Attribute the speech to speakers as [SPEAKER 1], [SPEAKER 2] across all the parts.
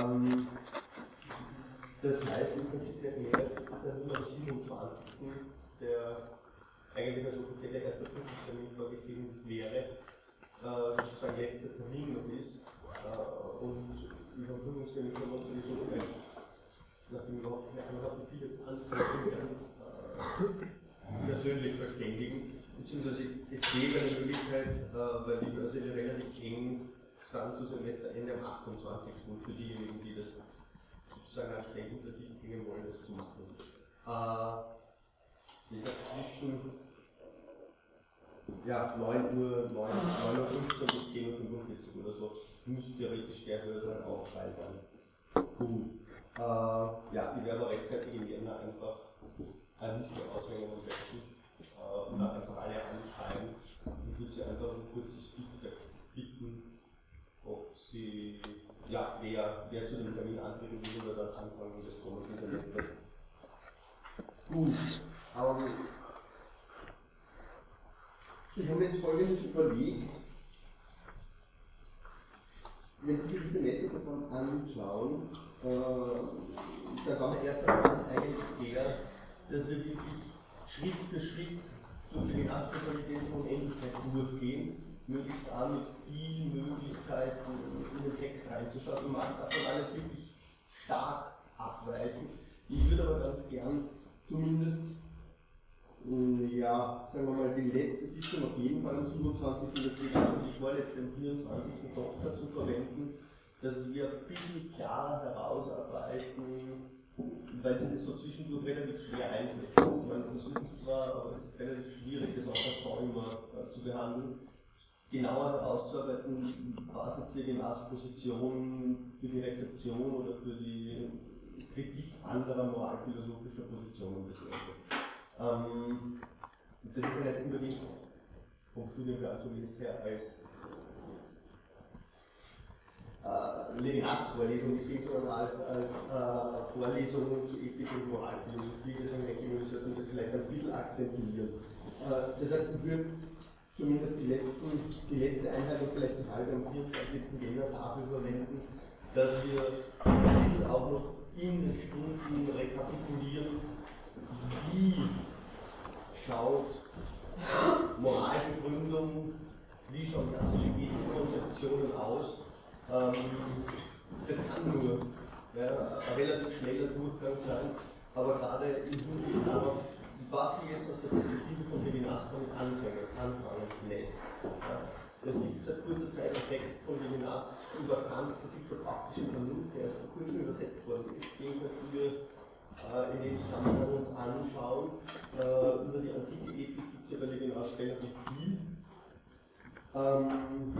[SPEAKER 1] Ähm, das heißt im Prinzip der Mehrwert ist nur am 27. der eigentlich als offizieller erster Prüfungstermin vorgesehen wäre, äh, sozusagen letzter Termin noch ist. Äh, und über den Prüfungstermin können wir uns sowieso gleich, nachdem wir überhaupt keine Ahnung haben, wie viel jetzt anfangen, äh, persönlich verständigen. Beziehungsweise es gäbe eine Möglichkeit, äh, weil die Börse relativ eng sind zu Semesterende am 28. Und für diejenigen, die das sozusagen als sich bringen wollen, das zu machen. Äh, ich habe zwischen ja, 9 Uhr, 9, 9 Uhr 15 bis 10 Uhr 45 oder so, müsste theoretisch der Hörsaal auch frei sein. Gut. Äh, ja, ich werde rechtzeitig in Jänner einfach eine Liste aushängen am besten äh, und einfach alle anschreiben. Ich würde Sie einfach ein bitten, Sie, ja, wer, wer zu dem Termin antreten will oder dann anfangen des kommenden Semesters. Gut. Ähm, ich habe jetzt folgendes überlegt. Wenn Sie sich die Semesterprogramm anschauen, äh, da war mein erster Plan eigentlich der, dass wir wirklich Schritt für Schritt durch die Finanztotalität und Unendlichkeit durchgehen, möglichst auch mit vielen Möglichkeiten in den Text reinzuschauen. Ich mag davon alle wirklich stark abweichen. Ich würde aber ganz gern zumindest ja, sagen wir mal, die letzte Sitzung auf jeden Fall am 27. das geht schon die vorletzte am 24. doch dazu verwenden, dass wir ein bisschen klarer herausarbeiten, weil sie das so zwischendurch relativ schwer einsetzen. Man versucht zwar, aber es ist relativ schwierig, das auch als Träumer äh, zu behandeln, genauer herauszuarbeiten, was jetzt die Position für die Rezeption oder für die Kritik anderer moralphilosophischer Positionen bedeutet. Ähm, das ist ja nicht unbedingt vom Studienplan zumindest her als äh, Levinas-Vorlesung gesehen, sondern als, als äh, Vorlesung zu Ethik und Moralphilosophie. Deswegen denke ich, wir sollten das vielleicht ein bisschen akzentuieren. Äh, das heißt, würde zumindest die, letzten, die letzte Einheit und vielleicht die halbe am 24. Jänner dafür verwenden, dass wir ein bisschen auch noch in den Stunden rekapitulieren, wie schaut Moralbegründung, wie schauen klassische Ethikkonzeptionen aus. Ähm, das kann nur ja, ein relativ schneller Durchgang sein, aber gerade im Hinblick darauf, was Sie jetzt aus der Perspektive von Levinas damit anfangen, anfangen lässt. Es gibt seit kurzer Zeit einen Text von Levinas über Kant, der praktischen Vernunft, der ist vor kurzem übersetzt worden ist. Den wir äh, in dem Zusammenhang uns anschauen. Äh, über die antike Ethik gibt es ja bei Levinas relativ viel. Ähm,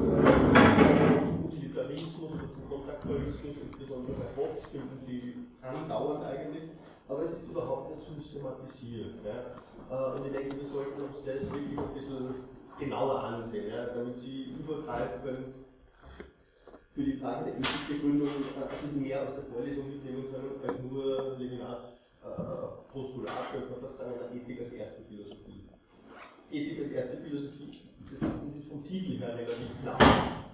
[SPEAKER 1] Utilitarismus oder zum Kontraktualismus, insbesondere bei Hobbes, finden Sie andauernd eigentlich, aber es ist überhaupt nicht systematisiert. Ja? Äh, und ich denke, wir sollten uns das wirklich ein bisschen genauer ansehen, ja? damit Sie übergreifend für die Frage der Ethikbegründung äh, ein bisschen mehr aus der Vorlesung mitnehmen können, als nur Levinas äh, Postulat, könnte man fast sagen, einer Ethik als erste Philosophie. Ethik als erste Philosophie, das, das ist vom Titel her relativ klar.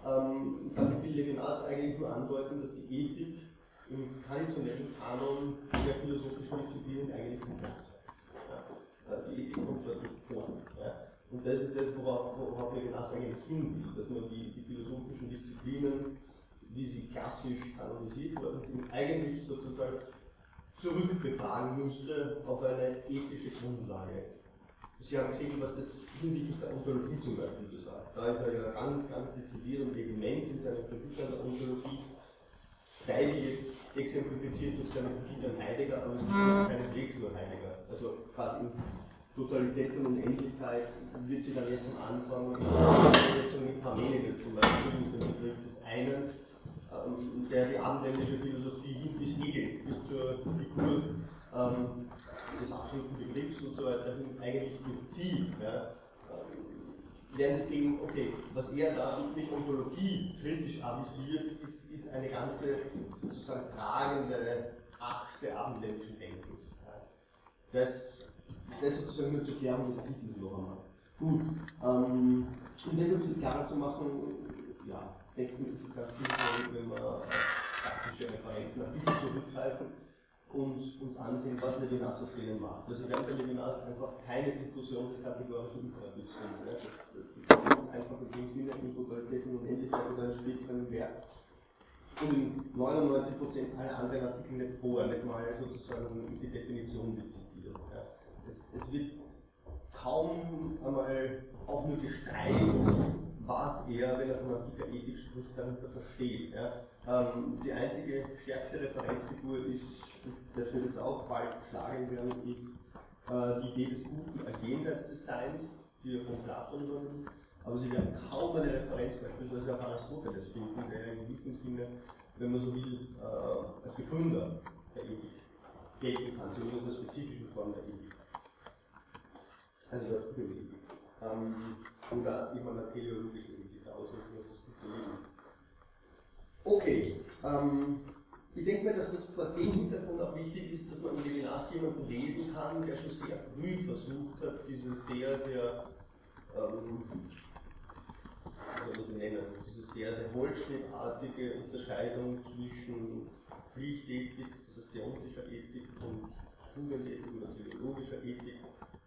[SPEAKER 1] Ähm, damit will Levinas eigentlich nur andeuten, dass die Ethik im traditionellen Kanon der philosophischen Disziplinen eigentlich nicht. Ja, die kommt dort nicht vor. Ja. Und das ist das, worauf, worauf Levinas eigentlich hin will, dass man die, die philosophischen Disziplinen wie sie klassisch kanonisiert worden sind, eigentlich sozusagen zurückbefragen müsste auf eine ethische Grundlage. Sie haben gesehen, was das hinsichtlich der Ontologie zum Beispiel besagt. Da ist er ja ganz, ganz dezidiert und vehement in seiner Kritik an der Ontologie, sei die jetzt exemplifiziert durch seine Kritik an Heidegger, aber es ist keineswegs nur Heidegger. Also quasi in Totalität und Unendlichkeit wird sie dann jetzt am Anfang mit Parmenides zum Beispiel mit dem Begriff des einen ähm, der die abendländische Philosophie bis Hegel, bis zur Figur ähm, des absoluten Begriffs und so weiter eigentlich durchzieht. Ja. Werden Sie sehen, okay, was er da mit Ontologie kritisch avisiert, ist, ist eine ganze sozusagen tragende Achse abendländischen Denkens. Das, das sozusagen nur zur Klärung des Titels noch einmal. Gut, ähm, um das ein bisschen klarer zu machen, ja, denken ist es ganz sinnvoll, wenn man klassische Referenzen ein bisschen zurückgreifen und uns ansehen, was Levinas aus denen macht. Also wir haben bei Levinas einfach keine Diskussion des kategorischen Imperativs. Ja. Das, das, das einfach in dem Sinne Individualität und Unendlichkeit oder ein späteren Werk und in 99% aller anderen Artikel nicht vor, nicht mal sozusagen die Definition mit zitiert. Ja. Es, es, wird kaum einmal auch nur gestreift, was er, wenn er von antiker Ethik spricht, darunter versteht. Ja. Ähm, die einzige stärkste Referenzfigur ist, das wird jetzt auch bald geschlagen werden, ist äh, die Idee des Guten als jenseits des Seins, die er von Platon übernimmt. Aber Sie werden kaum eine Referenz beispielsweise auf Aristoteles finden, der in gewissem Sinne, wenn man so will, äh, als Begründer der Ethik gelten kann, zumindest eine spezifische Form der Ethik. Also der Ethik. Ähm, oder eben einer teleologischen Ethik, der Ausrichtung gute Leben. Okay, ähm, ich denke mir, dass das vor dem Hintergrund auch wichtig ist, dass man in Levinas jemanden lesen kann, der schon sehr früh versucht hat, diese sehr, sehr ähm, das nennen, diese sehr, sehr holzschnittartige Unterscheidung zwischen Pflichtethik, das heißt deontischer Ethik und Tugendethik oder teleologischer Ethik,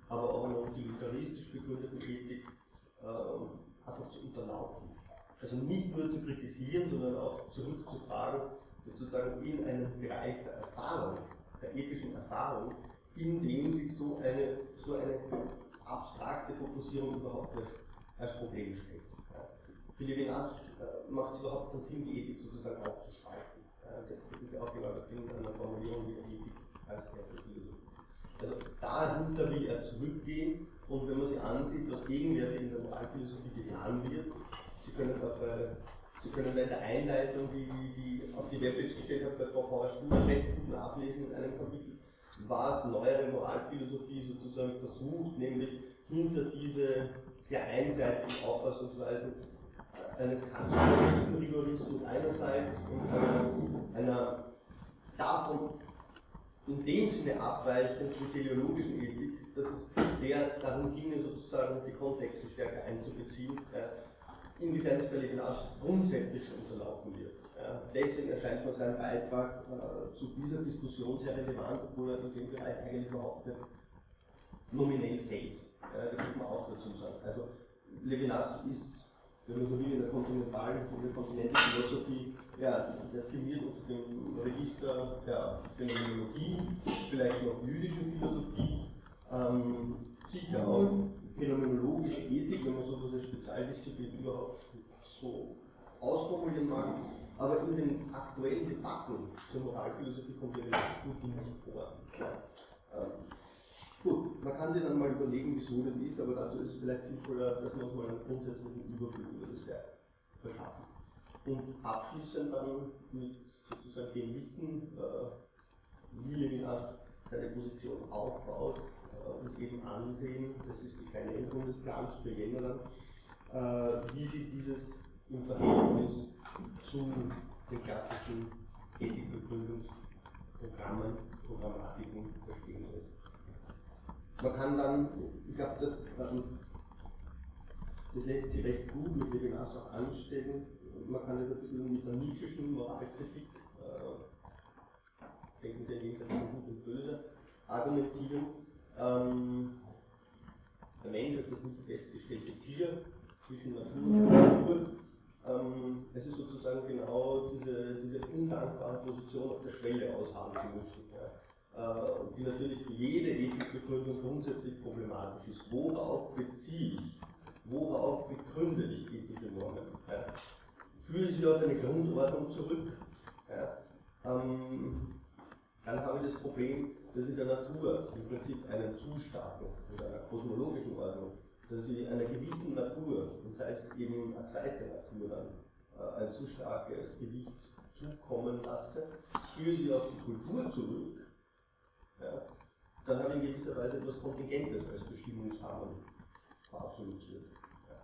[SPEAKER 1] aber auch einer utilitaristisch begründeten Ethik äh, einfach zu unterlaufen. Also nicht nur zu kritisieren, sondern auch zurückzufragen, sozusagen in einen Bereich der Erfahrung, der ethischen Erfahrung, in dem sich so eine, so eine abstrakte Fokussierung überhaupt als Problem stellt. Für Levinas äh, macht es überhaupt keinen Sinn, die Ethik sozusagen aufzuspalten. Das, das, ist ja auch genau das an der Formulierung wie der Ethik als Philosophie. Also dahinter will er zurückgehen und wenn man sich ansieht, was gegenwärtig in der Moralphilosophie getan wird, können auch bei Sie können in der Einleitung, die, die auf die Webpage gestellt hat, bei Frau Pauer-Stuhl recht gut nachlesen in einem Kapitel, was neuere Moralphilosophie sozusagen versucht, nämlich hinter diese sehr einseitigen Auffassungsweisen eines kantischen Rigorismus einerseits und einer, einer davon in dem Sinne abweichenden teleologischen Ethik, dass es der darum ginge, sozusagen die Kontexte stärker einzubeziehen, äh, inwiefern Levinas grundsätzlich schon unterlaufen wird. Deswegen erscheint mir sein Beitrag äh, zu dieser Diskussion sehr relevant, obwohl er in dem Bereich eigentlich überhaupt nicht nominell fällt. Das muss man auch dazu sagen. Also Levinas ist wenn man so will, in der kontinentalen, in der Kontinentalphilosophie, ja, der firmiert unter dem Register der Phänomenologie, vielleicht noch jüdischen Philosophie, ähm, sicher auch phänomenologische Ethik, wenn man so eine Spezialdisziplin überhaupt so ausformulieren mag, aber in den aktuellen Debatten zur Moralphilosophie kommt er gut nicht vor. Ja. Ähm, Gut, man kann sich dann mal überlegen, wieso das ist, aber dazu ist es vielleicht sinnvoller, dass wir uns mal einen grundsätzlichen Überblick über das Werk verschaffen. Und abschließend dann mit sozusagen dem Wissen, äh, wie Levinas seine Position aufbaut äh, und eben ansehen, das ist die kleine Änderung des Plans für Jänner äh, wie sie dieses im Verhältnis zu den klassischen Ethikbegründungsprogrammen, Programmatiken verstehen lässt. Man kann dann, ich glaube, das, ähm, das lässt sich recht gut mit Levinas auch anstellen. Man kann das ein bisschen mit der Nietzscheschen Moralkritik, äh, denken Sie jedenfalls von Gut und Böse, argumentieren. Ähm, der Mensch ist das nicht festgestellte Tier zwischen Natur und Natur. Ähm, es ist sozusagen genau diese, diese undankbare Position auf der Schwelle ausharren zu müssen. Äh, die natürlich für jede Ethikbegründung grundsätzlich problematisch ist. Worauf beziehe ich? Worauf begründe ich ethische Normen? Ja? Führe sie auf eine Grundordnung zurück? Ja? Ähm, dann habe ich das Problem, dass ich der Natur im Prinzip einen Zustatten oder einer kosmologischen Ordnung, dass ich einer gewissen Natur, und sei es eben eine zweite Natur dann, äh, ein zu starkes Gewicht zukommen lasse, führe sie auf die Kultur zurück ja, dann habe ich in gewisser Weise etwas Kontingentes als Bestimmungsrahmen verabsolutiert. Ja.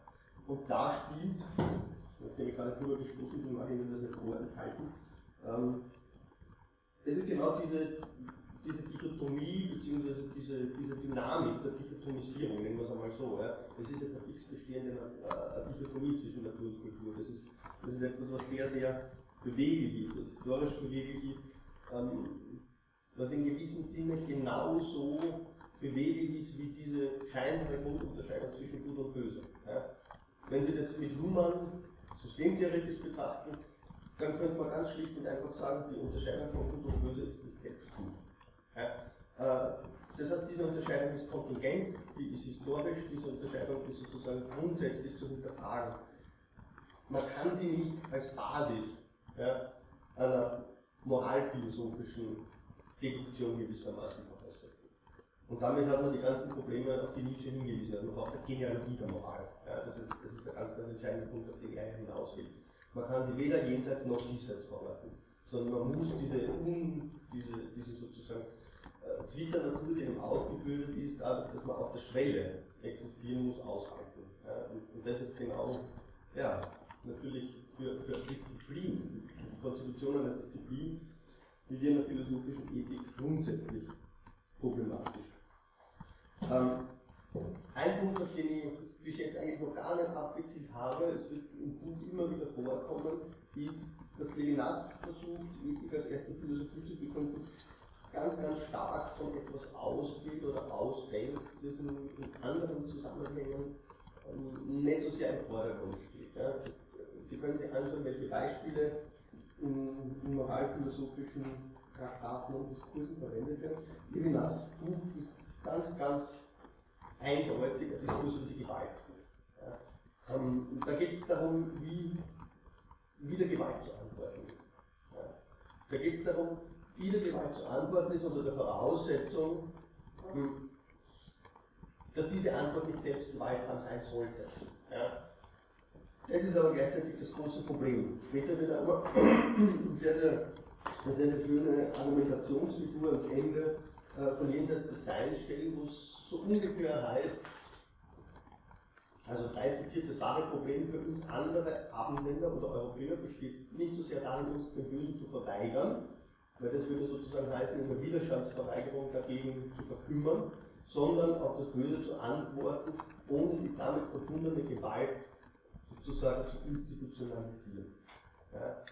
[SPEAKER 1] Und da spielt, nachdem ich gerade drüber gestoßen bin, mag ich mir das nicht vorenthalten, ähm, es ist genau diese, diese Dichotomie bzw. Diese, diese Dynamik der Dichotomisierung, nennen wir es einmal so. Ja. Es ist eine fix bestehende äh, Dichotomie zwischen Natur und Kultur. Das ist, das ist etwas, was sehr, sehr beweglich ist, was historisch beweglich ist, ähm, was in gewissem Sinne genauso beweglich ist wie diese scheinbare Grundunterscheidung zwischen Gut und Böse. Ja. Wenn Sie das mit Luhmann systemtheoretisch betrachten, dann könnte man ganz schlicht und einfach sagen, die Unterscheidung von Gut und Böse ist nicht selbst gut. Ja. Äh, das heißt, diese Unterscheidung ist kontingent, die ist historisch, diese Unterscheidung ist sozusagen grundsätzlich zu hinterfragen. Man kann sie nicht als Basis ja, einer moralphilosophischen Deduktion gewissermaßen voraussetzen. Und damit hat man die ganzen Probleme auf die Nische hingewiesen, also auf der Genealogie der Moral. Ja, das, ist, das ist der ganz, ganz entscheidende Punkt, auf den er hinausgeht. Man kann sie weder jenseits noch diesseits vorwerfen, sondern man muss diese, diese, diese sozusagen Zwitternatur, die ihm ausgebildet ist, dadurch, dass man auf der Schwelle existieren muss, aushalten. Ja, und, und, das ist genau, ja, natürlich für, für Disziplin, die Konstitution einer Disziplin, wie wir in der philosophischen Ethik grundsätzlich problematisch. Ähm, ein Punkt, auf den ich bis jetzt eigentlich noch gar nicht abgezielt habe, es wird im Buch immer wieder vorkommen, ist, dass Levinas versucht, Ethik als erste Philosophie zu begründen, ganz, ganz stark von etwas ausgeht oder ausdenkt, das in, in anderen Zusammenhängen ähm, nicht so sehr im Vordergrund steht. Ja. Sie können sich anschauen, welche Beispiele in, in moralphilosophischen Traktaten und Diskursen verwendet werden. Levinas Buch ist ganz, ganz eindeutig ein Diskurs über die Gewalt. Ja. Ähm, da geht es darum, wie, wie der Gewalt zu antworten ist. Ja. Da geht es darum, der Gewalt zu antworten ist unter der Voraussetzung, hm, dass diese Antwort nicht selbst gewaltsam sein sollte. Ja. Das ist aber gleichzeitig das große Problem. Später wird er aber sehr, sehr, sehr, sehr schöne Argumentationsfigur ans Ende äh, von Jenseits des Seins stellen, wo es so ungefähr heißt, also frei zitiert, das wahre Problem für uns andere Abendländer oder Europäer besteht nicht so sehr darin, uns den Bösen zu verweigern, weil das würde sozusagen heißen, in der Widerstandsverweigerung dagegen zu verkümmern, sondern auf das Böse zu antworten, ohne die damit verbundene Gewalt sozusagen zu institutionalisieren. Ja.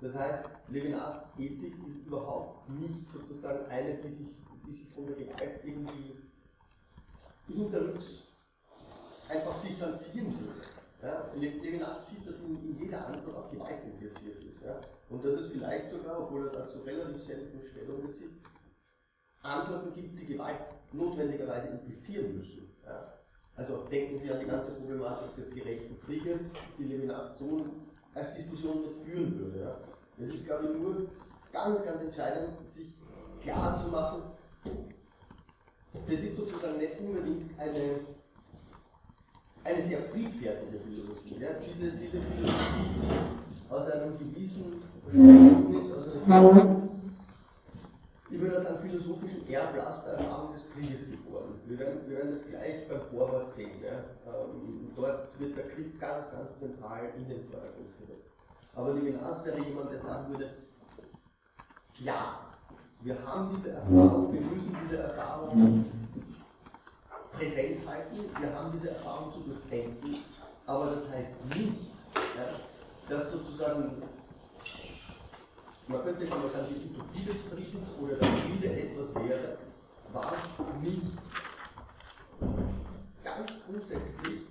[SPEAKER 1] Das heißt, Levinas Ethik ist überhaupt nicht sozusagen eine, die sich, die sich von der Gewalt irgendwie hinterrücks einfach distanzieren würde. Ja, Levinas sieht, dass in, in jeder Antwort auch Gewalt impliziert ist. Ja, und dass es vielleicht sogar, obwohl er dazu relativ selten Stellung bezieht, Antworten gibt, die Gewalt notwendigerweise implizieren müssen. Ja. Also denken Sie an die ganze Problematik des gerechten Krieges, die Levinas so als Diskussion nicht führen würde. Ja. Es ist, glaube ich, nur ganz, ganz entscheidend, sich klar zu machen, das ist sozusagen nicht unbedingt eine, eine sehr friedfertige Philosophie. Ja. Diese, diese Philosophie ist aus einem gewissen Verständnis, aus einer ich würde das an philosophischen Erblast der Erfahrung des Krieges geboren. Wir werden, wir werden das gleich beim Vorwort sehen. Ja. Ähm, dort wird der Krieg ganz, ganz zentral in den Vordergrund gerückt. Aber Levinas wäre jemand, der sagen würde, ja, wir haben diese Erfahrung, wir müssen diese Erfahrung präsent halten, wir haben diese Erfahrung zu durchdenken, aber das heißt nicht, dass sozusagen man könnte jetzt mal sagen, die Utopie des Friedens oder der Friede etwas wäre, was nicht ganz grundsätzlich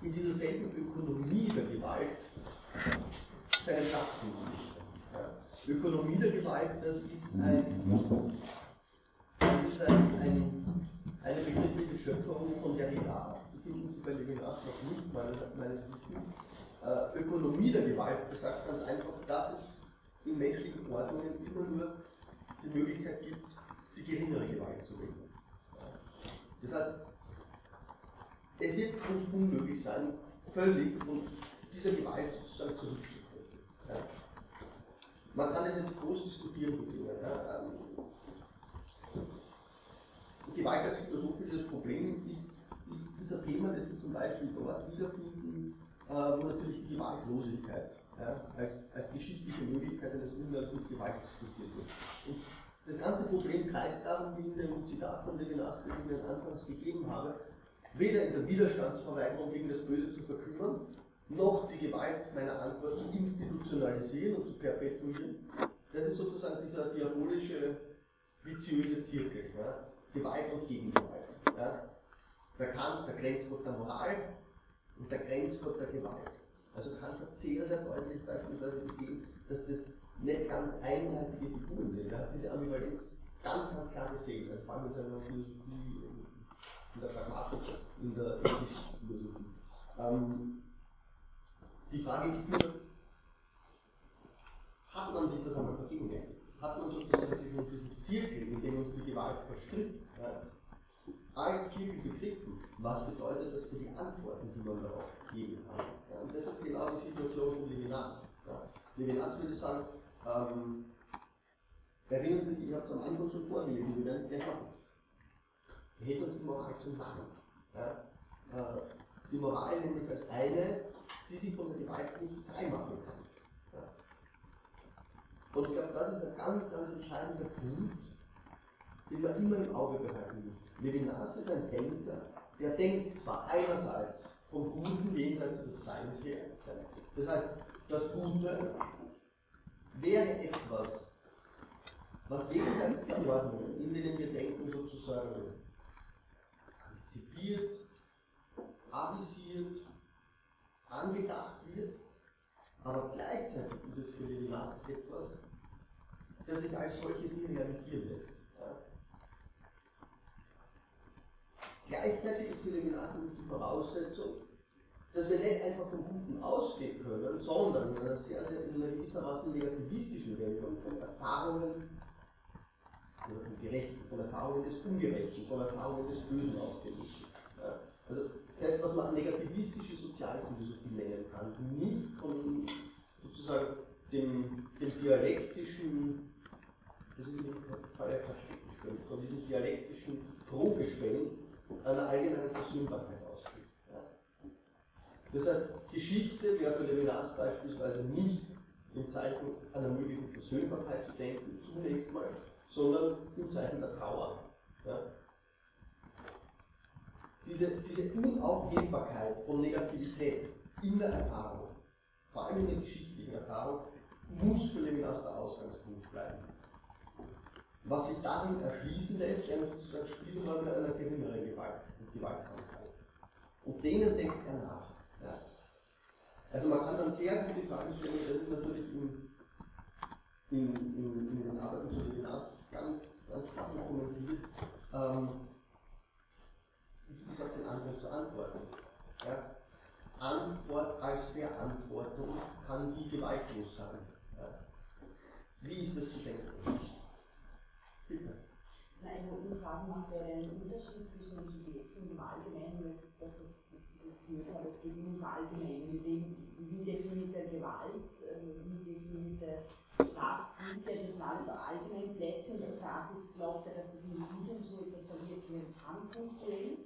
[SPEAKER 1] in dieser selben Ökonomie der Gewalt seinen Platz finden ja. Ökonomie der Gewalt, das ist ein, das ist ein, ein, eine begriffliche Schöpfung von Derrida, die finden Sie bei Levinas noch nicht, meines, Wissens. Äh, Ökonomie der Gewalt besagt ganz einfach, dass es in menschlichen Ordnungen immer nur die Möglichkeit gibt, die geringere Gewalt zu wählen. Das heißt, es wird uns unmöglich sein, völlig von dieser Gewalt sozusagen zurückzutreten. Ja. Man kann es jetzt groß diskutieren. Ja. Gewalt als philosophisches Problem ist, ist dieser Thema, das Sie zum Beispiel dort wiederfinden, äh, wo natürlich die Gewaltlosigkeit ja, als, als geschichtliche Möglichkeit eines Umgangs mit Gewalt diskutiert wird. Und das ganze Problem kreist darum, wie in dem Zitat von Levinas, das ich Ihnen anfangs gegeben habe, weder in der Widerstandsverweigerung gegen das Böse zu verkümmern, noch die Gewalt meiner Antwort zu institutionalisieren und zu perpetuieren. Das ist sozusagen dieser diabolische, viziöse Zirkel. Ja? Gewalt und Gegengewalt. Ja? Der Kant, der Grenzgott der Moral und der Grenzgott der Gewalt. Also Kant hat sehr, sehr deutlich beispielsweise gesehen, dass das nicht ganz einseitige Figuren sind. Er hat diese Ambivalenz ganz, ganz klar gesehen. Vor allem in seiner Philosophie, in der Pragmatik, in der Geschichtsphilosophie. Ähm, die Frage ist nur, hat man sich das einmal vergegenwärtigt? Hat man sozusagen diesen, diesen Zirkel, in dem uns die Gewalt verstrickt, als Zirkel begriffen? Was bedeutet das für die Antworten, die man darauf geben kann? Ja, und das ist genau die Situation von Levinas. Ja. Levinas würde sagen, ähm, erinnern Sie sich, ich habe es am Anfang schon vorgelesen, wir werden es gleich machen. Wir hätten uns die Moral zum Namen. Ja. Äh, die Moral nämlich als eine, die sich von der Gewalt nicht freimachen kann. Ja. Und ich glaube, das ist ein ganz, ganz entscheidender Punkt, den man immer im Auge behalten muss. Levinas ist ein Denker, der denkt zwar einerseits vom Guten jenseits des Seins her, das heißt, das Gute wäre etwas, was jenseits der Ordnungen, in denen wir denken, sozusagen antizipiert, avisiert, angedacht wird, aber gleichzeitig ist es für Levinas etwas, das sich als solches nie realisieren lässt. Ja. Gleichzeitig ist für Levinas die Voraussetzung, dass wir nicht einfach vom Guten ausgehen können, sondern in einer sehr, sehr in einer gewissermaßen negativistischen Welt von, von Erfahrungen von Gerechten, von Erfahrungen des Ungerechten, von Erfahrungen des Bösen ausgehen müssen. Ja. Also das, was man negativistische Sozialphilosophie nennen kann, nicht von sozusagen dem, dem dialektischen, das ist in dem Fall ja kein von diesem dialektischen Frohgespenst einer allgemeinen Versöhnbarkeit ausgeht. Ja. Das heißt, Geschichte wäre für Levinas beispielsweise nicht im Zeichen einer möglichen Versöhnbarkeit zu denken, zunächst mal, sondern im Zeichen der Trauer. Ja. Diese, diese Unaufhebbarkeit von Negativität in der Erfahrung, vor allem in der geschichtlichen Erfahrung, muss für Levinas der Ausgangspunkt bleiben. Was sich darin erschließen lässt, wären sozusagen Spielräume einer geringeren Gewalt und Gewaltsamkeit. Und denen denkt er nach. Ja. Also man kann dann sehr gut die Frage stellen, das ist natürlich in, in, in, in den Arbeiten zu Levinas ganz, ganz klar dokumentiert, ähm, ist auf den Angriff zu antworten. Ja? Antwort als Verantwortung kann die gewaltlos sein. Ja? Wie ist das zu denken?
[SPEAKER 2] Na, ich wollte nur fragen, macht wäre ein Unterschied zwischen dem Subjekt und dem Allgemeinen, dass es dieses Gefühl hat, es geht um das Allgemeine. Wie definiert der Gewalt, äh, wie definiert der das Gute, das alles so allgemeine Plätze und der Frage ist, glaubt er, dass das Individuum so etwas verwirklichen kann, punktuell?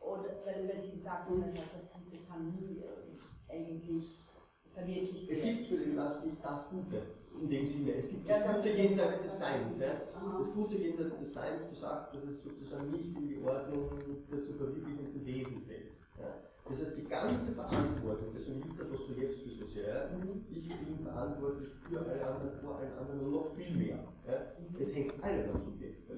[SPEAKER 2] Oder weil, weil Sie gesagt haben, sagt, das Gute kann nie äh, eigentlich verwirklicht werden.
[SPEAKER 1] Es gibt für den Last nicht das Gute in dem Sinne. Es gibt das Gute jenseits des Seins. Ja? Das Gute jenseits des Seins besagt, dass es sozusagen nicht in die Ordnung der zu verwirklichenden Wesen fällt. Ja? Das heißt, die ganze Verantwortung, deswegen liebt der Dostoevsky so sehr, mhm. ich bin verantwortlich für alle anderen, vor allen anderen und noch viel mehr. Ja? Es hängt alles am Subjekt bei.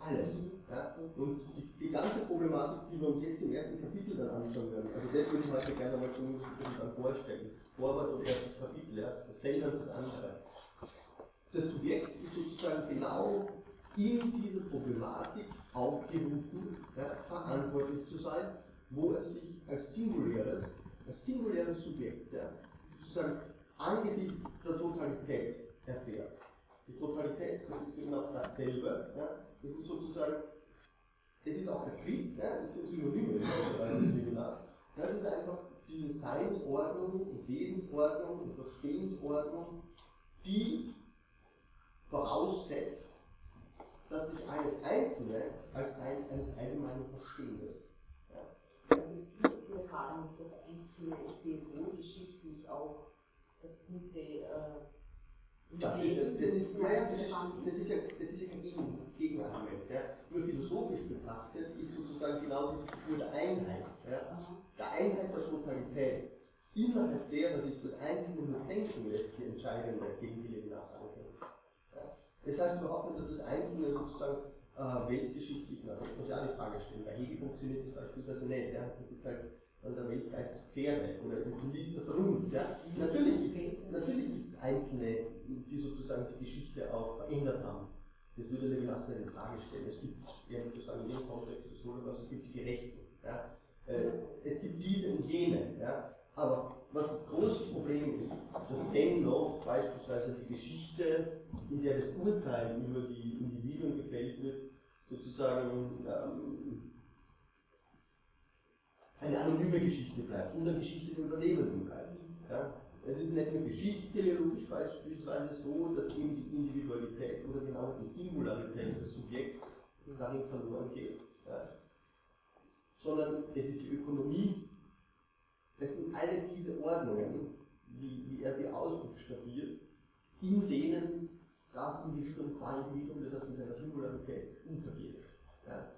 [SPEAKER 1] Alles. Ja? Und die, die, ganze Problematik, die wir uns jetzt im ersten Kapitel dann anschauen werden, also das würde ich heute gerne mal dann vorstellen. Vorwort und erstes Kapitel, ja? dasselbe und das andere. Das Subjekt ist sozusagen genau in dieser Problematik aufgerufen, ja, verantwortlich zu sein, wo es sich als singuläres, als singuläres Subjekt, ja, sozusagen angesichts der Totalität erfährt. Die Totalität, das ist genau dasselbe. Ja? Das ist sozusagen, es ist auch der Krieg, ja? das sind Synonyme in der Das ist einfach diese Seinsordnung Wesensordnung und Verstehensordnung, die voraussetzt, dass sich alles Einzelne als ein, eines allgemeinen Verstehen lässt.
[SPEAKER 2] Ja. Es gibt Erfahrung, dass das Einzelne sehr wohl geschichtlich auch das Gute äh,
[SPEAKER 1] das, ist, naja, das, ist, das ist ja, das ist ja Gegen, Gegenargument. Ja. Nur philosophisch betrachtet ist sozusagen genau diese Figur der Einheit. Ja. Der Einheit der Totalität innerhalb derer sich das Einzelne nur denken lässt, die Entscheidungen gegen die Levinas anhängen. Ja? Das heißt überhaupt nicht, dass das Einzelne sozusagen äh, weltgeschichtlich, auch die Frage stellen. Bei Hegel funktioniert das beispielsweise nicht. Ja? Das ist halt an der Weltgeist Fähre oder es ist ein List der Vernunft. Ja? Natürlich gibt es natürlich Einzelne, die sozusagen die Geschichte auch verändert haben. Das würde Levinas nicht in Frage stellen. Es gibt, ehrlich gesagt, in dem Kontext des Holocaust, es gibt die Gerechten. Ja? Äh, es gibt diese und jene. Ja? Aber was das große Problem ist, dass dennoch beispielsweise die Geschichte, in der das Urteil über die Individuen gefällt wird, sozusagen ähm, eine anonyme Geschichte bleibt und eine Geschichte der Überlebenden bleibt. Ja? Es ist nicht nur geschichtsteleologisch beispielsweise so, dass eben die Individualität oder genau die Singularität des Subjekts darin verloren geht, ja? sondern es ist die Ökonomie. Es sind alle diese Ordnungen, wie, wie er sie ausbuchstabiert, in denen das Individuum qua Individuum, das heißt in seiner Singularität, untergeht. Ja?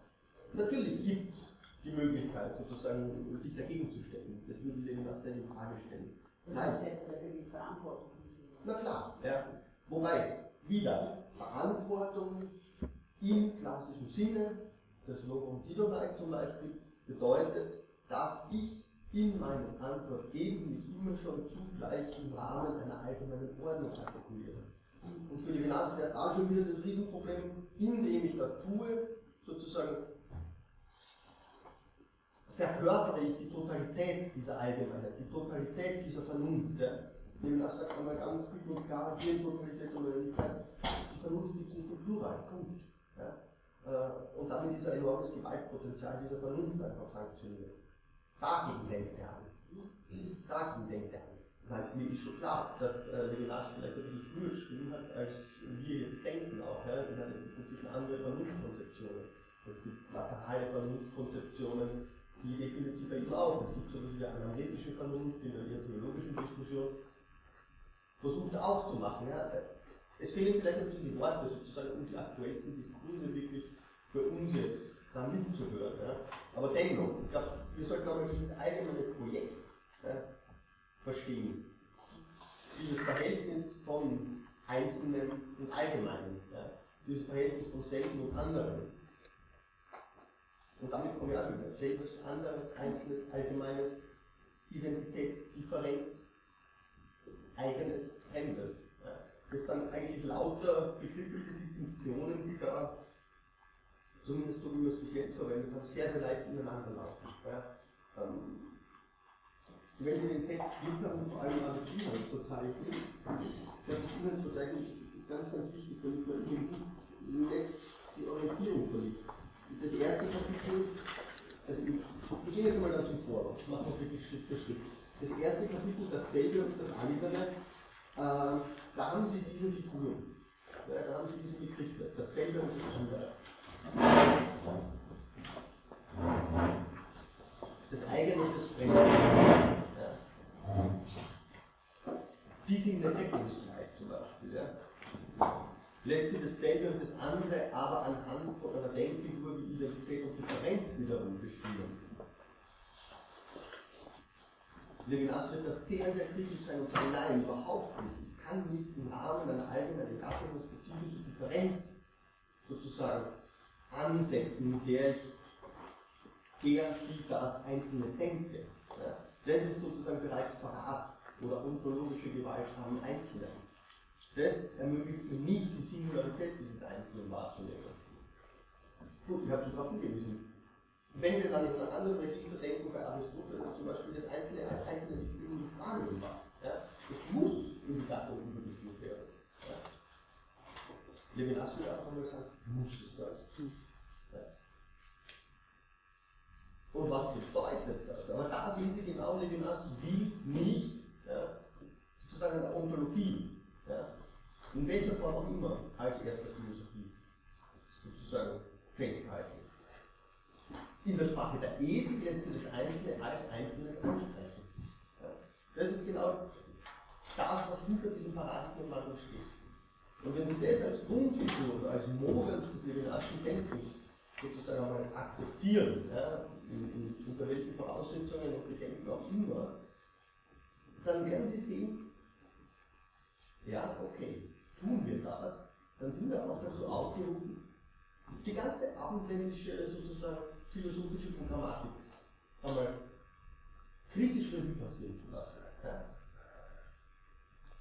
[SPEAKER 1] Natürlich gibt es die Möglichkeit, sozusagen sich dagegen zu stellen. Das würde Levinas dann in Frage stellen.
[SPEAKER 2] Das ist die Verantwortung.
[SPEAKER 1] Na klar, ja. Wobei, wieder, Verantwortung im klassischen Sinne, das Novum Didonai zum Beispiel, bedeutet, dass ich in meinen Antwort geben mich immer schon zugleich im Rahmen einer allgemeinen Ordnung artikuliere. Und für die Finanz wäre da schon wieder das Riesenproblem, indem ich das tue, sozusagen verkörpere ich die Totalität dieser Allgemeinheit, die Totalität dieser Vernunft. Ja. Levinas sagt einmal ganz klipp und klar, hier Totalität und Realität, die Vernunft gibt es nicht im Plural, Punkt. Ja. Äh, und damit ist ein enormes Gewaltpotenzial dieser Vernunft einfach sanktioniert. Dagegen denkt er an. Dagegen denkt er an. Weil mir ist schon klar, dass äh, Levinas vielleicht ein bisschen früher geschrieben hat, als wir jetzt denken auch. Ja. Ich es gibt inzwischen andere Vernunftkonzeptionen. Es gibt laterale Vernunftkonzeptionen, die definiert sich bei ihm auch. Es gibt so etwas wie eine analytische Vernunft in der theologischen Diskussion. Versucht auch zu machen. Ja. Es fehlen vielleicht ein die Worte sozusagen, um die aktuellsten Diskurse wirklich für uns jetzt da mitzuhören. Ja. Aber dennoch, ich glaube, wir sollten auch dieses allgemeine Projekt ja, verstehen. Dieses Verhältnis von Einzelnen und Allgemeinen. Ja. Dieses Verhältnis von selben und anderen und damit kommen wir auch wieder. Selbes, anderes, einzelnes, allgemeines, Identität, Differenz, eigenes, fremdes. Das sind eigentlich lauter begriffliche Distinktionen, die da, zumindest so wie wir es bis jetzt verwendet haben, sehr, sehr leicht ineinander laufen. Ähm, wenn Sie den Text und vor allem alles Inhaltsverzeichnis, das Inhaltsverzeichnis ist, ist ganz, ganz wichtig, damit man eben nicht die Orientierung verliert das erste Kapitel, also ich, gehe jetzt mal dazu vor, ich mache das wirklich Schritt für Schritt. Das erste Kapitel, dasselbe und das andere, äh, da haben Sie diese Figuren. Ja, da haben Sie diese Begriffe, dasselbe und das andere. Das eigene und das Fremde. Ja. Die sind nicht deckungsgleich zum Beispiel. Ja lässt sich dasselbe und das andere aber anhand von einer Denkfigur wie Identität und Differenz wiederum bestimmen. Levinas wird das sehr, sehr kritisch sein und sagen, nein, überhaupt nicht. Ich kann nicht im Rahmen einer allgemeinen Gattung eine spezifische Differenz sozusagen ansetzen, mit der ich der, die das Einzelne denke. Ja, das ist sozusagen bereits Verrat oder ontologische Gewalt am Einzelnen das ermöglicht mir nicht, die Singularität dieses Einzelnen wahrzunehmen. Gut, ich habe schon darauf hingewiesen. Wenn wir dann in einem anderen Register denken, bei Aristoteles zum Beispiel, das Einzelne als Einzelnes irgendwie wahrnehmbar. Ja? Es muss in die Gattung übergeführt werden. Ja? Levinas würde einfach mal sagen, muss es das. Ja? Und was bedeutet das? Aber da sehen Sie genau, Levinas will nicht ja, sozusagen eine Ontologie. Ja? In welcher Form auch immer, als erster Philosophie sozusagen festhalten. In der Sprache der Ethik lässt sich das Einzelne als Einzelnes ansprechen. Das ist genau das, was hinter diesem Paradigmenwandel steht. Und wenn Sie das als Grundfigur, als Modus des Levinasschen Denkens sozusagen einmal akzeptieren, ja, in, in, unter welchen Voraussetzungen und Bedenken auch immer, dann werden Sie sehen, ja, okay, tun wir das, dann sind wir auch dazu aufgerufen, die ganze abendländische, sozusagen philosophische Programmatik einmal kritisch Revue passieren zu lassen.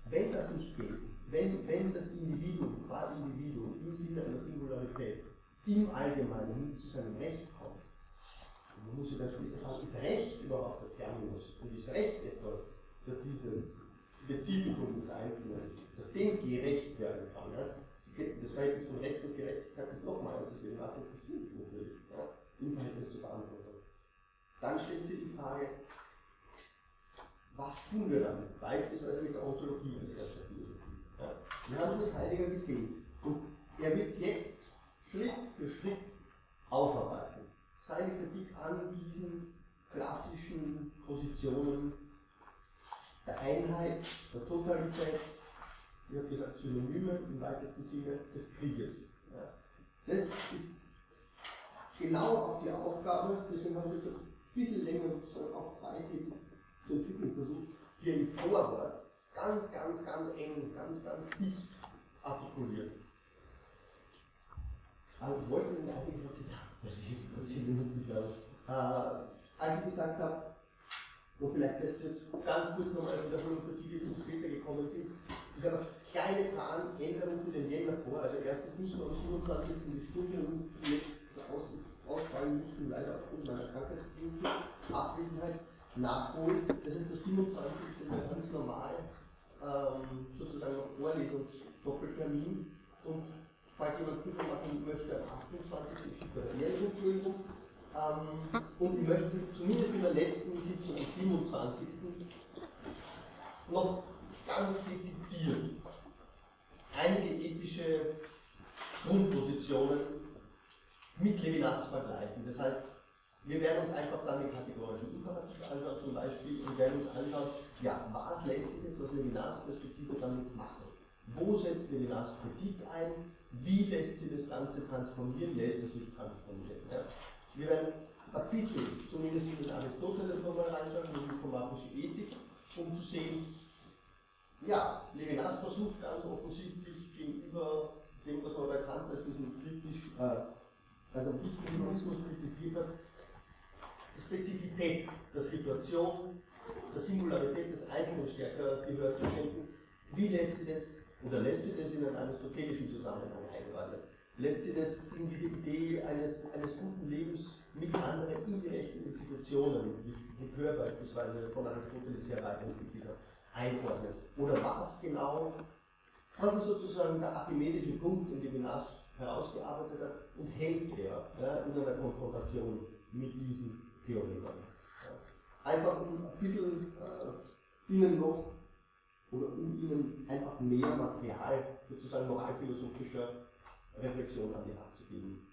[SPEAKER 1] Wenn das nicht geht, wenn, wenn das Individuum, qua Individuum, im Sinne einer Singularität, im Allgemeinen zu seinem Recht kommt, man muss sich dann später fragen, ist Recht überhaupt der Terminus? Und ist Recht etwas, dass dieses Spezifikum des Einzelnen, dass dem gerecht werden kann? Ja? Das Verhältnis von Recht und Gerechtigkeit ist nochmal, das wir was interessiert natürlich, ja? im Verhältnis zur Verantwortung. Dann stellt sich die Frage, was tun wir damit? Beispielsweise mit der Ontologie als erster Philosophie. Ja? Wir haben mit Heidegger gesehen. Und er wird es jetzt Schritt für Schritt aufarbeiten. Seine Kritik an diesen klassischen Positionen der Einheit, der Totalität, ich habe gesagt Synonyme im weitesten Sinne des Krieges. Ja. Das ist genau auch die Aufgabe, deswegen haben wir jetzt ein bisschen länger auch freitätig zu entwickeln versucht, hier im Vorwort ganz, ganz, ganz eng, ganz, ganz dicht artikuliert. Aber ich wollte Ihnen eigentlich was ich vor zehn Minuten, glaube ich, äh, als ich gesagt habe, wo vielleicht das jetzt ganz kurz nochmal eine Wiederholung für die, die später gekommen sind, ich habe kleine Tarnänderungen für den Jänner vor. Also erstens nicht nur am 27. die Stunde und jetzt aus, ausfallen mussten, leider aufgrund meiner krankheitsbedingten Abwesenheit nachholen. Das ist der 27. ganz normal ähm, sozusagen noch Vorlesungsdoppeltermin. Und falls jemand Prüfung machen möchte, am 28. schickt er mehrere Entschuldigung. Ähm, und ich möchte zumindest in der letzten Sitzung am 27. noch ganz dezidiert einige ethische Grundpositionen mit Levinas vergleichen. Das heißt, wir werden uns einfach dann den kategorischen Imperativ anschauen zum Beispiel und werden uns anschauen, ja, was lässt sich jetzt aus Levinas Perspektive damit machen? Wo setzt Levinas Kritik ein? Wie lässt sich das Ganze transformieren? Lässt es sich transformieren? Ja? Wir werden ein bisschen, zumindest in den Aristoteles nochmal reinschauen, in die diplomatische Ethik, um zu sehen, ja, Levinas versucht ganz offensichtlich gegenüber dem, was man Kant als diesen kritisch, äh, also Kommunismus kritisiert hat, die Spezifität der Situation, der Singularität des Einzelnen stärker Gehör zu schenken. Wie lässt sie das, oder lässt sie das in einen aristotelischen Zusammenhang einordnen? Lässt sie das in diese Idee eines, eines guten Lebens mit anderen indirekten Institutionen, wie Likör beispielsweise von Aristoteles her weiterentwickelt hat, einordnen? Oder was genau, was ist sozusagen der archimedische Punkt, in dem Levinas herausgearbeitet hat, und hält er ja, in einer Konfrontation mit diesen Theoreme. Einfach um ein bisschen äh, Ihnen noch oder um Ihnen einfach mehr Material sozusagen moralphilosophischer Reflexion an die Hand zu geben,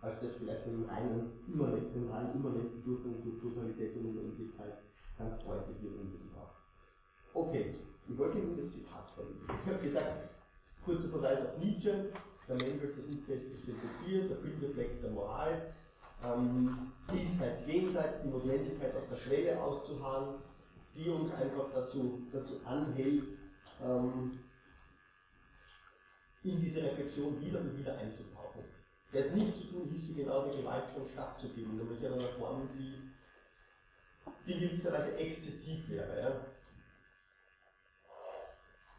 [SPEAKER 1] als das vielleicht in einem immanenten, rein immanenten Durchgang durch Totalität und Unendlichkeit ganz deutlich hier unten war. Okay, ich wollte Ihnen das Zitat vorlesen. Ich habe gesagt, kurzer Verweis auf Nietzsche, der Mensch versucht festes Philosophie, der Bildeffekt der Moral, ähm, diesseits, jenseits, die Notwendigkeit aus der Schwelle auszuharren, die uns einfach dazu, dazu anhält, ähm, in diese Reflexion wieder und wieder einzutauchen. Das nicht zu tun, hieße genau der Gewalt schon stattzugeben, nämlich in einer Form, die, die gewisserweise exzessiv wäre. Ja.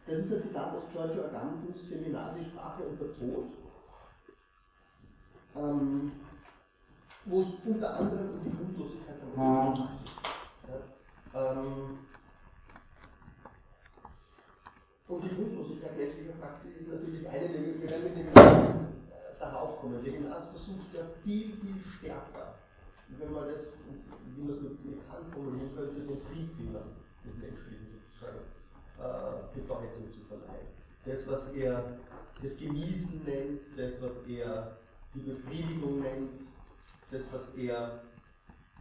[SPEAKER 1] Das ist ein Zitat aus Giorgio Agamben's Seminar Die Sprache und der Tod. Ähm, wo es unter anderem um die Grundlosigkeit von Menschen geht. Ja, ähm, und die Grundlosigkeit menschlicher Praxis ist natürlich eine, wir werden mit dem äh, darauf kommen. Levinas versucht ja viel, viel stärker, wenn man das, wie man es mit, Kant formulieren könnte, den Triebfehler des Menschlichen sozusagen äh, Bedeutung zu verleihen. Das, was er das Genießen nennt, das, was er die Befriedigung nennt, das, was er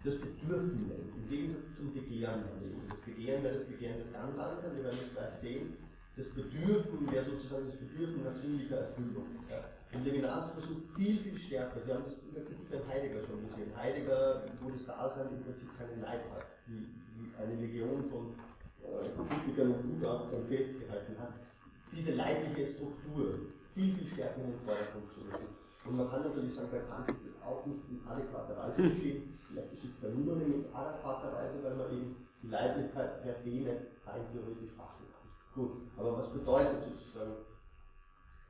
[SPEAKER 1] das Bedürfen nennt, im Gegensatz zum Begehren. Das Begehren wäre das Begehren des ganz anderen, wir werden es gleich sehen. Das Bedürfen wäre sozusagen das Bedürfen nach sinnlicher Erfüllung. Ja. Und Levinas versucht viel, viel stärker. Sie haben das in der Kritik an Heidegger schon gesehen. Heidegger, wo das Dasein im Prinzip keinen Leib hat, wie, eine Legion von Kritikern und Gutachtern festgehalten hat, diese leibliche Struktur viel, viel stärker in den Vordergrund zu rücken. Und man kann natürlich sagen, bei Kant ist das auch nicht in adäquater Weise geschehen. Vielleicht geschieht es bei niemandem in adäquater Weise, weil man eben die Leiblichkeit per se nicht rein theoretisch fassen kann. Gut, aber was bedeutet sozusagen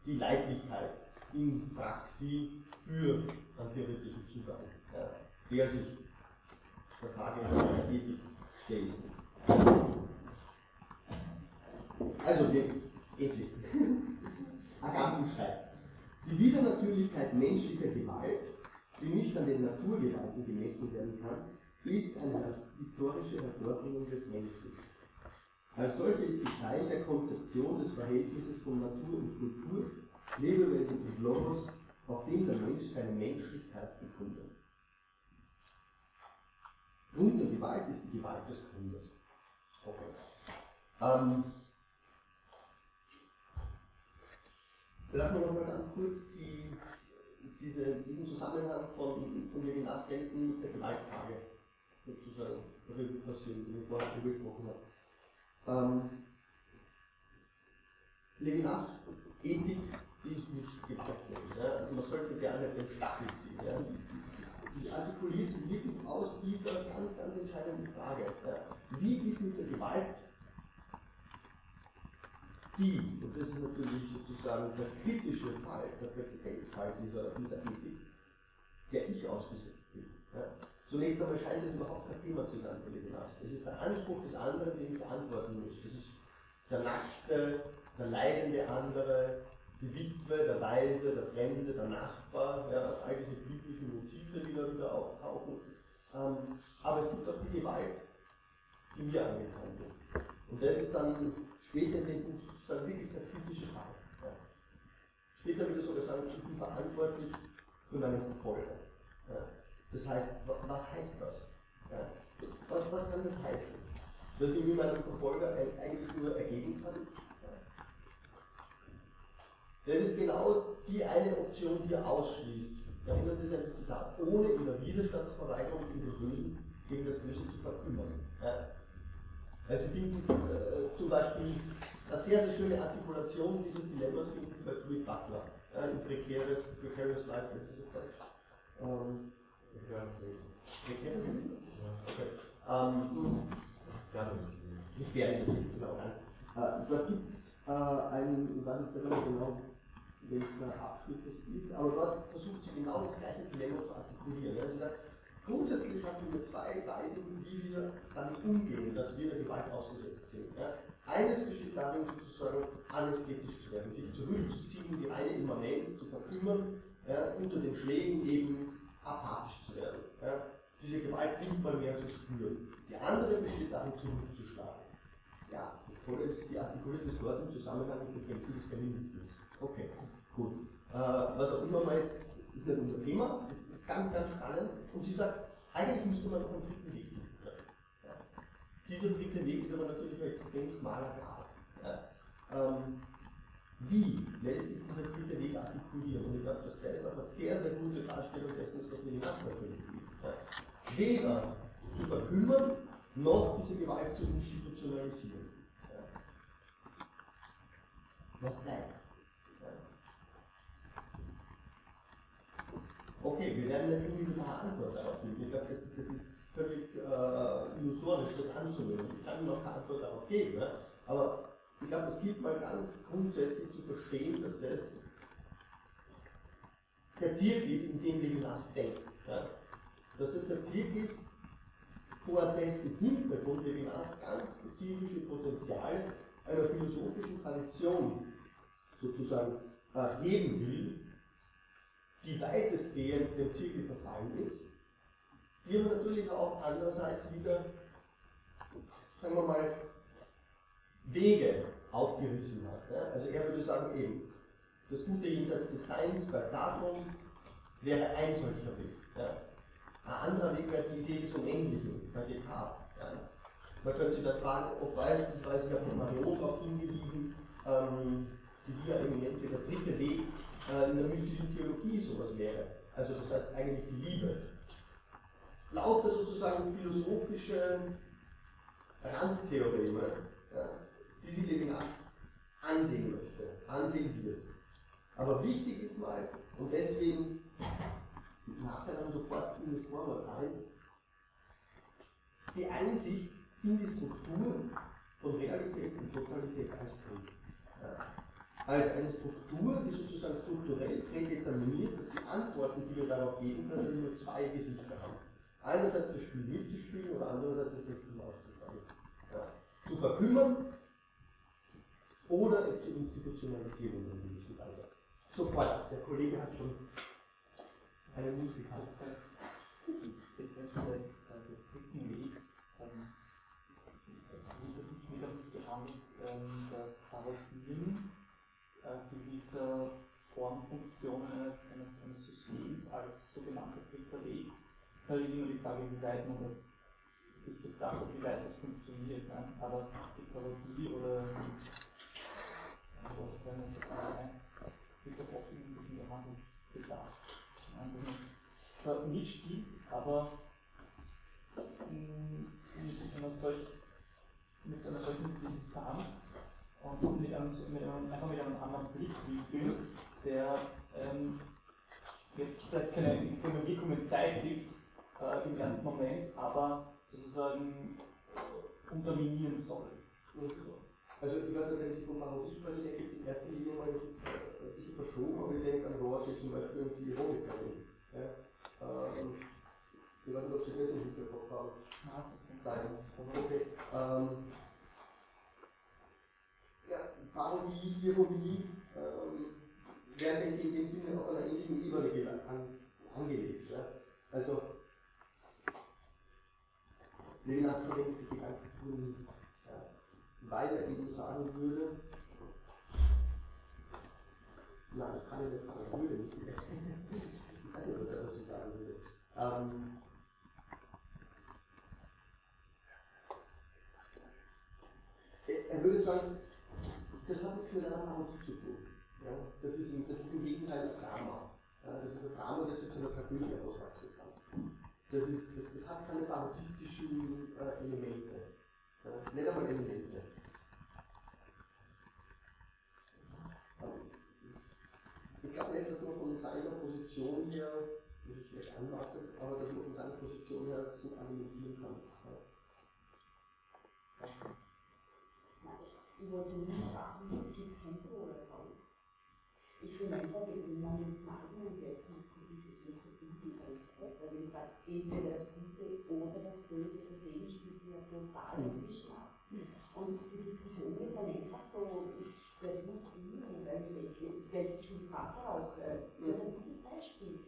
[SPEAKER 1] die Leiblichkeit in Praxis für einen theoretischen Zugang, der sich der Frage der Ethik stellt? Also die Ethik. Schreibt, die Widernatürlichkeit menschlicher Gewalt, die nicht an den Naturgewalten gemessen werden kann, ist eine historische Hervorbringung des Menschen. Als solche ist sie Teil der Konzeption des Verhältnisses von Natur und Kultur, Lebewesen und Logos, auf dem der Mensch seine Menschlichkeit bekundet. Grund der Gewalt ist die Gewalt des Gründers. Okay. Ähm, Lassen wir nochmal ganz kurz die, diese, diesen Zusammenhang von, von Levinas Denken mit der Gewaltfrage sozusagen Revue passieren, den ich vorher angesprochen habe. Ähm, Levinas Ethik ist mit Gewalt. Ja? Also man sollte gerne den Stachel ziehen. Ja? Die artikuliert sich wirklich aus dieser ganz, ganz entscheidenden Frage. Ja? Wie ist mit der Gewalt die, und das ist natürlich sozusagen der kritische Fall, der Präzedenzfall dieser, dieser Ethik, der ich ausgesetzt bin. Ja. Zunächst einmal scheint es überhaupt kein Thema zu sein für den Arzt. Es ist der Anspruch des anderen, den ich beantworten muss. Das ist der nackte, der leidende andere, die Witwe, der Weise, der Fremde, der Nachbar, ja, all diese biblischen Motive, die da wieder auftauchen. Ähm, aber es gibt auch die Gewalt, die mir angetan wird. Und das ist dann später in dem Buch sozusagen wirklich der kritische Fall. Ja. Später würde ich sogar sagen, ich bin verantwortlich für meinen Verfolger. Ja. Das heißt, was heißt das? Ja. Was, was kann das heißen? Dass ich mir meinem Verfolger eigentlich nur ergeben kann? Das ist genau die eine Option, die er ausschließt. Erinnert sich an das Zitat, ohne in der Widerstandsverweigerung gegen, den Bösen, gegen das Böse zu verkümmern. Ja. Also ich finde das äh, zum Beispiel eine sehr, sehr schöne Artikulation dieses Dilemmas finden Sie bei Judith Butler. Äh, in prekäres, prekäres Life, ist das falsch? Ähm. Ähm, gefährliches Leben, genau. Äh, dort gibt es äh, einen, ich weiß nicht genau, welcher Abschnitt das ist, aber dort versucht sie genau das gleiche Dilemma zu artikulieren. Also sagt, Grundsätzlich haben wir zwei Weisen, wie wir damit umgehen, dass wir der Gewalt ausgesetzt sind. Ja. Eines besteht darin, sozusagen anästhetisch zu werden, sich zurückzuziehen, die reine Immanenz zu verkümmern, ja, unter den Schlägen eben apathisch zu werden. Ja. Diese Gewalt nicht mal mehr zu spüren. Die andere besteht darin, zurückzuschlagen. Ja, das Tolle ist, sie artikuliert das dort im Zusammenhang mit dem Kämpfen des Feminismus. Okay, gut. Äh, was auch immer man jetzt, ist nicht unser Thema, ist ganz, ganz spannend. Und sie sagt, eigentlich müsste man noch einen dritten Weg finden. Ja. Dieser dritte Weg ist aber natürlich ein extrem schmaler Grad. Ja. Ähm, wie lässt sich dieser dritte Weg artikulieren? Und ich glaube, das ist eine sehr, sehr gute Darstellung dessen, was wir Nacht natürlich ja. Weder zu verkümmern, noch diese Gewalt zu institutionalisieren. Was bleibt? Okay, wir werden eine unmittelbare Antwort darauf geben. Ich glaube, das, das, ist völlig äh, illusorisch, das anzunehmen. Ich kann noch keine Antwort darauf geben. Ne? Aber ich glaube, es gilt mal ganz grundsätzlich zu verstehen, dass das der Zirkel ist, in dem Levinas denkt. Ja? Dass das der Zirkel ist, vor dessen Hintergrund Levinas ganz spezifische Potenziale einer philosophischen Tradition sozusagen äh, geben will, die weitestgehend dem Zirkel verfallen ist, die aber natürlich auch andererseits wieder, sagen wir mal, Wege aufgerissen hat. Ja? Also er würde sagen, eben, das Gute jenseits des Seins bei Platon wäre ein solcher Weg. Ja? Ein anderer Weg wäre die Idee des Unendlichen bei Descartes. Ja? Man könnte sich da fragen, ob beispielsweise, ich habe von Marion darauf hingewiesen, ähm, die Via Eminentia, der dritte Weg, äh, in der mystischen Theologie sowas wäre. Also das heißt eigentlich die Liebe. Lauter sozusagen philosophische Randtheoreme, die sich Levinas ansehen möchte, ansehen wird. Aber wichtig ist mal, und deswegen nachher dann sofort in das Vorwort rein, die Einsicht in die Struktur von Realität und Totalität als Krieg. Als eine Struktur, die sozusagen strukturell prädeterminiert, dass die Antworten, die wir darauf geben können, nur zwei Gesichter haben. Einerseits das Spiel mitzuspielen oder andererseits das Spiel auszufallen. Ja. Zu verkümmern oder es zu institutionalisieren in einem gewissen Alter. Sofort, der Kollege hat schon eine Musik.
[SPEAKER 3] Betreffend des, dritten Wegs, ähm, das ist wieder gehandelt, ähm, dass Parodieren äh, gewisser Formfunktionen eines, eines Systems als sogenannter dritter Weg. Da ist immer die Frage, wie weit man das sich hat, wie weit das funktioniert. Ne? Aber die Parodie oder wenn es sozusagen wird doch oft in diesem gehandelt. Ne? Dass man zwar mitspielt, aber mm, mit einer, solch, mit einer solchen Distanz und mit einem, mit einem, einfach mit einem anderen Blickwinkel, der ähm, jetzt vielleicht keine extreme Wirkungen zeitigt äh, im ersten Moment, aber sozusagen unterminieren soll.
[SPEAKER 1] Also ich weiß nicht, wenn Sie von Parodie sprechen, denke ich in erster Linie mal, das ist ein bisschen verschoben, aber ich denke an Worte zum Beispiel an die Ironiker. Ja? Ähm, ich weiß nicht, ob Sie das im Hinterkopf haben.
[SPEAKER 3] Das
[SPEAKER 1] Nein. Okay. Ähm, ja, Parodie, Ironie ähm, werden in dem Sinne auf einer ähnlichen Ebene an, angelegt. Ja? Also, Levinas verwendet die Gedanken, weil er eben sagen würde, Nein, ich kann ich nicht sagen, würde nicht. Ich weiß nicht, was er dazu sagen würde. Ähm, er würde sagen, das hat nichts mit einer Parodie zu tun. Ja? Das, ist im, das ist im Gegenteil ein Drama. Ja? Das ist ein Drama, das du zu einer Tragödie auswachsen kann. Das, ist, das, das hat keine parodistischen äh, Elemente. Ja? Nicht einmal Elemente. Ich glaube nicht, dass man von seiner Position her, das ist vielleicht anmaßend, aber dass man von seiner Position her so argumentieren kann. Ja
[SPEAKER 2] ich wollte nur sagen, gibt es kein Solo-Erzeugung. Ich finde einfach, wenn man mit Fragen und Plätzen diskutiert, ist es so undifferenziert, weil wenn ich sage, entweder das Gute oder das Böse, das Leben spielt sich ja total dazwischen ab. Und die Diskussion wird dann einfach so, der weil letztlich schon Vater auch, äh, das ist ein gutes Beispiel.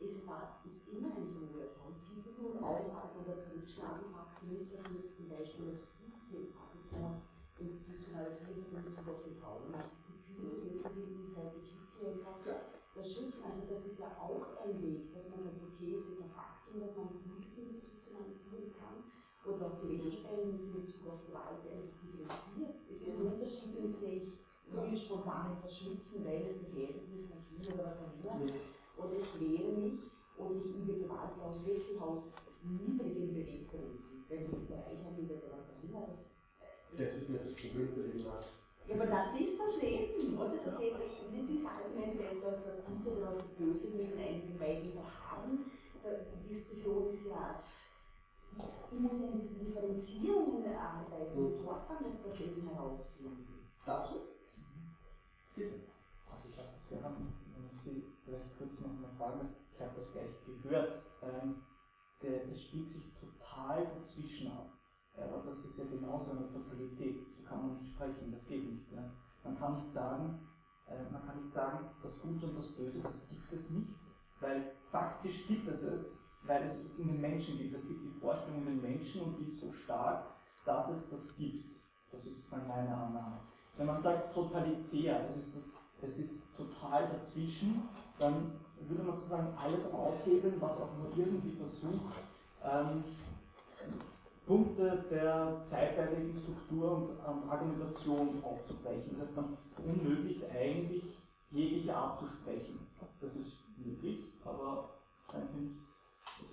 [SPEAKER 2] Es war, ist immer ein Solo-Erzeugung. Es gibt nur außerhalb oder zurückschlagen Fakten, ist das jetzt zum Beispiel das Gute, ich sage jetzt mal, institutionalisiert in Bezug auf die Frauen. Das Gefühl, das jetzt die Kirche einfach das Schützen, also das ist ja auch ein Weg, dass man sagt, okay, es ist ein Faktum, dass man Police institutionalisieren kann oder auch die Rechtsverhältnisse in Bezug auf Gewalt einfach differenziert. Es ist ein Unterschied, wenn ich sehe, ich will spontan etwas schützen, weil es gefährdet ist, ein Kind oder was auch immer, oder ich wehre mich und ich übe Gewalt aus wirklich aus niedrigen Beweggründen, wenn ich bereichern will oder was auch immer, das
[SPEAKER 1] das ist nicht das Problem für den Mann.
[SPEAKER 2] Ja, aber das ist das Leben, oder? Das Leben ist nicht diese Argumente, als was das Gute oder was das Böse, müssen eigentlich beiden haben. Die Diskussion ist ja, ich muss ja in diesen Differenzierungen arbeiten und dort dann das, das Leben herausfinden.
[SPEAKER 1] Dazu?
[SPEAKER 3] Also ich habe das gehabt, wenn ich Sie vielleicht kurz noch mal fragen, ich habe das gleich gehört, ähm, der, es spielt sich total dazwischen ab. Aber das ist ja genauso eine Totalität. So kann man nicht sprechen, das geht nicht. Ne? Man kann nicht sagen, äh, man kann nicht sagen, das Gute und das Böse, das gibt es nicht. Weil faktisch gibt es es, weil es es in den Menschen gibt. Es gibt die Vorstellung in den Menschen und die ist so stark, dass es das gibt. Das ist meine Annahme. Wenn man sagt totalitär, das ist, das, das ist total dazwischen, dann würde man sozusagen alles aushebeln, was auch nur irgendwie versucht, ähm, Punkte der zeitweiligen Struktur und ähm, Argumentation aufzubrechen. Das ist dann unmöglich, eigentlich jegliche abzusprechen. Das ist möglich, aber scheint nicht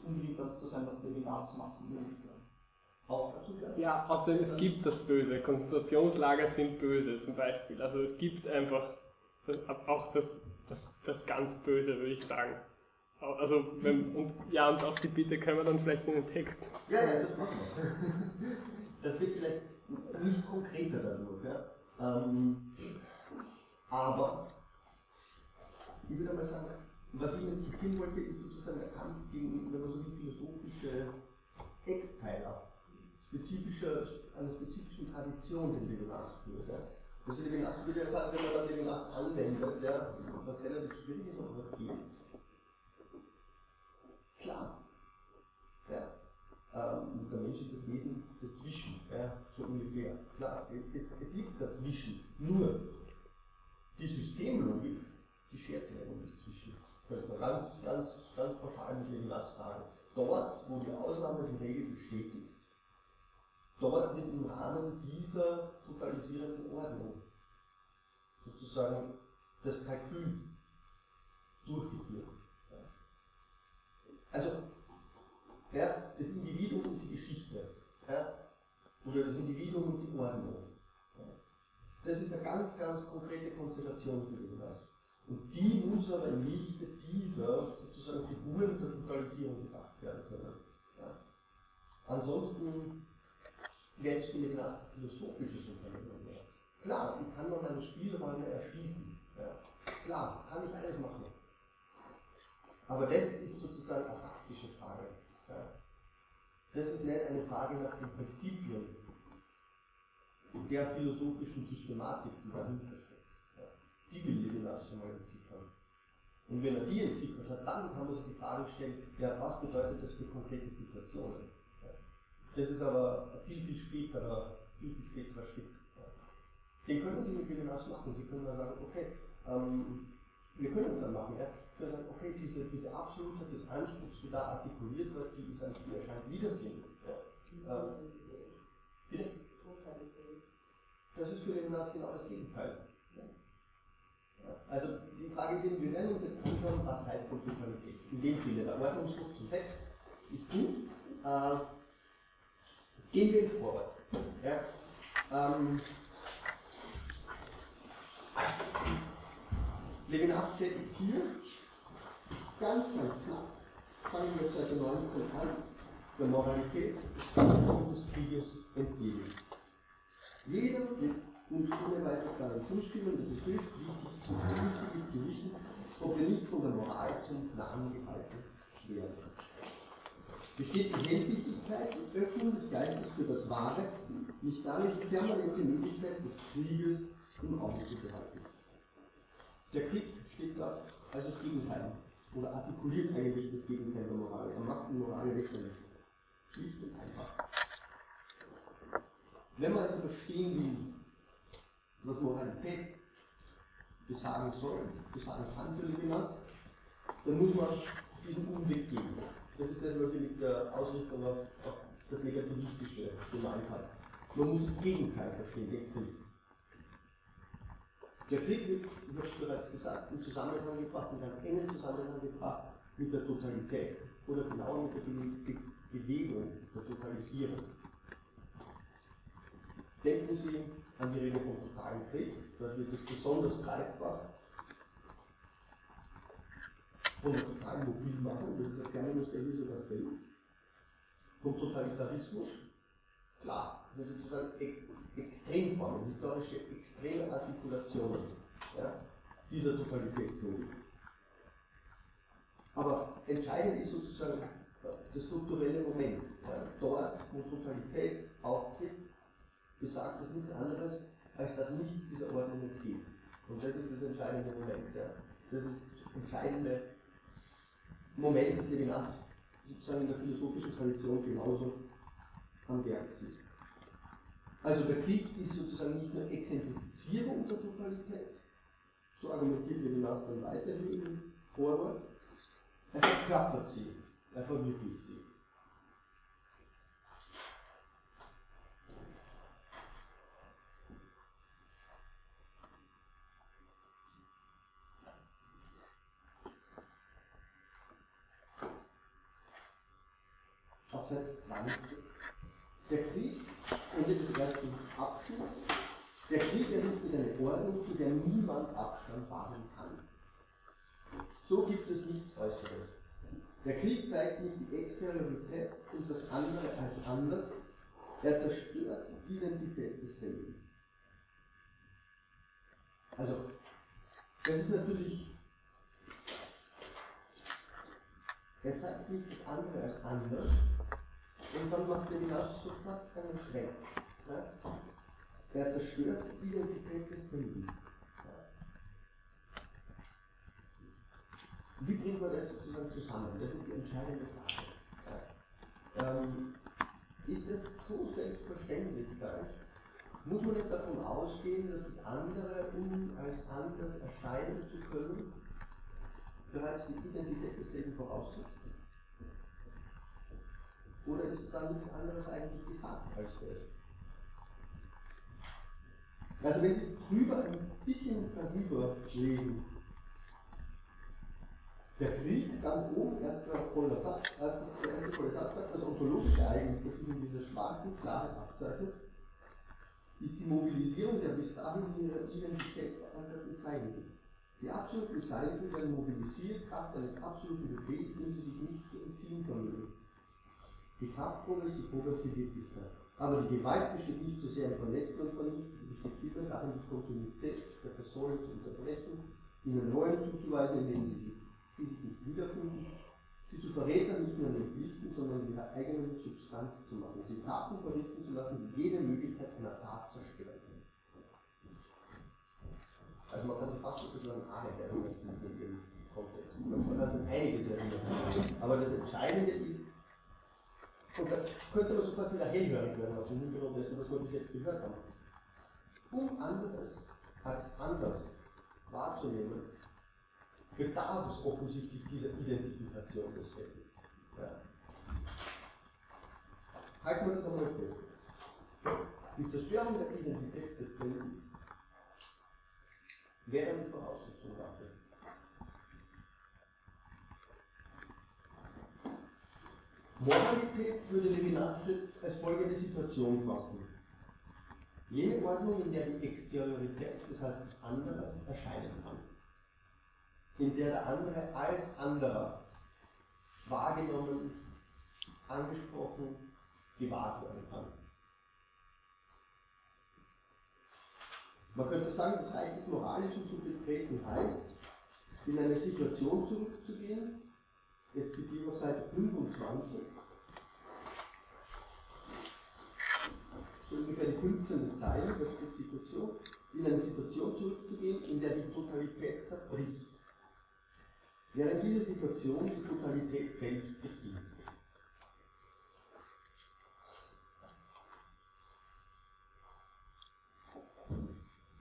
[SPEAKER 3] unbedingt das zu sein, was Levinas machen will.
[SPEAKER 1] Auch dazu gehört?
[SPEAKER 4] Ja, außerdem es gibt das Böse. Konzentrationslager sind böse zum Beispiel. Also es gibt einfach auch das, das, das ganz Böse, würde ich sagen. Also, wenn, und, ja, und auch die Bitte können wir dann vielleicht in den Text.
[SPEAKER 1] Ja, ja, das machen wir. Das wird vielleicht nicht konkreter dadurch, ja. Ähm, aber ich würde mal sagen, was ich jetzt skizzieren wollte, ist sozusagen der Kampf gegen, wenn man so will, philosophische Eckpfeiler, spezifischer, einer spezifischen Tradition, den Levinas führt. Ja. Also Levinas würde ja sagen, wenn man dann Levinas anwendet, ja, was relativ schwierig ist, aber was geht, klar. Ja. Ähm, der Mensch ist das Wesen dazwischen, ja, so ungefähr. Klar, es, es liegt dazwischen. Nur die Systemlogik, die schert sich eigentlich dazwischen. Könnte man ganz, ganz, ganz pauschal mit Levinas sagen. Dort, wo die Ausnahme die Regel bestätigt, dort wird im Rahmen dieser totalisierenden Ordnung sozusagen das Kalkül durchgeführt. Also, ja, das Individuum und die Geschichte. Ja, oder das Individuum und die Ordnung. Das ist eine ganz, ganz konkrete Konstellation für irgendwas. Und die muss aber im Lichte dieser sozusagen Figuren der Totalisierung gedacht werden können. Ansonsten es für mich ein philosophisches Unternehmen. Ja. Klar, ich kann noch meine Spielräume erschließen. Ja. Klar, kann ich alles machen. Aber das ist sozusagen eine faktische Frage. Ja. Das ist nicht eine Frage nach den Prinzipien der philosophischen Systematik, die dahinter steckt. Ja. Die will Levinas schon mal entziffern. Und wenn er die entziffert hat, dann kann man sich die Frage stellen, ja, was bedeutet das für konkrete Situationen? Das ist aber ein viel, viel späterer, viel, viel späterer Schritt. Den können Sie mit Levinas machen. Sie können dann sagen, okay, ähm, wir können es dann machen. Ja wir sagen, okay, diese, diese Absolutheit des Anspruchs, die da artikuliert wird, die ist eigentlich, die erscheint widersinnig. Ja. Ähm, bitte? Das ist für den Nas genau das Gegenteil. Ja. Also die Frage ist eben, wir werden uns jetzt anschauen, was heißt Totalität. In dem Sinne, der Ordnungsdruck zum Text ist gut. Äh, gehen wir Vorwort. Ja. Ähm, Levinas ist hier ganz, ganz knapp fangen wir Seite 19 an, der Moralität des Krieges entgegen. Jeder wird uns ohne weiteres daran zustimmen, dass es höchst wichtig, ist zu wissen, ob wir nicht von der Moral zum Plan gehalten werden. Besteht die Hellsichtigkeit und Öffnung des Geistes für das Wahre, nicht dadurch die permanente Möglichkeit des Krieges im Auge zu behalten. Der Krieg steht da als das Gegenteil oder artikuliert eigentlich das Gegenteil der Moral. Er macht die Moral lächerlich. Schlicht und einfach. Wenn man also verstehen will, was Moralität besagen soll, besagen kann für Levinas, dann muss man diesen Umweg gehen. Das ist das, was ich mit der Ausrichtung auf, das Negativistische gemeint habe. Man muss das Gegenteil verstehen, den Krieg. Der Krieg wird, ich habe bereits gesagt, in Zusammenhang gebracht, in ganz engen Zusammenhang gebracht mit der Totalität oder genau mit der Be Bewegung der Totalisierung. Denken Sie an die Rede vom totalen Krieg, da wird es besonders greifbar. Von der totalen Mobilmachung, das ist der Terminus, der sogar fällt. Vom Totalitarismus, klar, das ist sozusagen Extremformen, historische extreme Artikulationen ja, dieser Totalitätslogik. Aber entscheidend ist sozusagen das strukturelle Moment. Ja, dort, wo Totalität auftritt, besagt es nichts anderes, als dass nichts dieser Ordnung entgeht. Und das ist das entscheidende Moment. Ja. Das ist das entscheidende Moment, das Levinas sozusagen in der philosophischen Tradition genauso am Werk sieht. Also der Krieg ist sozusagen nicht nur Exemplifizierung der Totalität, so argumentiert Levinas dann weiter im Vorwort, er verkörpert sie, er verwirklicht sie. Auf Seite 20 Der Krieg, Ende des ersten Abschnitts, der Krieg errichtet eine Ordnung, zu der niemand Abstand wahren kann. So gibt es nichts Äußeres. Der Krieg zeigt nicht die Exteriorität und das andere als anders, er zerstört die Identität desselben. Also, das ist natürlich, er zeigt nicht das andere als anders und dann macht er genauso sofort einen Schwenk. Ja? Er zerstört die Identität desselben. Wie bringt man das sozusagen zusammen? Das ist die entscheidende Frage. Ähm, ist es so selbstverständlich gleich? Muss man jetzt davon ausgehen, dass das andere, um als anders erscheinen zu können, bereits die Identität desselben voraussetzt? Oder ist dann nichts anderes eigentlich gesagt als das? Also wenn Sie drüber ein bisschen darüber lesen, der Krieg, ganz oben, erster voller Satz, erster, der erste volle Satz sagt, das ontologische Ereignis, das sich in dieser schwarzen Klarheit abzeichnet, ist die Mobilisierung der bis dahin in ihrer Identität verankerten Seinigen. Die absoluten Seinigen werden mobilisiert, Kraft eines absoluten Befehls, dem sie sich nicht zu entziehen vermögen. Die Kraftprobe ist die Probe auf die Wirklichkeit. Aber die Gewalt besteht nicht so sehr im Verletzen und Vernichten, sie besteht vielmehr darin, die Kontinuität der Personen zu unterbrechen, ihnen Rollen zuzuweisen, indem sie sie sich nicht wiederfinden, sie zu Verrätern nicht nur in den Pflichten, sondern in ihrer eigenen Substanz zu machen, sie Taten verrichten zu lassen, die jede Möglichkeit einer Tat zerstören. Also man kann sich fast ein bisschen an Arbeit erinnern in dem Kontext. Sich einiges erinnern. Aber das Entscheidende ist, und da könnte man sofort wieder hellhörig werden auf dem Hintergrund dessen, was wir bis jetzt gehört haben. Um anderes als anders wahrzunehmen, bedarf es offensichtlich dieser Identifikation des Settings. Ja. Halten wir das einmal fest. Die Zerstörung der Identität des Selben wäre eine Voraussetzung dafür. Moralität würde Levinas jetzt als folgende Situation fassen. Jene Ordnung, in der die Exteriorität, das heißt das andere, erscheinen kann in der der andere als anderer wahrgenommen, angesprochen, gewahrt werden kann. Man könnte sagen, das Reich des Moralischen zu betreten heißt, in eine Situation zurückzugehen, jetzt zitiere ich auf Seite 25, so ungefähr die 15. Zeile, da steht Situation, in eine Situation zurückzugehen, in der die Totalität zerbricht während diese Situation die Totalität selbst bestimmt.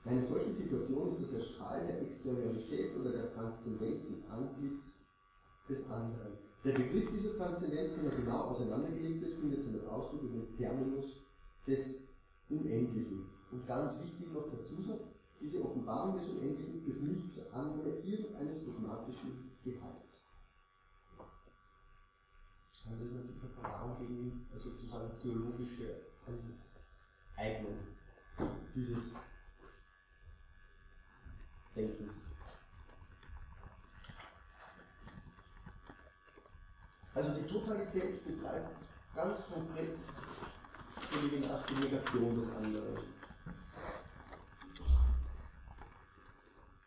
[SPEAKER 1] Eine solche Situation ist das Erstrahlen der Exteriorität oder der Transzendenz im Antlitz des anderen. Der Begriff dieser Transzendenz, wenn er genau auseinandergelegt wird, findet seinen Ausdruck in dem Terminus des Unendlichen. Und ganz wichtig noch der Zusatz, diese Offenbarung des Unendlichen führt nicht zur Annahme irgendeines dogmatischen Gehalts. Das ist natürlich eine Verwahrung gegen sozusagen theologische Eignung dieses Denkens. Also die Totalität betreibt ganz konkret die Negation des anderen.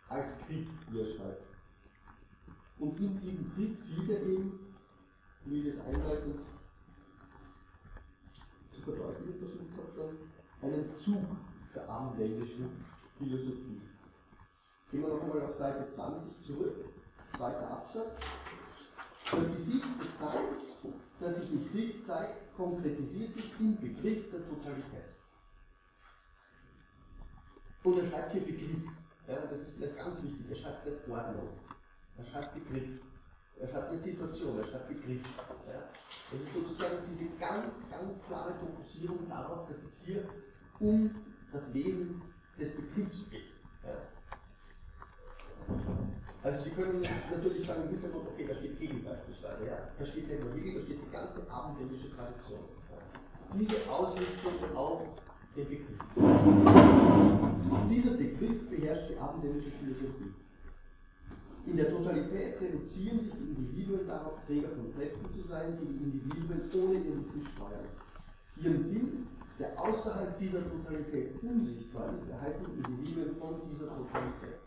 [SPEAKER 1] Als Krieg, wie er schreibt. Und in diesem Krieg sieht er eben, wie das einleitend zu verdeutlichen versucht habe schon, einen Zug der abendländischen Philosophie. Gehen wir noch einmal auf Seite 20 zurück, zweiter Absatz. Das Gesicht des Seins, das sich im Krieg zeigt, konkretisiert sich im Begriff der Totalität. Und er schreibt hier Begriff. Ja, das ist ganz wichtig. Er schreibt nicht Ordnung. Er schreibt Begriff. Er schreibt eine Situation, er schreibt Begriff. Ja? Das ist sozusagen diese ganz, ganz klare Fokussierung darauf, dass es hier um das Wesen des Begriffs geht. Ja? Also Sie können natürlich sagen okay, da steht Hegel beispielsweise. Ja? Da steht nicht nur Hegel, da steht die ganze abendländische Tradition. Diese Ausrichtung auf den Begriff. Dieser Begriff beherrscht die abendländische Philosophie. In der Totalität reduzieren sich die Individuen darauf, Träger von Kräften zu sein, die die Individuen ohne ihren Sinn steuern. Ihren Sinn, der außerhalb dieser Totalität unsichtbar ist, erhalten Individuen von dieser Totalität.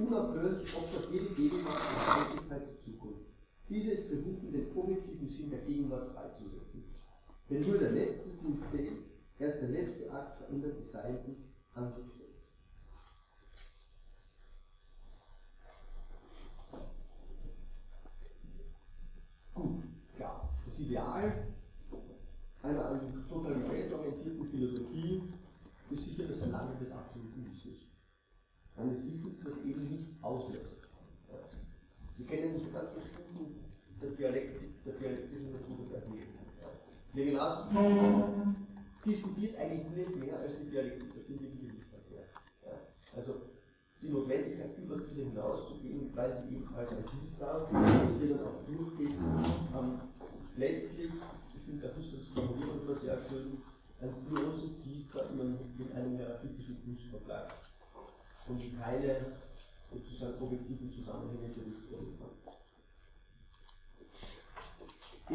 [SPEAKER 1] Unaufhörlich opfert jede Gegenwart und Wirklichkeit die Zukunft. Diese ist berufen, den objektiven Sinn der Gegenwart freizusetzen. Wenn nur der letzte Sinn zählt, erst der letzte Akt verändert die Seiten an sich selbst. Gut, klar, das Ideal einer an Totalität orientierten Philosophie ist sicher das Erlangen des absoluten. Eines Wissens, das eben nichts auslöst. Sie kennen diese ganzen Stufen der Dialektik, der dialektischen Methode der Erklärung. Levinas diskutiert eigentlich nicht mehr als die Dialektik der sinnlichen Ja. Also die Notwendigkeit, über diese hinauszugehen, weil sie eben als ein Dienstag, das hier dann auch durchgeht, ähm, letztlich, ich finde, der Husserls Formulierung immer sehr schön, ein bloßes Diestar immer mit einem hierarchischen Künstler bleibt und keine sozusagen objektiven Zusammenhänge berichten kann.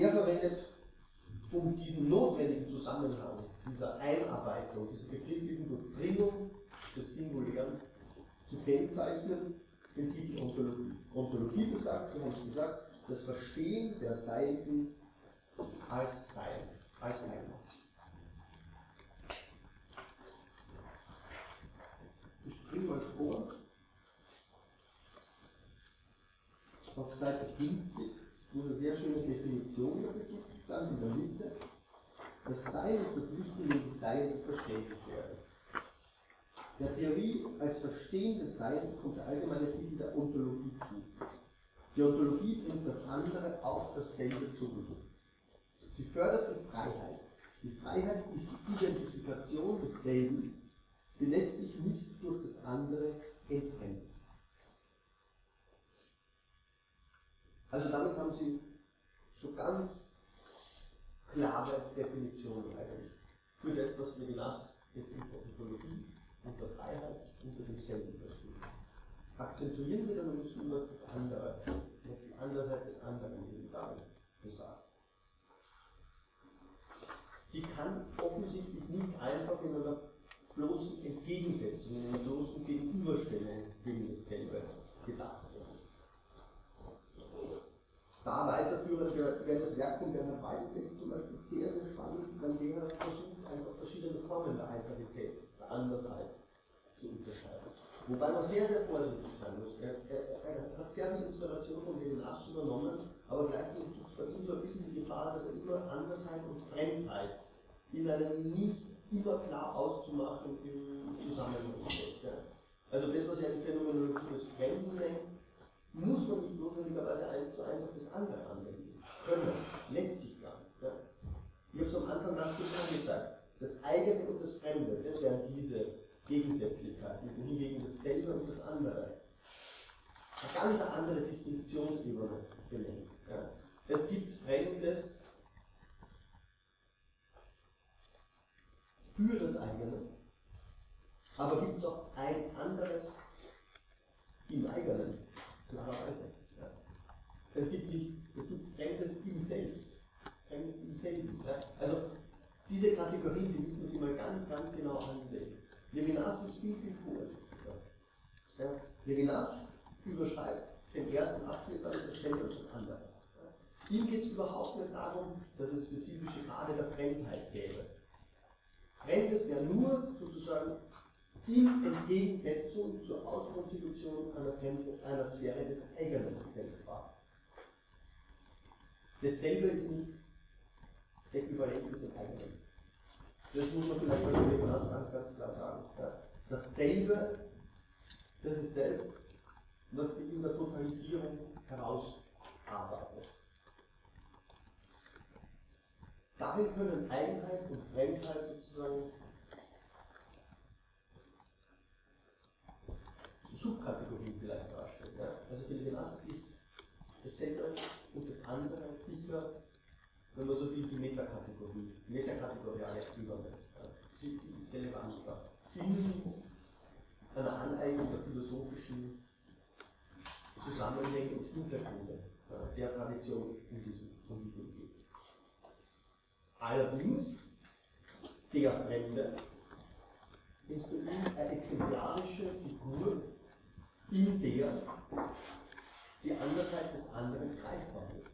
[SPEAKER 1] Er verwendet, um diesen notwendigen Zusammenhang dieser Einarbeitung, dieser begrifflichen Durchdringung des Singulären zu kennzeichnen, den Titel Ontologie. Ontologie besagt, wir haben es gesagt, das Verstehen der Seiten als Sein, als Einheit. Ich bringe mal vor, auf Seite 50, wo eine sehr schöne Definition dafür gibt, ganz in der Mitte. Das Sein ist das Licht, in dem die Seiten verständlich werden. Der Theorie als verstehendes Sein kommt der allgemeine Titel der Ontologie zu. Die Ontologie bringt das andere auf dasselbe zurück. Sie fördert die Freiheit. Die Freiheit ist die Identifikation desselben. Sie lässt sich nicht durch das andere entfremden. Also damit haben Sie schon ganz klare Definitionen eigentlich für das, was Levinas jetzt in der Ontologie unter Freiheit unter demselben verstehen. Akzentuieren wir dann müssen, was das andere, was die andere Seite des anderen damit besagt. Die kann offensichtlich nicht einfach in einer bloßen Entgegensetzung, in einer bloßen Gegenüberstellung gegen dasselbe gedacht werden. Da weiterführen wäre das Werk von Bernhard Weidenfeld zum Beispiel sehr, sehr spannend, weil der versucht, einfach verschiedene Formen der Alterität, der Andersheit zu unterscheiden. Wobei man sehr, sehr vorsichtig sein muss. Er, er, er hat sehr viel Inspiration von Levinas übernommen, aber gleichzeitig gibt es bei ihm so ein bisschen die Gefahr, dass er immer Andersheit und Fremdheit in einem nicht immer klar auszumachen im Zusammenhang. Ja. Also das, was er die Phänomenologie des Fremden nennt, muss man nicht notwendigerweise eins zu eins auf das andere anwenden. Können, lässt sich gar nicht. Ja. Ich habe es am Anfang nachgeschaut gesagt, das eigene und das Fremde, das wären diese Gegensätzlichkeiten, hingegen dasselbe und das andere. Eine ganz andere Distinktionsebene benennt. Ja. Es gibt Fremdes für das eigene, aber gibt es auch ein anderes im eigenen, klarerweise. Ja. Es gibt nicht, es gibt Fremdes im Selbst, Fremdes im Selben. Ja. Also diese Kategorien, die müssen wir sich mal ganz, ganz genau ansehen. Levinas ist viel, viel vorsichtiger. Ja. Levinas überschreibt den ersten Abschnitt als dasselbe und das andere. Ihm geht es überhaupt nicht darum, dass es spezifische Grade der Fremdheit gäbe. Fremdes wäre nur sozusagen in Entgegensetzung zur Auskonstitution einer, Sphäre des eigenen denkbar. Dasselbe ist nicht äquivalent mit dem eigenen. Das muss man vielleicht bei Levinas ganz, ganz klar sagen. Ja. Dasselbe, das ist das, was sich in der Totalisierung herausarbeitet. Darin können Eigenheit und Fremdheit sozusagen Subkategorien vielleicht darstellen. Ja? Also für Levinas ist dasselbe und das andere sicher wenn man so will, die Metakategorie, metakategoriale Ebene. Sie, sie ist relevanter. In einer Aneignung der philosophischen Zusammenhänge und Hintergründe der Tradition in diesem, von diesem. Allerdings, der Fremde ist für ihn eine exemplarische Figur, in der die Andersheit des anderen greifbar wird.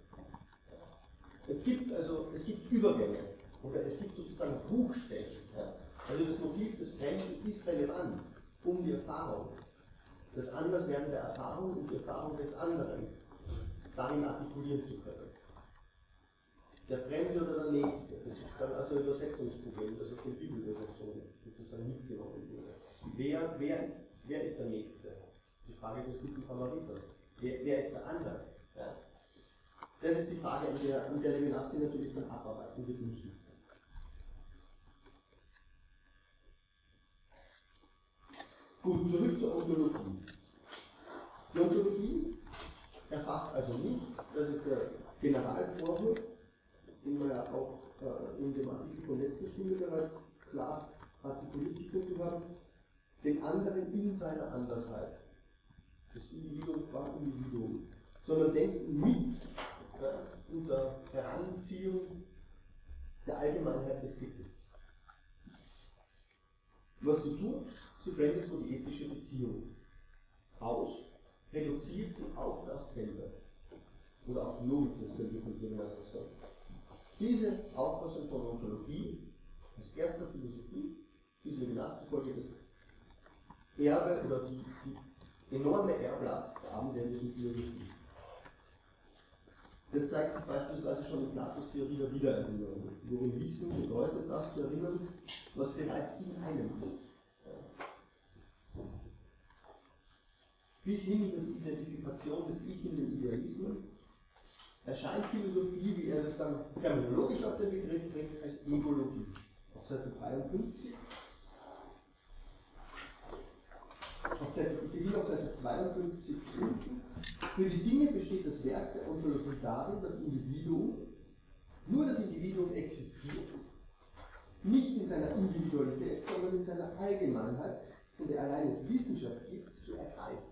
[SPEAKER 1] Es gibt also, es gibt Übergänge oder es gibt sozusagen Buchstellen. Also das Motiv des Fremden ist relevant, um die Erfahrung, das Anderswerden der Erfahrung und die Erfahrung des anderen darin artikulieren zu können. Der Fremde oder der Nächste, das ist dann also ein Übersetzungsproblem, das aus den Bibelübersetzungen sozusagen mitgenommen wurde. Wer, wer, ist, wer ist der Nächste? Die Frage des guten Favoriters. Wer, wer ist der andere? Ja. Das ist die Frage, an der, an der Levinas natürlich dann abarbeiten wird müssen. Gut, zurück zur Ontologie. Die Ontologie erfasst also nicht, das ist der Generalvorwurf, den wir ja auch äh, in dem Artikel von letzter Stunde bereits klar artikuliert gefunden haben, den anderen in seiner Andersheit. Das Individuum qua Individuum. Sondern denkt mit äh, unter Heranziehung der Allgemeinheit des Titels. Was sie tut, sie blendet so die ethische Beziehung aus, reduziert sie auf dasselbe. Oder die Logik desselbe, von dem das auch sagt. Diese Auffassung von Ontologie als erster Philosophie ist Levinas zufolge das Erbe oder die, die enorme Erblast der abendländischen Philosophie. Das zeigt sich beispielsweise schon in Platos Theorie der Wiedererinnerung, worin Wissen bedeutet, das zu erinnern, was bereits in einem ist. Bis hin über die Identifikation des Ich in den Idealismen erscheint Philosophie, wie er das dann terminologisch auf den Begriff bringt, als Egologie. Auf Seite 53. Auf Seite, ich auf Seite 52 unten. Für die Dinge besteht das Werk der Ontologie darin, das Individuum, nur das Individuum existiert, nicht in seiner Individualität, sondern in seiner Allgemeinheit, von der allein es Wissenschaft gibt, zu ergreifen.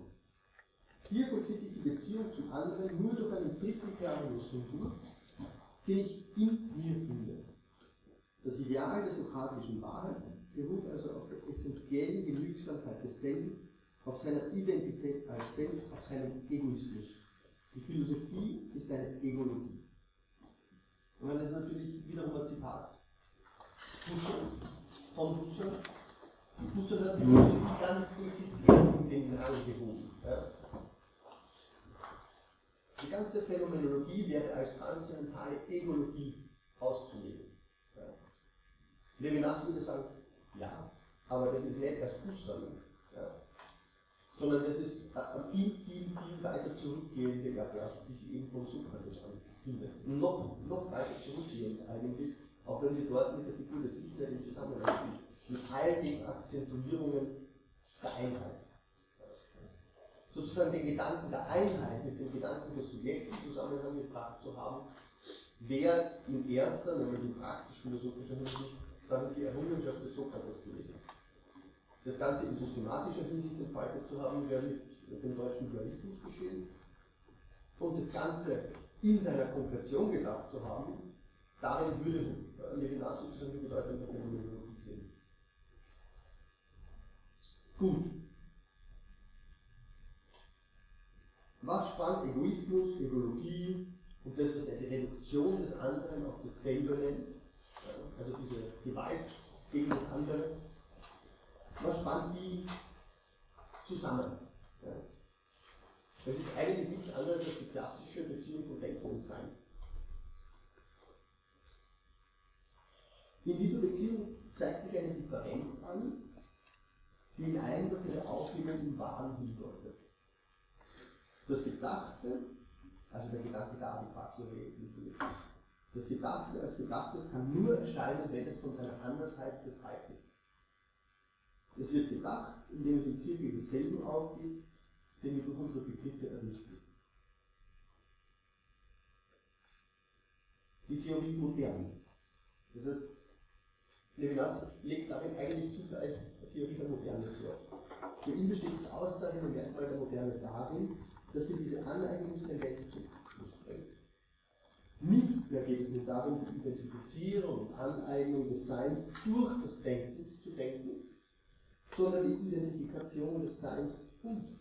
[SPEAKER 1] Hier vollzieht sich die Beziehung zum anderen nur durch einen dritten Terminus hindurch, den ich in mir finde. Das Ideal der sokratischen Wahrheit beruht also auf der essentiellen Genügsamkeit desselben, auf seiner Identität als Selbst, auf seinem Egoismus. Die Philosophie ist eine Egologie. Und das ist natürlich wiederum ein Zitat von Husserl. Husserl hat die Philosophie ganz dezidiert in den Rang gehoben. Ja. Die ganze Phänomenologie wäre als transzendentale Egologie auszulegen. Ja. Levinas würde sagen, ja, aber das ist nicht erst Husserl, ja. sondern das ist eine viel, viel, viel weiter zurückgehende Erblastung, die sie eben von Sokrates findet. Noch, noch weiter zurückgehend eigentlich, auch wenn sie dort mit der Figur des Ich nicht im Zusammenhang steht, mit all den Akzentuierungen der Einheit sozusagen den Gedanken der Einheit mit dem Gedanken des Subjekts in Zusammenhang gebracht zu haben, wäre in erster, nämlich in praktisch-philosophischer Hinsicht, dann die Errungenschaft des Sokrates gewesen. Das Ganze in systematischer Hinsicht entfaltet zu haben, wäre mit dem deutschen Dualismus geschehen. Und das Ganze in seiner Konkretion gedacht zu haben, darin würde Levinas sozusagen die Bedeutung der Phänomenologie sehen. Gut, Was spannt Egoismus, Egologie und das, was er die Reduktion des anderen auf dasselbe nennt, also diese Gewalt gegen das andere, was spannt die zusammen? Das ist eigentlich nichts anderes als die klassische Beziehung von Denken und Sein. In dieser Beziehung zeigt sich eine Differenz an, die in einem durch ihre Aufhebung im hindeutet. Das Gedachte, also der Gedanke da, die Faktorie, das Gedachte als Gedachtes kann nur erscheinen, wenn es von seiner Andersheit befreit ist. Es wird gedacht, indem es im Zirkel desselben aufgeht, den wir durch unsere Begriffe errichten. die Theorie modern. Das heißt, Levinas legt darin eigentlich zugleich die Theorie der Moderne vor. Für ihn besteht das auszeichnende Merkmal der Moderne darin, dass sie diese Aneignungstendenz zum Abschluss bringt. Nicht mehr geht es nur darum, die Identifizierung und Aneignung des Seins durch das Denken zu denken, sondern die Identifikation des Seins und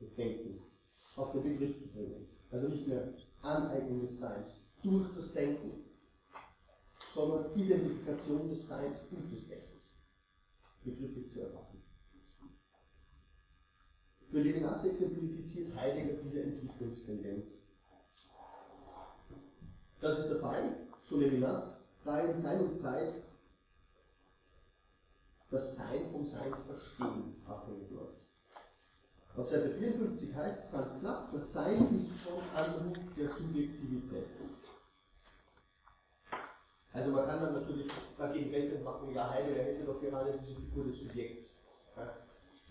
[SPEAKER 1] des Denkens auf den Begriff zu bringen. Also nicht mehr Aneignung des Seins durch das Denken, sondern Identifikation des Seins und des Denkens begrifflich zu erfassen. Für Levinas exemplifiziert Heidegger diese Entwicklungstendenz. Das ist der Fall, so Levinas, da in seiner Zeit das Sein vom Seinsverstehen abhängig läuft. Auf Seite 54 heißt es ganz klar, das Sein ist schon Anruf der Subjektivität. Also man kann dann natürlich dagegen Geltung machen, ja Heidegger hätte doch gerade diese Figur des Subjekts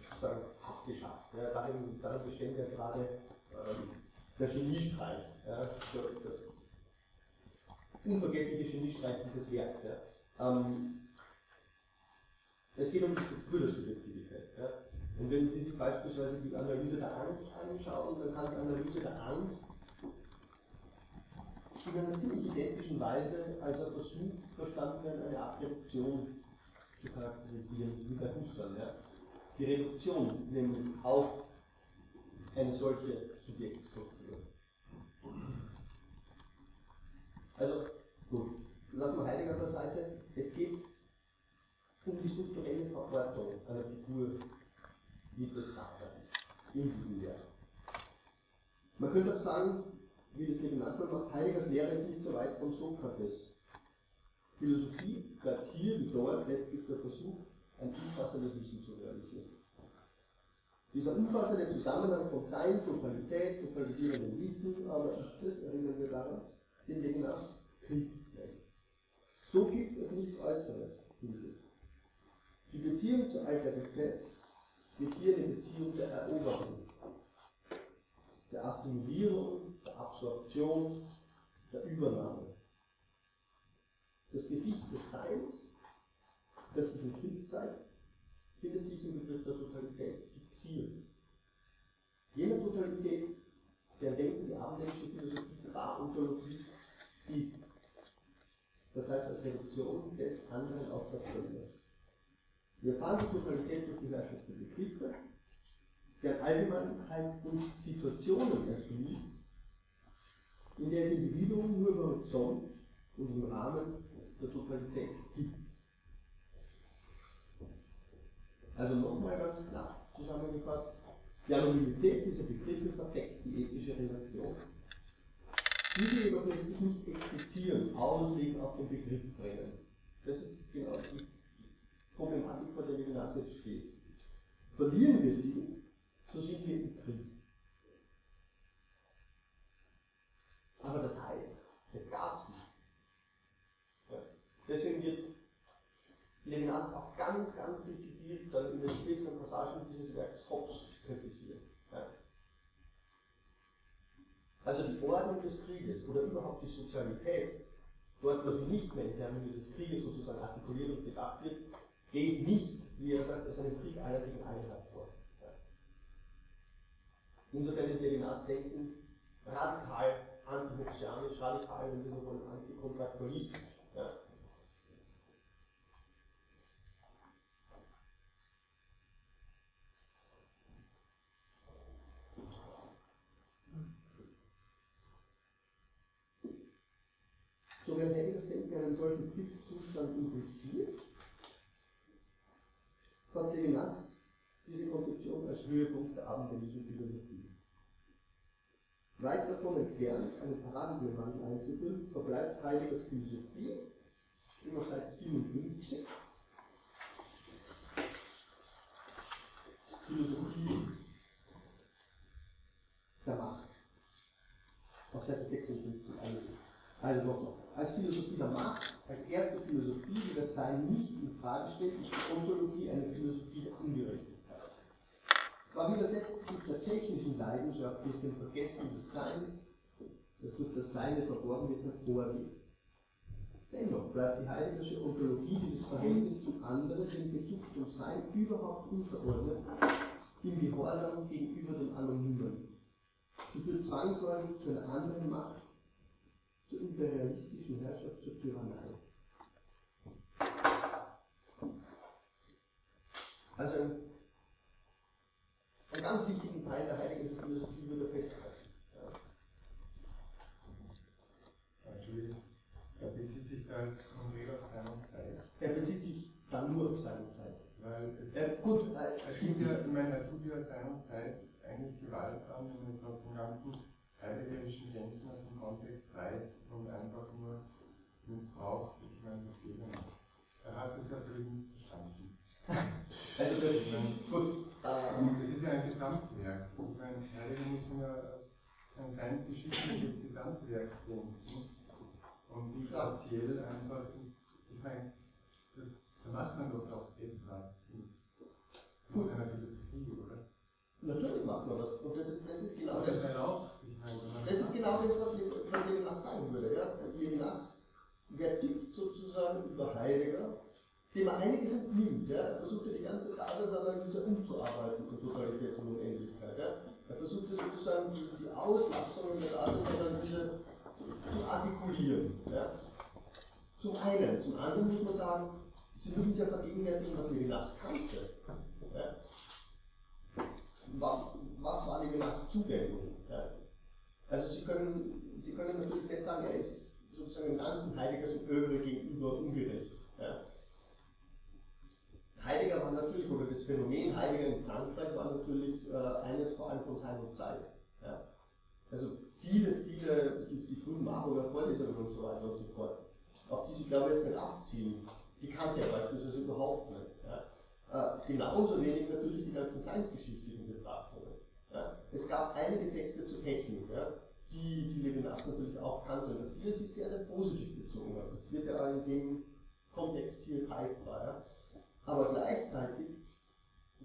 [SPEAKER 1] sozusagen abgeschafft. Ja, darin, darin besteht ja gerade ähm, der Geniestreich, ja, der, der unvergessliche Geniestreich dieses Werks. Ja. Ähm, es geht um die Struktur der Subjektivität. Ja. Und wenn Sie sich beispielsweise die Analyse der Angst anschauen, dann kann die Analyse der Angst in einer ziemlich identischen Weise als ein Versuch verstanden werden, eine Art Reduktion zu charakterisieren, wie bei Husserl. Ja. Die Reduktion nämlich auf eine solche Subjektstruktur. Also, gut, lassen wir Heidegger beiseite. Es geht um die strukturelle Verortung einer Figur wie das Vater in diesem Werk. Man könnte auch sagen, wie das Levinas macht, Heideggers Lehre ist nicht so weit von Sokrates. Philosophie bleibt hier wie dort letztlich der Versuch, ein umfassendes Wissen zu realisieren. Dieser umfassende Zusammenhang von Sein, Totalität, totalisierendem Wissen, aber ist es, erinnern wir daran, den Levinas Krieg nennt. So gibt es nichts Äußeres. Die Beziehung zur Alterität wird hier eine Beziehung der Eroberung, der Assimilierung, der Absorption, der Übernahme. Das Gesicht des Seins, das sich im Krieg zeigt, findet sich im Begriff der Totalität fixiert. Jener Totalität, der Denken die abendländische Philosophie der Ontologie ist. Das heißt als Reduktion des anderen auf dasselbe. Wir erfahren die Totalität durch die Herrschaft der Begriffe, deren Allgemeinheit und Situationen erschließt, in der es Individuum nur über Horizont und im Rahmen der Totalität gibt. Also nochmal ganz klar zusammengefasst, die Anonymität dieser Begriffe verdeckt die ethische Relation. Diese jedoch lässt sich nicht explizieren, auslegen, auf den Begriff bringen. Das ist genau die Problematik, vor der Levinas jetzt steht. Verlieren wir sie, so sind wir im Krieg. Aber das heißt, es gab sie. Deswegen wird Levinas auch ganz, ganz dezidiert dann in den späteren Passagen dieses Werks Hobbes kritisiert. Ja. Also die Ordnung des Krieges oder überhaupt die Sozialität, dort wo sie nicht mehr in Termini des Krieges sozusagen artikuliert und gedacht wird, geht nicht, wie er sagt, aus einem Krieg einer Einheit vor. Ja. Insofern ist Levinas Denken radikal antihoxianisch, radikal, wenn Sie so wollen, antikontraktualistisch. Wenn Heidegger's Denken einen solchen Kriegszustand impliziert, fasst Levinas diese Konzeption als Höhepunkt der abendländischen Philosophie. Weit davon entfernt, einen Paradigmenwandel einzuführen, verbleibt Heideggers Philosophie, immer Seite 57, Philosophie der Macht. Auf Seite 56 Also nochmal. Als Philosophie der Macht, als erste Philosophie, die das Sein nicht in Frage stellt, ist die Ontologie eine Philosophie der Ungerechtigkeit. Zwar widersetzt sich der technischen Leidenschaft, die es dem Vergessen des Seins, das durch das Seine verborgen wird, hervorgeht. Dennoch bleibt die heideggersche Ontologie dieses Verhältnis zum anderen in Bezug zum Sein überhaupt unverordnet im Gehorsam gegenüber dem Anonymen. Sie führt zwangsläufig zu einer anderen Macht, zur imperialistischen Herrschaft, zur Tyrannei. Also ein, einen ganz wichtigen Teil der heiligen Philosophie würde festhalten.
[SPEAKER 5] Ja. Er bezieht sich da jetzt konkret auf Sein und Zeit.
[SPEAKER 1] Er bezieht sich dann nur auf Sein und Zeit.
[SPEAKER 5] Weil es,
[SPEAKER 1] äh, gut,
[SPEAKER 5] er tut ja, ich meine, er tut ja Sein und Zeit eigentlich Gewalt an, wenn es aus dem ganzen heideggerischen Denken, aus dem Kontext reißt und einfach nur missbraucht. Ich meine, das geht ja nicht. Er hat es natürlich missverstanden.
[SPEAKER 1] Also das ist gut.
[SPEAKER 5] Das ist ja ein Gesamtwerk. Ich meine, Heidegger muss man ja als ein seinsgeschichtliches Gesamtwerk denken und nicht partiell einfach, ich meine, das, da macht man doch auch etwas mit, mit seiner Philosophie, oder?
[SPEAKER 1] Natürlich macht man was. Und das ist, das ist genau
[SPEAKER 5] das.
[SPEAKER 1] das.
[SPEAKER 5] Auch,
[SPEAKER 1] das ist genau das, was Levinas sagen würde. Ja? Levinas vertickt sozusagen über Heidegger dem er einiges entnimmt. Ja. Er versuchte die ganze Daseinsanalyse umzuarbeiten von Totalität und Unendlichkeit. Ja. Er versuchte sozusagen die, die Auslassungen der Daseinsanalyse zu artikulieren. Ja. Zum einen. Zum anderen muss man sagen, Sie müssen sich ja vergegenwärtigen, was Levinas kannte. Ja. Was, was war Levinas zugänglich? Ja. Also Sie können, Sie können natürlich nicht sagen, er ist sozusagen im ganzen Heideggers und Övre gegenüber ungerecht. Ja. Heidegger war natürlich, oder das Phänomen Heidegger in Frankreich war natürlich äh, eines vor allem von seiner Zeit. Ja. Also viele, viele, die, die frühen Marburger Vorlesungen und so weiter und so fort, auf die sie, glaube ich, jetzt nicht abziehen, die kannte er beispielsweise überhaupt nicht. Äh, genauso wenig natürlich die ganzen seinsgeschichtlichen Betrachtungen. Ja. Es gab einige Texte zur Technik, ja, die, die Levinas natürlich auch kannte und auf die er sich sehr, sehr positiv bezogen hat. Das wird ja in dem Kontext hier greifbar. Ja. Aber gleichzeitig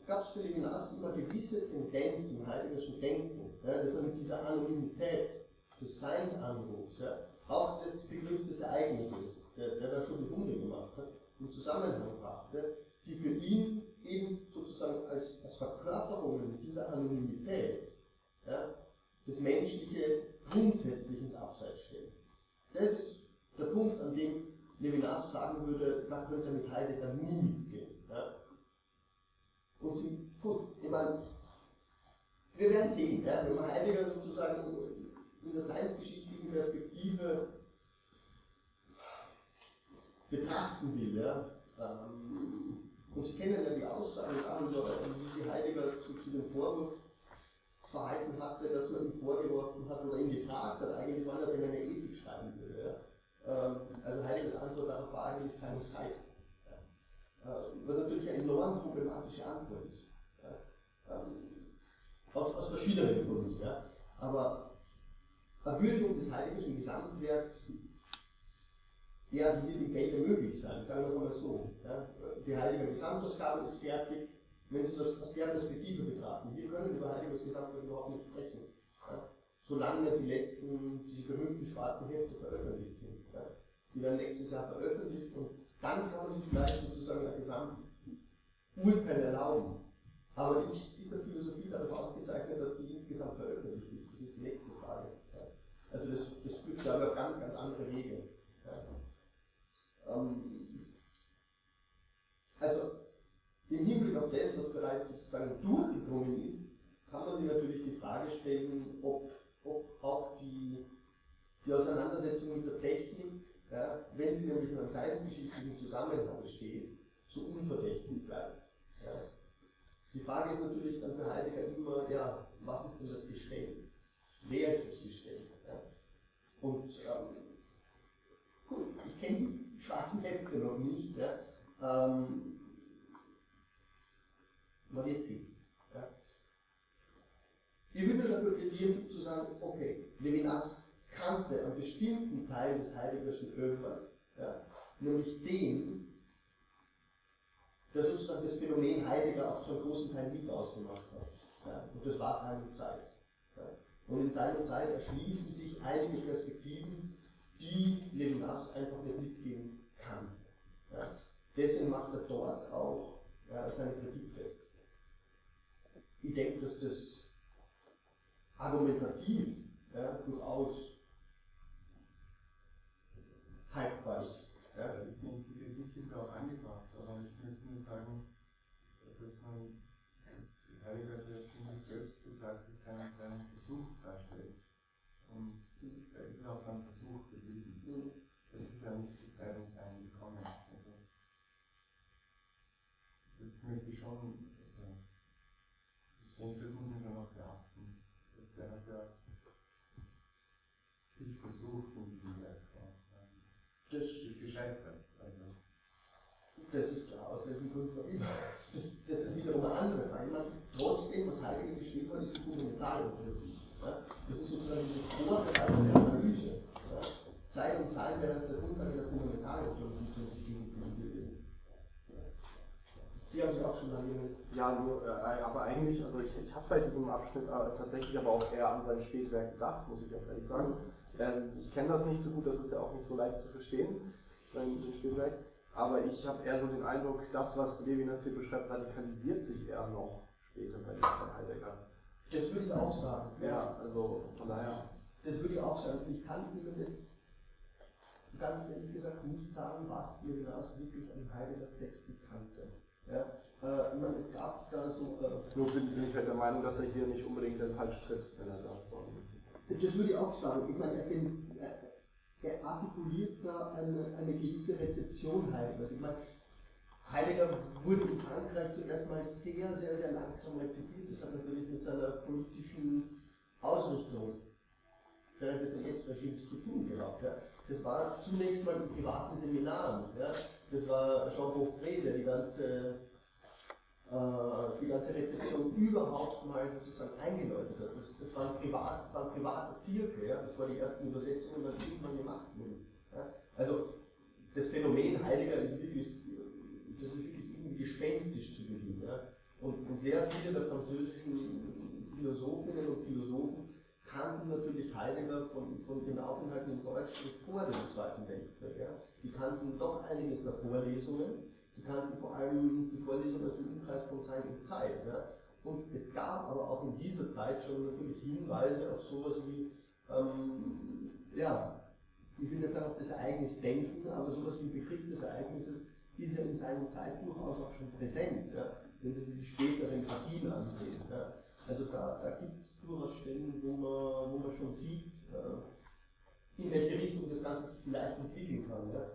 [SPEAKER 1] gab es für Levinas immer gewisse Tendenzen im heideggerischen Denken, ja, dass er mit dieser Anonymität des Seinsanrufs, ja, auch des Begriffs des Ereignisses, der, der da schon die Runde gemacht hat, in Zusammenhang brachte, die für ihn eben sozusagen als, als Verkörperungen dieser Anonymität ja, das Menschliche grundsätzlich ins Abseits stellen. Das ist der Punkt, an dem Levinas sagen würde, da könnte er mit Heidegger nie mitgehen. Ja? Und sie, gut, ich meine, wir werden sehen, ja, wenn man Heidegger sozusagen in der seinsgeschichtlichen Perspektive betrachten will, ja, ähm, und Sie kennen ja die Aussagen darüber, wie sich Heidegger zu, zu dem Vorwurf verhalten hatte, dass man ihm vorgeworfen hat oder ihn gefragt hat, eigentlich wann er denn eine Ethik schreiben würde. Ja. Ähm, also Heideggers Antwort darauf war eigentlich seine Zeit. Äh, was natürlich eine enorm problematische Antwort ist. Ähm, aus, aus verschiedenen Gründen. Ja. Aber Erwürdigung des Heideggerschen Gesamtwerks, ja, die wird im Gelde möglich sein, sagen wir es mal so. Ja. Die Heidegger Gesamtausgabe ist fertig, wenn Sie es aus, der Perspektive betrachten. Wir können über Heideggers Gesamtwerk überhaupt nicht sprechen. Ja. Solange die letzten, diese berühmten schwarzen Hefte veröffentlicht sind. Ja. Die werden nächstes Jahr veröffentlicht und dann kann man sich vielleicht sozusagen ein Gesamturteil erlauben. Aber ist dieser Philosophie dadurch ausgezeichnet, dass sie insgesamt veröffentlicht ist? Das ist die nächste Frage. Also das, das führt, glaube ich, auf ganz, ganz andere Wege. Ähm, also im Hinblick auf das, was bereits sozusagen durchgedrungen ist, kann man sich natürlich die Frage stellen, ob, ob auch die, die Auseinandersetzung mit der Technik ja, wenn sie nämlich in einem seinsgeschichtlichen Zusammenhang steht, so unverdächtig bleibt. Ja. Die Frage ist natürlich dann für Heidegger immer, ja, was ist denn das Gestell? Wer ist das Gestell? Ja. Und ähm, gut, ich kenne schwarzen Hefte noch nicht. Ja. Ähm, man wird sehen. Ja. Ich würde dafür plädieren, zu sagen, okay, Levinas kannte einen bestimmten Teil des Heideggerschen Övre, ja, nämlich den, der sozusagen das Phänomen Heidegger auch zu einem großen Teil mit ausgemacht hat. Ja, und das war seine Zeit. Ja. Und in seiner Zeit erschließen sich einige Perspektiven, die Levinas einfach nicht mitgehen kann. Ja. Deswegen macht er dort auch ja, seine Kritik fest. Ich denke, dass das argumentativ ja, durchaus haltbar ist.
[SPEAKER 5] Ja, die, die Kritik ist ja auch angebracht, aber ich möchte nur sagen, dass man das Heiliger der Prinzip selbst gesagt, dass seinen, seinen Versuch darstellt. Und da ist es auch ein Versuch geblieben. Ja nicht zu Zeiten sein gekommen. Also, das möchte ich schon, also, ich denke, das muss man schon noch beachten. Dass er ja sich versucht in diesem Werk. Das ist gescheitert. Also.
[SPEAKER 1] Das ist klar, aus welchem Grund auch immer. Das, das ist wiederum eine andere Frage. Man, trotzdem, was Heidegger geschrieben hat, ist die fundamentale Ontologie. Ja? Das ist sozusagen die Vorbereitung der? Zeit und Zahlen wäre der Grundlage der fundamentalen Ontologie zu entwickeln. Sie haben sich auch schon lange
[SPEAKER 6] Ja, nur, äh, aber eigentlich, also ich, ich habe bei diesem Abschnitt äh, tatsächlich aber auch eher an sein Spätwerk gedacht, muss ich ganz ehrlich sagen. Ähm, ich kenne das nicht so gut, das ist ja auch nicht so leicht zu verstehen, sein, sein Spätwerk. Aber ich habe eher so den Eindruck, das, was Levinas hier beschreibt, radikalisiert sich eher noch später bei Heidegger.
[SPEAKER 1] Das würde ich auch sagen.
[SPEAKER 6] Ja, also von daher.
[SPEAKER 1] Das würde ich auch sagen. Ich kann Ihnen jetzt ganz ehrlich gesagt nicht sagen, was Levinas wirklich an Heidegger Texten kannte. Ja, äh, ich meine, es gab da so.
[SPEAKER 6] Äh, Nur bin, ich halt der Meinung, dass er hier nicht unbedingt den falsch tritt, wenn er da so.
[SPEAKER 1] Das würde ich auch sagen. Ich meine, er, er artikuliert da eine, eine gewisse Rezeption Heideggers. Ich meine, Heidegger wurde in Frankreich zuerst mal sehr, sehr, sehr langsam rezipiert. Das hat natürlich mit seiner politischen Ausrichtung während des NS-Regimes zu tun gehabt. Ja. Das war zunächst mal in privaten Seminaren. Ja. Das war Jean Beaufray, der die ganze äh, die ganze Rezeption überhaupt mal sozusagen eingeläutet hat. Das, das, war, ein privat, das privater Zirkel, ja? das war die ersten Übersetzungen, die irgendwann gemacht wurden. Ja? Also das Phänomen Heiliger ist wirklich, das ist wirklich irgendwie gespenstisch zu Beginn. Ja? Und sehr viele der französischen Philosophinnen und Philosophen kannten natürlich Heidegger von, von den Aufenthalten in Deutschland vor dem Zweiten Weltkrieg. Ja? Die kannten doch einiges der Vorlesungen die kannten vor allem die Vorlesungen aus dem Umkreis von Zeit und Zeit. Ja. Und es gab aber auch in dieser Zeit schon natürlich Hinweise auf sowas wie, ähm, ja, ich will jetzt sagen auf das Ereignis denken, aber sowas wie Begriff des Ereignisses ist ja in seiner Zeit durchaus auch schon präsent, ja, wenn Sie sich die späteren Partien ansehen. Ja. Also da, da gibt es durchaus Stellen, wo man, wo man schon sieht, äh, in welche Richtung das Ganze sich vielleicht entwickeln kann. Ja.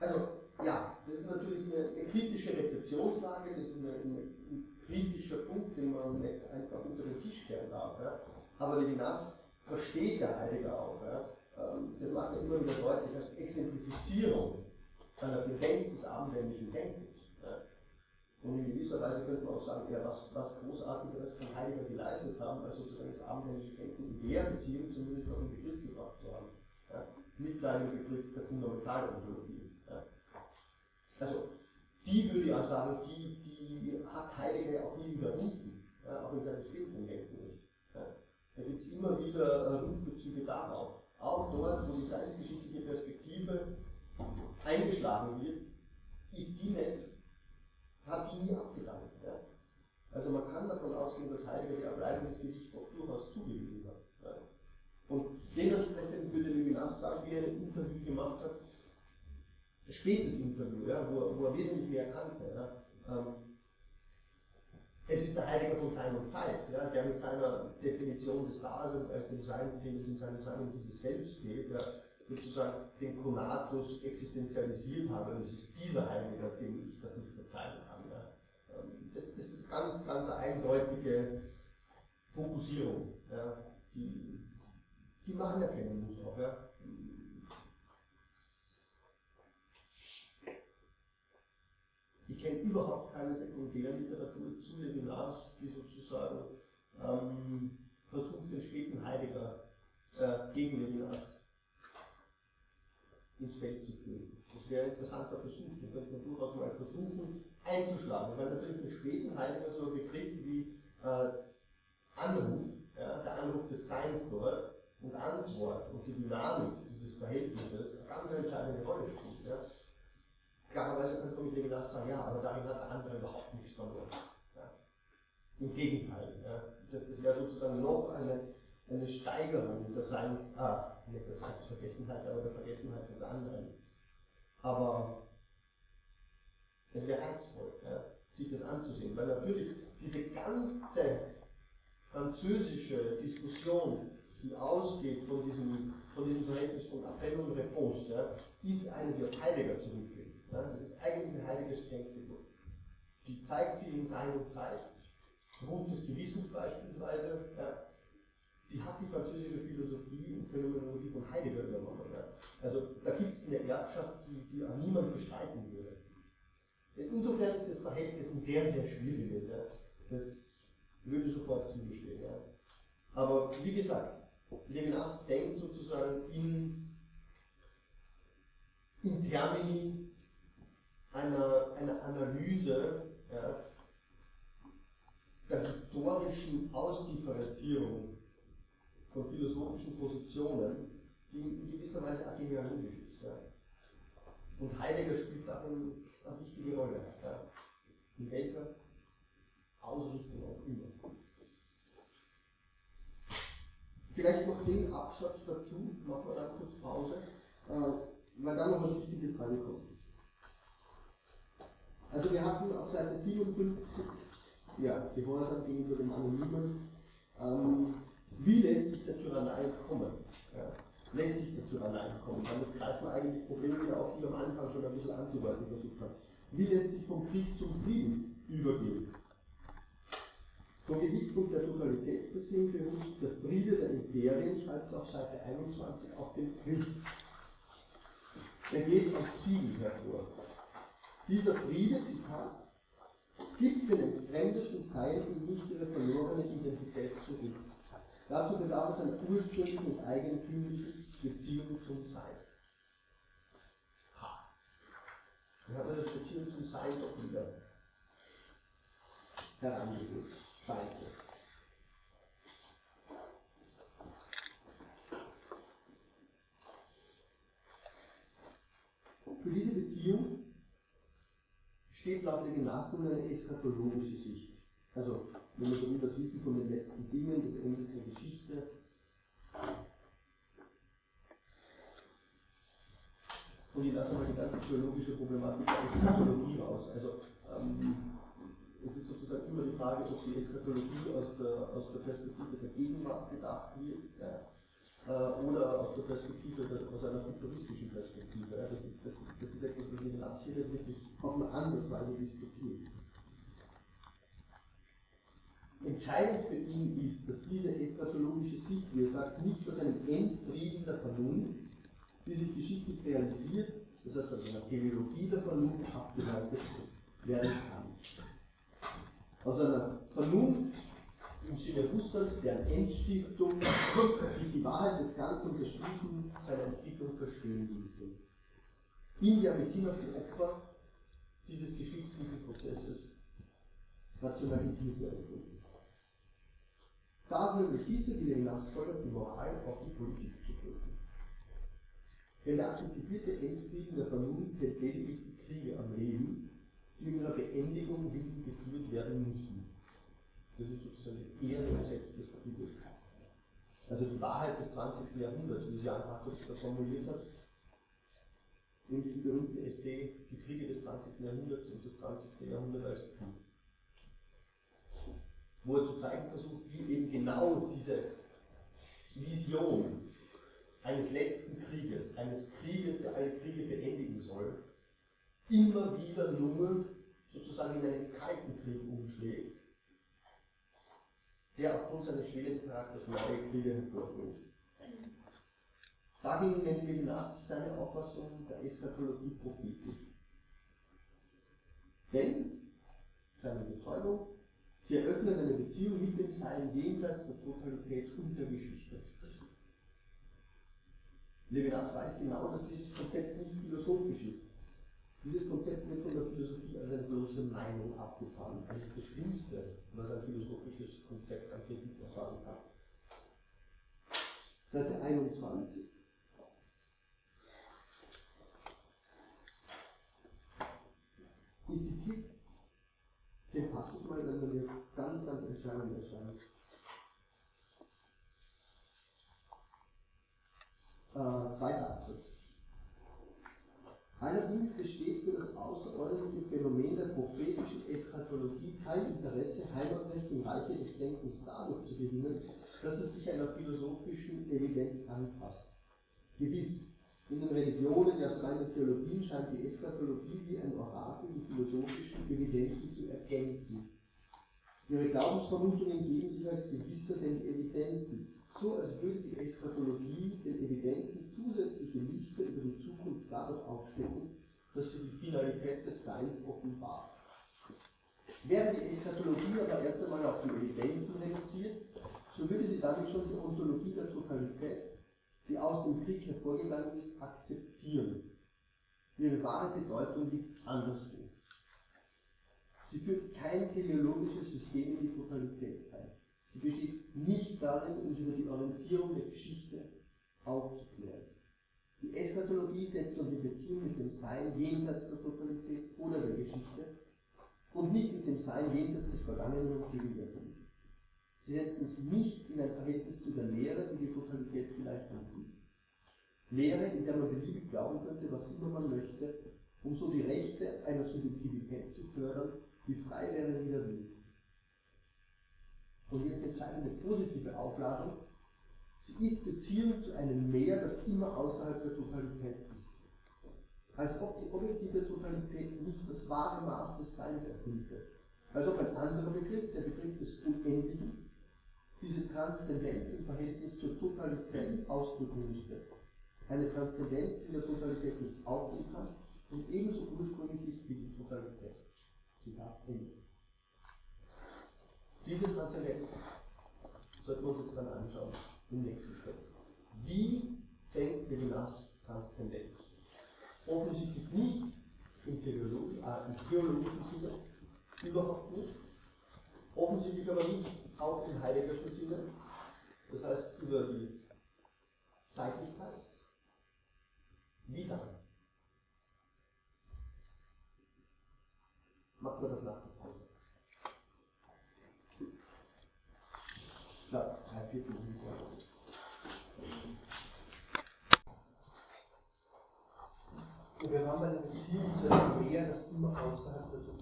[SPEAKER 1] Also ja, das ist natürlich eine, eine kritische Rezeptionslage, das ist eine, eine, ein kritischer Punkt, den man nicht einfach unter den Tisch kehren darf. Ja. Aber Levinas versteht der Heidegger auch. Ja. Ähm, das macht er immer wieder deutlich als Exemplifizierung seiner Tendenz des abendländischen Denkens. Ja. Und in gewisser Weise könnte man auch sagen, ja, was, was Großartigeres kann Heidegger geleistet haben, als sozusagen das abendländische Denken in der Beziehung zumindest auf den Begriff gebracht zu haben. Ja. Mit seinem Begriff der Fundamentalontologie. Also, die würde ich auch sagen, die, die hat Heidegger auch nie widerrufen, ja, auch in seinen späteren Denken nicht. Ja. Da gibt es immer wieder äh, Rückbezüge darauf. Auch dort, wo die seinsgeschichtliche Perspektive eingeschlagen wird, ist die nicht, hat die nie abgedankt. Ja. Also man kann davon ausgehen, dass Heidegger die Ereignisgesicht auch durchaus zugewiesen hat. Ja. Und dementsprechend würde Levinas sagen, wie er ein Interview gemacht hat, spätes Interview, ja, wo, wo er wesentlich mehr kannte. Ja. Ähm, es ist der Heiliger von seiner Zeit, ja, der mit seiner Definition des Daseins als dem Sein, dem es in seinem Sein dieses Selbst geht, ja, sozusagen den Konatus existenzialisiert habe. Und es ist dieser Heilige, dem ich das nicht verzeihen kann. Ja. Ähm, das, das, ist ganz, ganz eindeutige Fokussierung, ja, die, die man anerkennen muss auch. Ja. Ich kenne überhaupt keine Sekundärliteratur zu Levinas, die sozusagen ähm, versucht, den späten Heidegger äh, gegen Levinas ins Feld zu führen. Das wäre ein interessanter Versuch, den könnte man durchaus mal versuchen einzuschlagen, weil natürlich im späten Heidegger so ein Begriff wie äh, Anruf, ja, der Anruf des Seins dort, und Antwort und die Dynamik dieses Verhältnisses eine ganz entscheidende Rolle spielt. Ja. Klarerweise könnte man mit Levinas sagen, ja, aber darin hat der andere überhaupt nichts verloren. Ja. Im Gegenteil, ja. das, das wäre sozusagen noch eine, eine Steigerung der Seins, ah, nicht der Seinsvergessenheit, aber der Vergessenheit des anderen. Aber es wäre reizvoll, ja, sich das anzusehen, weil natürlich diese ganze französische Diskussion, die ausgeht von diesem, von diesem Verhältnis von Appell und Réponse, ja, ist die auf Heidegger zurückgeht. Ja, das ist eigentlich eine heilige Strengfigur. Die zeigt sie in Sein und Zeit, Ruf des Gewissens beispielsweise, ja, die hat die französische Philosophie und Phänomenologie von Heidegger übernommen. Ja. Also da gibt es eine Erbschaft, die, die auch niemand bestreiten würde. Insofern ist das Verhältnis ein sehr, sehr schwieriges. Ja. Das würde sofort zugestehen. Ja. Aber wie gesagt, Levinas denkt sozusagen in, in Termini einer, einer Analyse ja, der historischen Ausdifferenzierung von philosophischen Positionen, die in gewisser Weise agenealogisch ist. Ja. Und Heidegger spielt darin eine wichtige Rolle. Ja. In welcher Ausrichtung auch immer. Vielleicht noch den Absatz dazu, machen wir dann kurz Pause, äh, weil da noch was Wichtiges reinkommt. Also wir hatten auf Seite 57, ja, Gehorsam gegenüber dem Anonymen, ähm, wie lässt sich der Tyrannei entkommen? Ja, lässt sich der Tyrannei entkommen? Damit greifen wir eigentlich Probleme wieder auf, die wir am Anfang schon ein bisschen anzudeuten versucht haben. Wie lässt sich vom Krieg zum Frieden übergehen? Vom Gesichtspunkt der Totalität gesehen beruht der Friede der Imperien, schreibt auf Seite 21, auf dem Krieg. Er geht aus Siegen hervor. Dieser Friede, Zitat, gibt den entfremdeten Seilen nicht ihre verlorene Identität zurück. Dazu bedarf es einer ursprünglichen und eigentümlichen Beziehung zum Sein. Ha. Wir haben eine Beziehung zum Sein doch wieder herangeholt. Scheiße. Für diese Beziehung steht laut Levinas nun eine eschatologische Sicht. Also, wenn wir so will, das Wissen von den letzten Dingen, des Endes der Geschichte. Und ich lasse mal die ganze theologische Problematik der Eschatologie raus. Also, ähm, es ist sozusagen immer die Frage, ob die Eschatologie aus der, aus der Perspektive der Gegenwart gedacht wird. Ja äh, oder aus der Perspektive, aus einer futuristischen Perspektive. Das, ist, das, das ist etwas, was Levinas hier wirklich auf eine andere Weise diskutiert. Entscheidend für ihn ist, dass diese eschatologische Sicht, wie er sagt, nicht aus einem Endfrieden der Vernunft, die sich geschichtlich realisiert, das heißt aus einer Teleologie der Vernunft abgeleitet werden kann. Aus einer Vernunft, im Sinne Husserls, deren Endstiftung sich die Wahrheit des Ganzen und der Stufen seiner Entwicklung verstehen ließe. In ja mit auf die Opfer dieses geschichtlichen Prozesses rationalisiert werden. Da nämlich diese, die den fordert, die Moral auf die Politik zu drücken. Denn der antizipierte Endfrieden der Vernunft hält lediglich die Kriege am Leben, die in ihrer Beendigung willen geführt werden müssen. Das ist sozusagen das Ehrengesetz des Krieges. Also die Wahrheit des 20. Jahrhunderts, wie Jan Markus das formuliert hat, in diesem berühmten Essay Die Kriege des 20. Jahrhunderts und das 20. Jahrhundert als. Wo er zu zeigen versucht, wie eben genau diese Vision eines letzten Krieges, eines Krieges, der alle Kriege beendigen soll, immer wieder nur sozusagen in einen kalten Krieg umschlägt der aufgrund seines schwelenden Charakters neue Kriege hervorführt. Dagegen nennt Levinas seine Auffassung der Eschatologie prophetisch. Denn, seine Bezeugung, sie eröffnet eine Beziehung mit dem Sein jenseits der Totalität und der Geschichte. Levinas weiß genau, dass dieses Konzept nicht philosophisch ist. Dieses Konzept wird von der Philosophie als eine bloße Meinung abgefahren. Das ist das Schlimmste, was ein philosophisches Konzept an Kritik sagen kann. Seite 21. Ich zitiere den Passus mal, wenn mir ganz, ganz entscheidend erscheint. Äh, zweiter Absatz. Allerdings besteht für das außerordentliche Phänomen der prophetischen Eschatologie kein Interesse, Heimatrecht im Reiche des Denkens dadurch zu gewinnen, dass es sich einer philosophischen Evidenz anpasst. Gewiss, in den Religionen, ja sogar in den Theologien scheint die Eschatologie wie ein Orakel die philosophischen Evidenzen zu ergänzen. Ihre Glaubensvermutungen geben sich als gewisser die Evidenzen, so als würde die Eschatologie den Evidenzen zusätzliche Lichter über die Zukunft dadurch aufstecken, dass sie die Finalität des Seins offenbart. Wäre die Eschatologie aber erst einmal auf die Evidenzen reduziert, so würde sie damit schon die Ontologie der Totalität die aus dem Krieg hervorgegangen ist, akzeptieren. Ihre wahre Bedeutung liegt anderswo. Sie führt kein teleologisches System in die Totalität ein. Sie besteht nicht darin, uns über die Orientierung der Geschichte aufzuklären. Die Eschatologie setzt um die Beziehung mit dem Sein jenseits der Totalität oder der Geschichte und nicht mit dem Sein jenseits des Vergangenen und Gegenwärtigen. Sie setzen es nicht in ein Verhältnis zu der Lehre, die die Totalität vielleicht anbietet. Lehre, in der man beliebig glauben könnte, was immer man möchte, um so die Rechte einer Subjektivität zu fördern, die Freilehre wieder will. Und jetzt entscheidende positive Aufladung. Sie ist Beziehung zu einem Mehr, das immer außerhalb der Totalität ist. Als ob die objektive Totalität nicht das wahre Maß des Seins erfüllte. Als ob ein anderer Begriff, der Begriff des Unendlichen, diese Transzendenz im Verhältnis zur Totalität ausdrücken müsste. Eine Transzendenz, die der Totalität nicht aufgehen kann und ebenso ursprünglich ist wie die Totalität. Zitat Ende. Diese Transzendenz sollten wir uns jetzt dann anschauen im nächsten Schritt. Wie denkt Levinas Transzendenz? Offensichtlich nicht äh, im theologischen Sinne, überhaupt nicht. Offensichtlich aber nicht auch im heiligersten Sinne, das heißt über die Zeitlichkeit. Wie dann? Macht man das nach der Pause? Ja, drei Viertel ungefähr. Und wir haben eine Beziehung zu einem Meer, das immer außerhalb der.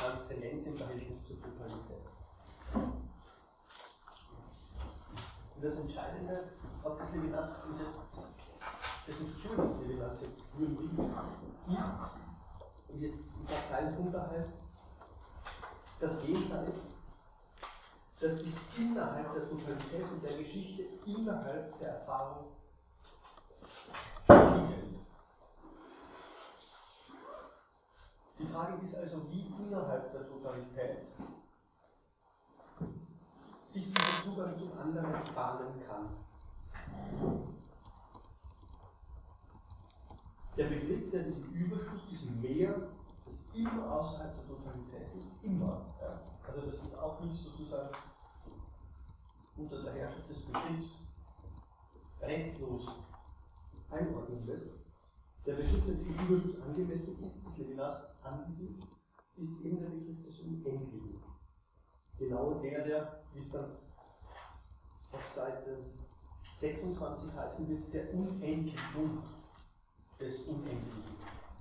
[SPEAKER 1] Transzendenz im Verhältnis zur Totalität. Und das Entscheidende, auf das Levinas jetzt, dessen das Levinas jetzt will, ist, und jetzt ein paar Zeilen drunter heißt, das Jenseits, das sich innerhalb der Totalität und der Geschichte, innerhalb der Erfahrung spiegelt. Die Frage ist also, wie innerhalb der Totalität sich dieser Zugang zum anderen bahnen kann. Der Begriff, der diesen Überschuss, diesen Mehr, das immer außerhalb der Totalität ist, immer. Ja. Also das ist auch nicht sozusagen unter der Herrschaft des Begriffs restlos einordnen lässt. Der Begriff, der diesem Überschuss angemessen ist, ist Levinas angesehen, ist eben der Begriff des Unendlichen. Genau der, der, wie es dann auf Seite 26 heißen wird, der Unendlichung des Unendlichen,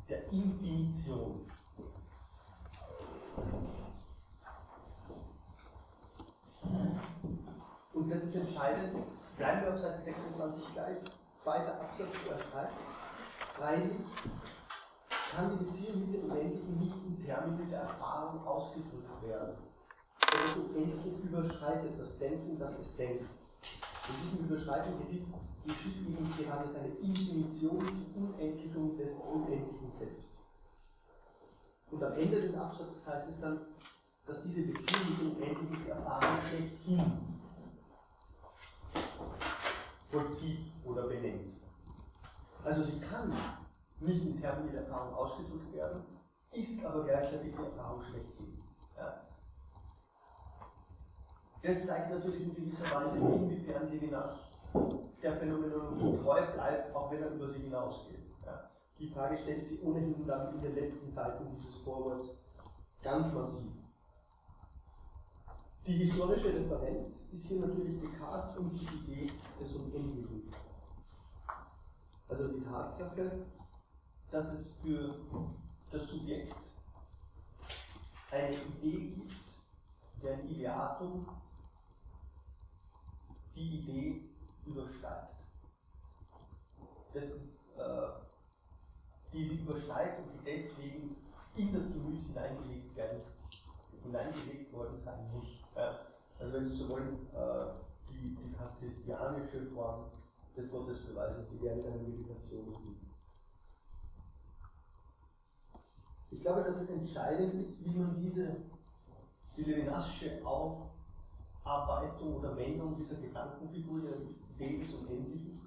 [SPEAKER 1] der Infinition. Und das ist entscheidend. Bleiben wir auf Seite 26 gleich. Zweiter Absatz, wo er schreibt, freilich kann die Beziehung mit dem Unendlichen nicht in Terminen der Erfahrung ausgedrückt werden. Denn das Unendliche überschreitet das Denken, das es denkt. In diesem Überschreiten geschieht eben gerade seine Infinition, die Unendlichung des Unendlichen selbst. Und am Ende des Absatzes heißt es dann, dass diese Beziehung mit dem Unendlichen die Erfahrung schlechthin vollzieht oder benennt. Also sie kann nicht in Termini der Erfahrung ausgedrückt werden, ist aber gleichzeitig die Erfahrung schlechthin. Ja. Das zeigt natürlich in gewisser Weise, inwiefern Levinas der Phänomenologie treu bleibt, auch wenn er über sie hinausgeht. Ja. Die Frage stellt sich ohnehin dann in den letzten Seiten dieses Vorworts ganz massiv. Die historische Referenz ist hier natürlich Descartes und die Idee des Unendlichen. Also die Tatsache, dass es für das Subjekt eine Idee gibt, deren Ideatum die Idee übersteigt. Das ist, äh, die sie übersteigt und die deswegen in das Gemüt hineingelegt, werden, hineingelegt worden sein muss. Ja? Also wenn Sie so wollen, äh, die, die kartesianische Form des Gottesbeweises, die während einer Meditation liegt. Ich glaube, dass es entscheidend ist, wie man diese die Levinasche Aufarbeitung oder Wendung dieser Gedankenfigur der Idee des Unendlichen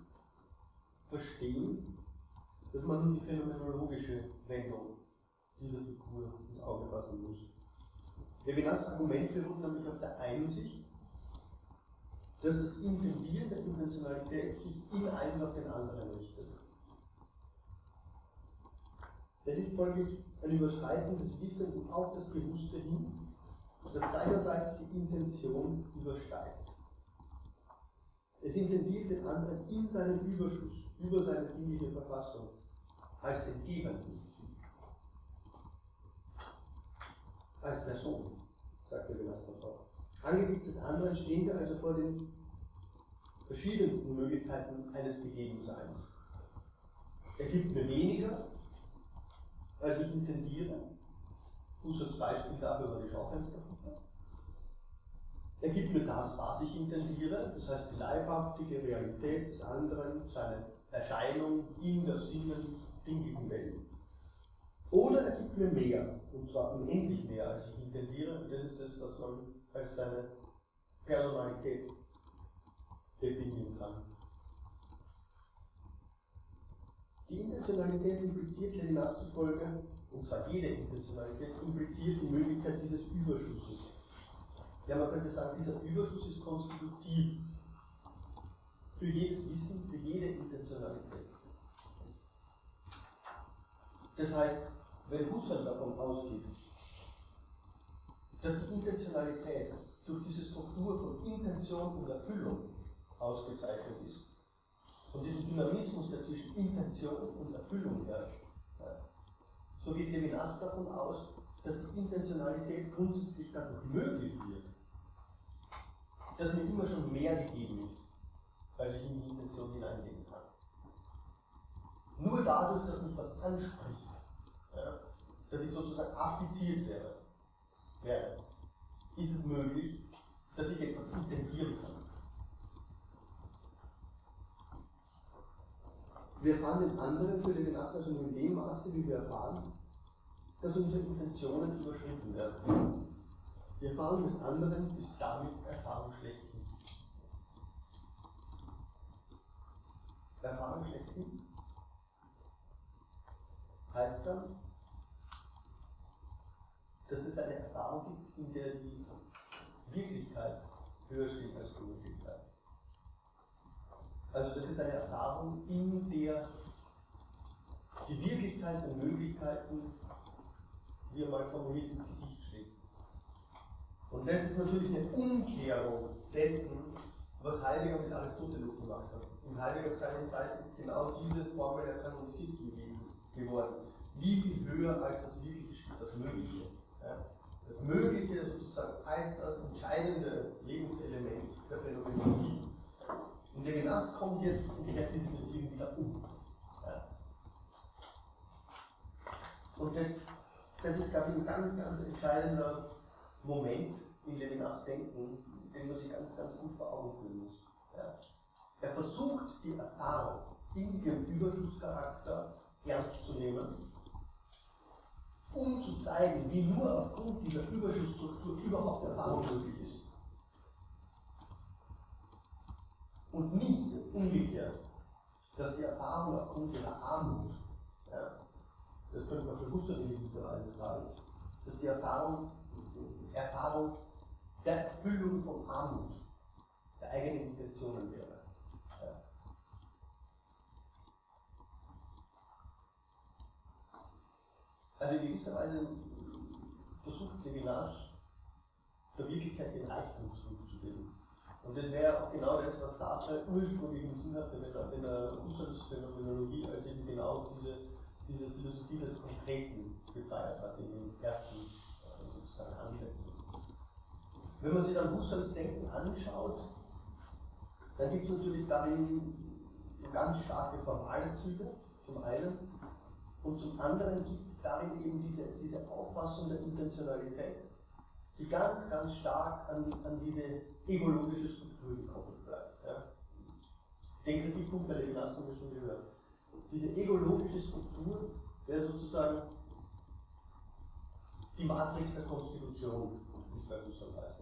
[SPEAKER 1] verstehen, dass man die phänomenologische Wendung dieser Figur ins Auge fassen muss. Levinas Argument beruht nämlich auf der Einsicht, dass das Intendieren der Intentionalität sich in einen auf den anderen richtet. Es ist folglich ein Überschreiten des Wissens auf das Bewusste hin, das seinerseits die Intention übersteigt. Es intendiert den anderen in seinem Überschuss, über seine dingliche Verfassung, als den Gebenden. Als Person, sagte Velasquez auch. Angesichts des anderen stehen wir also vor den verschiedensten Möglichkeiten eines Gegebenseins. Er gibt mir weniger, als ich intendiere. Husserls Beispiel dafür war die Schaufensterpuppe. Er gibt mir das, was ich intendiere, das heißt die leibhaftige Realität des anderen, seine Erscheinung in der sinnendinglichen Welt. Oder er gibt mir mehr, und zwar unendlich mehr, als ich intendiere. Und das ist das, was man als seine Personalität definieren kann. Die Intentionalität impliziert Levinas zufolge, und zwar jede Intentionalität, impliziert die Möglichkeit dieses Überschusses. Ja, man könnte sagen, dieser Überschuss ist konstitutiv für jedes Wissen, für jede Intentionalität. Das heißt, wenn Husserl davon ausgeht, dass die Intentionalität durch diese Struktur von Intention und Erfüllung ausgezeichnet ist, von diesem Dynamismus, der zwischen Intention und Erfüllung herrscht, so geht Levinas davon aus, dass die Intentionalität grundsätzlich dadurch möglich wird, dass mir immer schon mehr gegeben ist, als ich in die Intention hineingehen kann. Nur dadurch, dass mich was anspricht, ja, dass ich sozusagen appliziert werde, werde, ist es möglich, dass ich etwas intendieren kann. Wir erfahren den anderen für den Gast also nur in dem Maße, wie wir erfahren, dass unsere Intentionen überschritten werden. Die Erfahrung des anderen ist damit Erfahrung schlechthin. Erfahrung schlechthin heißt dann, dass es eine Erfahrung gibt, in der die Wirklichkeit höher steht als die Möglichkeit. Also das ist eine Erfahrung, in der die Wirklichkeit der Möglichkeiten, wie er mal formuliert, im Gesicht steht. Und das ist natürlich eine Umkehrung dessen, was Heidegger mit Aristoteles gemacht hat. In Heideggers seiner Zeit ist genau diese Formel der Kanonizität geworden. Wie viel höher als das Wirkliche das Mögliche. Das Mögliche sozusagen als das entscheidende Lebenselement der Phänomenologie. Und der Genas kommt jetzt kehrt diese Beziehung wieder um. Und das, das ist, glaube ich, ein ganz, ganz entscheidender Moment in Levinas Denken, den man sich ganz, ganz gut vor Augen führen muss. Ja. Er versucht, die Erfahrung in ihrem Überschusscharakter ernst zu nehmen, um zu zeigen, wie nur aufgrund dieser Überschussstruktur überhaupt Erfahrung möglich ist. Und nicht umgekehrt, dass die Erfahrung aufgrund ihrer Armut, ja, das könnte man für Husserl in gewisser Weise sagen, dass die Erfahrung, Erfahrung der Erfüllung von Armut, der eigenen Intentionen wäre. Ja. Also in gewisser Weise versucht Levinas der Wirklichkeit den Reichtum zurückzugeben. Und das wäre auch genau das, was Sartre ursprünglich im Sinn hatte, wenn er, wenn er Husserls Phänomenologie als eben genau diese, diese Philosophie des Konkreten gefeiert hat, in den ersten äh, sozusagen Ansätzen. Wenn man sich dann Husserls Denken anschaut, dann gibt es natürlich darin ganz starke formale Züge, zum einen, und zum anderen gibt es darin eben diese, diese Auffassung der Intentionalität, die ganz, ganz stark an, an diese egologische Struktur gekoppelt bleibt. Ja. Den Kritikpunkt bei Levinas haben wir schon gehört. Diese egologische Struktur wäre sozusagen die Matrix der Konstitution, es bei Husserl heißt.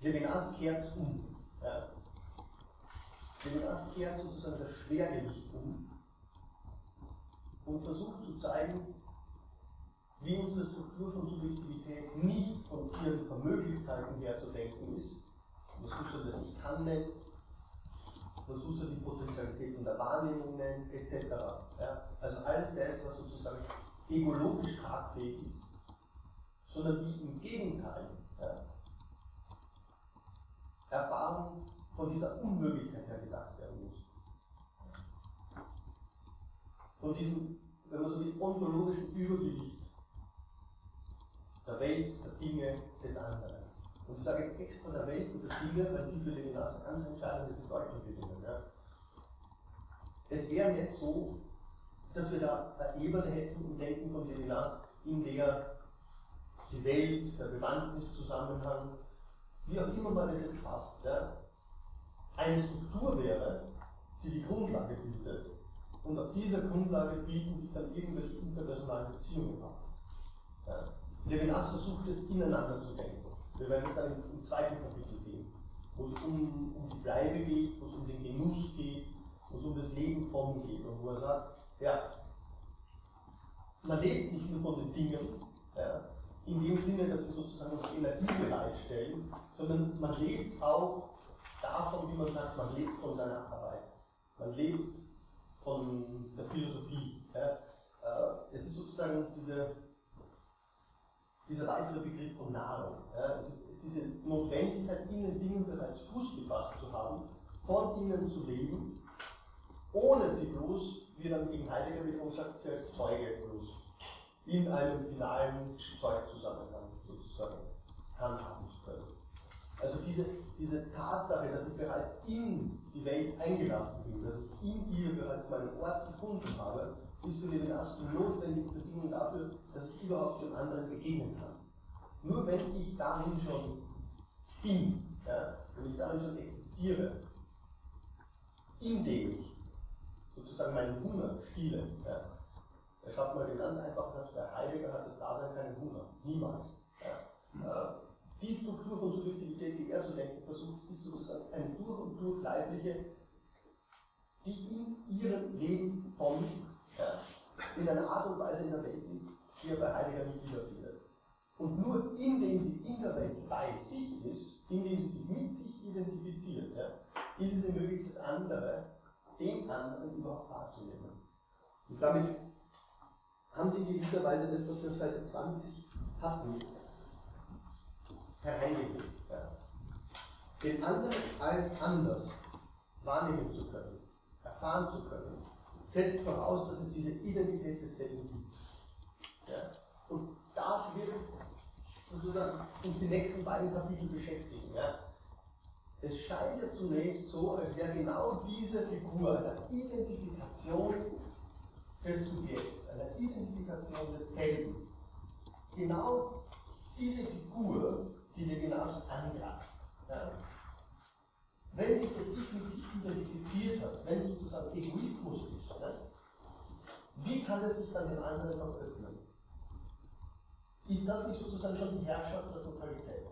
[SPEAKER 1] Levinas kehrt um. Ja. Levinas kehrt sozusagen das Schwergewicht um und versucht zu zeigen, wie unsere Struktur von Subjektivität nicht von ihren Vermöglichkeiten her zu denken ist, was Husserl das Ich kann nennt, was Husserl die Potentialitäten der Wahrnehmung nennt, etc. Ja, also alles das, was sozusagen egologisch tragfähig ist, sondern wie im Gegenteil ja, Erfahrung von dieser Unmöglichkeit her gedacht werden muss. Von diesem, wenn man so will, ontologischen Übergewicht der Welt, der Dinge, des anderen. Und ich sage jetzt extra der Welt und der Dinge, weil die für Levinas ganz entscheidende Bedeutung gewinnen. Ja. Es wäre nicht so, dass wir da eine Ebene hätten im Denken von Levinas, in der die Welt, der Bewandtniszusammenhang, wie auch immer man es jetzt fasst, ja, eine Struktur wäre, die die Grundlage bildet. Und auf dieser Grundlage bilden sich dann irgendwelche interpersonalen Beziehungen ab. Ja. Levinas versucht es ineinander zu denken. Wir werden es dann im, zweiten Kapitel sehen, wo es um, um die Bleibe geht, wo es um den Genuss geht, wo es um das Leben von geht und wo er sagt, ja, man lebt nicht nur von den Dingen, ja, in dem Sinne, dass sie sozusagen Energie bereitstellen, sondern man lebt auch davon, wie man sagt, man lebt von seiner Arbeit. Man lebt von der Philosophie. Ja. Äh, es ist sozusagen diese dieser weitere Begriff von Nahrung. Ja, es, ist, ist diese Notwendigkeit, in den Dingen bereits Fuß gefasst zu haben, von ihnen zu leben, ohne sie bloß, wie dann gegen Heidegger wiederum sagt, sie als Zeuge bloß in einem finalen Zeugzusammenhang sozusagen handhaben zu können. Also diese, diese Tatsache, dass ich bereits in die Welt eingelassen bin, dass ich in ihr bereits meinen Ort gefunden habe, ist für den die notwendige Bedingung dafür, dass ich überhaupt dem anderen begegnen kann. Nur wenn ich darin schon bin, ja, wenn ich darin schon existiere, indem ich sozusagen meinen Hunger spiele, ja, er schreibt mal den ganz einfachen Satz, bei Heidegger hat das Dasein keinen Hunger, niemals. Ja. Äh, die Struktur von Subjektivität, die er zu denken versucht, ist sozusagen eine durch und durch leibliche, die in ihrem Leben von ja, in einer Art und Weise in der Welt ist, die er bei Heidegger nicht wiederfindet. Und nur indem sie in der Welt bei sich ist, indem sie sich mit sich identifiziert, ja, ist es möglich, das andere, den anderen überhaupt wahrzunehmen. Und damit haben sie in gewisser Weise das, was wir auf Seite 20 hatten, hereingelegt. Ja. Den anderen als anders wahrnehmen zu können, erfahren zu können, setzt voraus, dass es diese Identität desselben gibt. Ja? Und das wird sozusagen uns die nächsten beiden Kapitel beschäftigen. Ja? Es scheint ja zunächst so, als wäre genau diese Figur einer Identifikation des Subjekts, einer Identifikation desselben, genau diese Figur, die Levinas angreift. Ja? wenn sich das sich identifiziert hat, wenn sozusagen Egoismus ist, ne, wie kann es sich dann den anderen noch öffnen? Ist das nicht sozusagen schon die Herrschaft der Totalität?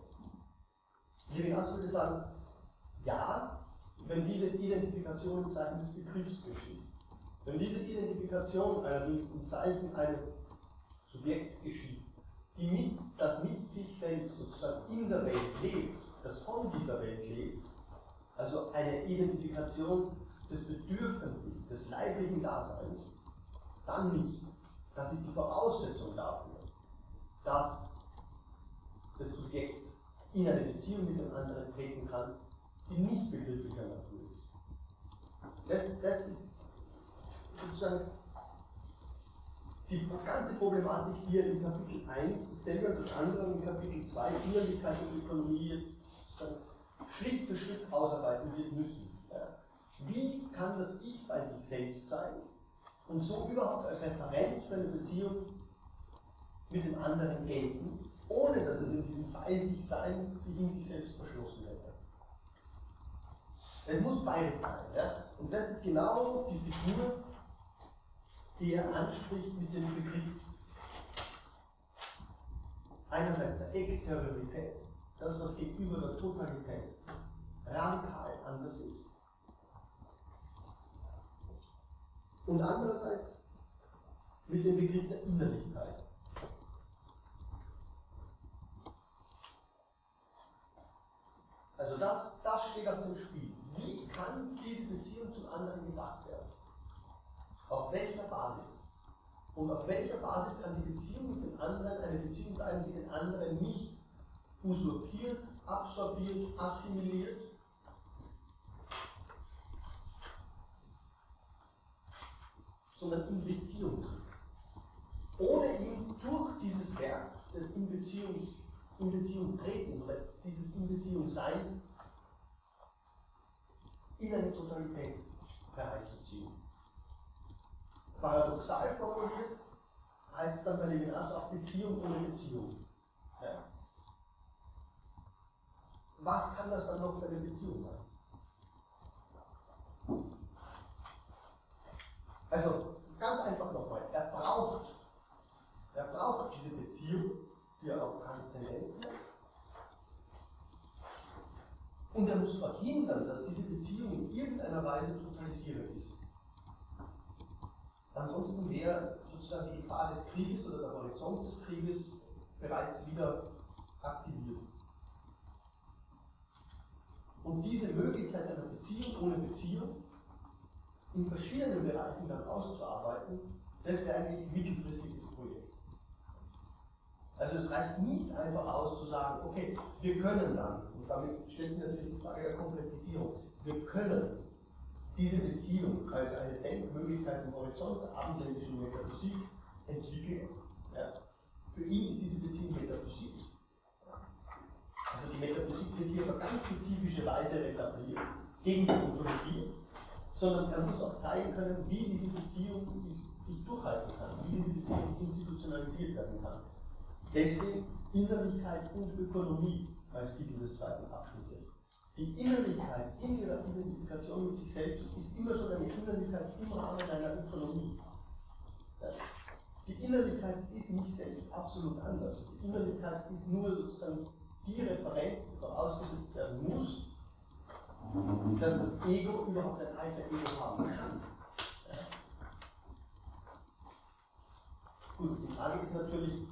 [SPEAKER 1] Levinas würde sagen, ja, wenn diese Identifikation im Zeichen des Begriffs geschieht. Wenn diese Identifikation allerdings im Zeichen eines Subjekts geschieht, die mit, das mit sich selbst sozusagen in der Welt lebt, das von dieser Welt lebt, also eine Identifikation des Bedürfenden, des leiblichen Daseins, dann nicht. Das ist die Voraussetzung dafür, dass das Subjekt in eine Beziehung mit dem anderen treten kann, die nicht begrifflicher Natur ist. Das, das ist sozusagen die ganze Problematik hier in Kapitel 1 dasselbe und das andere in Kapitel 2 Innerlichkeit und Ökonomie jetzt Schritt für Schritt ausarbeiten wird müssen. Ja. Wie kann das Ich bei sich selbst sein und so überhaupt als Referenz für eine Beziehung mit dem anderen gelten, ohne dass es in diesem Bei sich Sein sich in sich selbst verschlossen hätte. Es muss beides sein. Ja? Und das ist genau die Figur, die er anspricht mit dem Begriff einerseits der Exteriorität, das, was gegenüber der Totalität radikal anders ist. Und andererseits mit dem Begriff der Innerlichkeit. Also das, das steht auf dem Spiel. Wie kann diese Beziehung zum anderen gedacht werden? Auf welcher Basis? Und auf welcher Basis kann die Beziehung mit dem anderen eine Beziehung sein, die den anderen nicht usurpiert, absorbiert, assimiliert, sondern in Beziehung. Ohne ihn durch dieses Werk des in Beziehung, in Beziehung treten oder dieses in Beziehung sein in eine Totalität hereinzuziehen. Paradoxal formuliert heißt dann bei Levinas auch Beziehung ohne Beziehung. Ja. Was kann das dann noch für eine Beziehung sein? Also ganz einfach nochmal, er braucht, er braucht diese Beziehung, die er auch Transzendenz nennt. Und er muss verhindern, dass diese Beziehung in irgendeiner Weise totalisierend ist. Ansonsten wäre sozusagen die Gefahr des Krieges oder der Horizont des Krieges bereits wieder aktiviert. Und diese Möglichkeit einer Beziehung ohne Beziehung in verschiedenen Bereichen dann auszuarbeiten, das wäre eigentlich ein mittelfristiges Projekt. Also es reicht nicht einfach aus zu sagen, okay, wir können dann, und damit stellt sich natürlich die Frage der Konkretisierung, wir können diese Beziehung als eine Denkmöglichkeit im Horizont der abendländischen Metaphysik entwickeln. Ja. Für ihn ist diese Beziehung Metaphysik. Also die Metaphysik wird hier auf ganz spezifische Weise etabliert, gegen die Ontologie, sondern er muss auch zeigen können, wie diese Beziehung sich, sich durchhalten kann, wie diese Beziehung institutionalisiert werden kann. Deswegen Innerlichkeit und Ökonomie als Titel des zweiten Abschnittes. Die Innerlichkeit in ihrer Identifikation mit sich selbst ist immer schon eine Innerlichkeit im Rahmen einer Ökonomie. Die Innerlichkeit ist nicht selbst absolut anders. Die Innerlichkeit ist nur sozusagen die Referenz, die vorausgesetzt werden muss, dass das Ego überhaupt ein alter Ego haben kann. Gut, die Frage ist natürlich,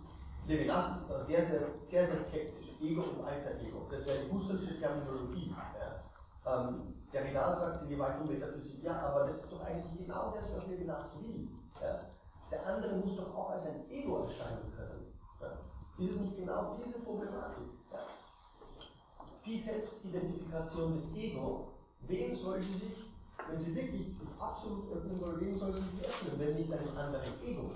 [SPEAKER 1] Levinas ist da sehr, sehr, sehr, sehr skeptisch. Ego und alter Ego. Das wäre die Husserlsche Terminologie. Ja. Ähm, Derrida sagt in die Weitung Metaphysik, ja, aber das ist doch eigentlich genau das, was Levinas will. Ja. Der andere muss doch auch als ein Ego erscheinen können. Ja. Ist es nicht genau diese Problematik? Ja die Selbstidentifikation des Ego, wem soll sie sich, wenn sie wirklich sich absolut öffnen soll, wem soll sie sich öffnen, wenn nicht einem anderen Ego?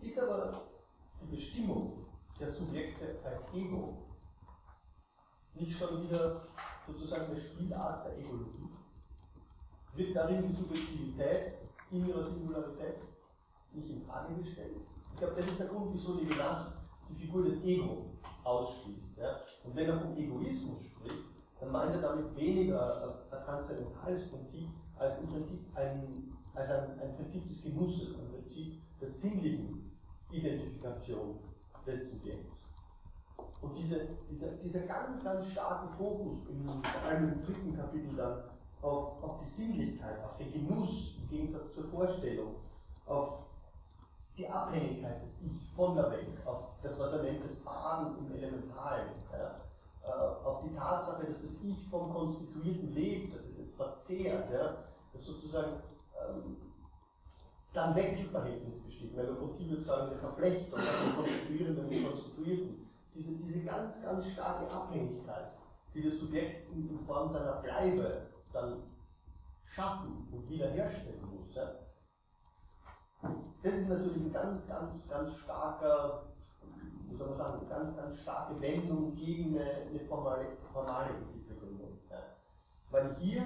[SPEAKER 1] Ist aber die Bestimmung der Subjekte als Ego nicht schon wieder sozusagen eine Spielart der Egologie? Wird darin die Subjektivität in ihrer Singularität nicht in Frage gestellt? Ich glaube, das ist der Grund, wieso die Levinas die Figur des Ego ausschließt. Ja? Und wenn er vom Egoismus spricht, dann meint er damit weniger ein transzendentales Prinzip als im Prinzip ein, als ein, ein Prinzip des Genusses, ein Prinzip der sinnlichen Identifikation des Subjekts. Und diese, dieser, dieser ganz, ganz starke Fokus, in, vor allem im dritten Kapitel dann, auf, auf die Sinnlichkeit, auf den Genuss im Gegensatz zur Vorstellung, auf die Abhängigkeit des Ich von der Welt, auf das, was er nennt, das Baden im Elementalen, ja, äh, auf die Tatsache, dass das Ich vom konstituierten Leben, das ist es verzehrt, ja, das sozusagen ähm, dann Wechselverhältnis besteht. Melokotie würde sagen, eine Verflechtung von Konstituierenden und Konstituierten. Diese, diese ganz, ganz starke Abhängigkeit, die das Subjekt in, Form seiner Bleibe dann schaffen und wiederherstellen muss. Ja. Das ist natürlich ein ganz, ganz, ganz starker, wie soll man sagen, ganz, ganz starke Wendung gegen eine, eine formale, formale Begründung. Ja. Weil hier,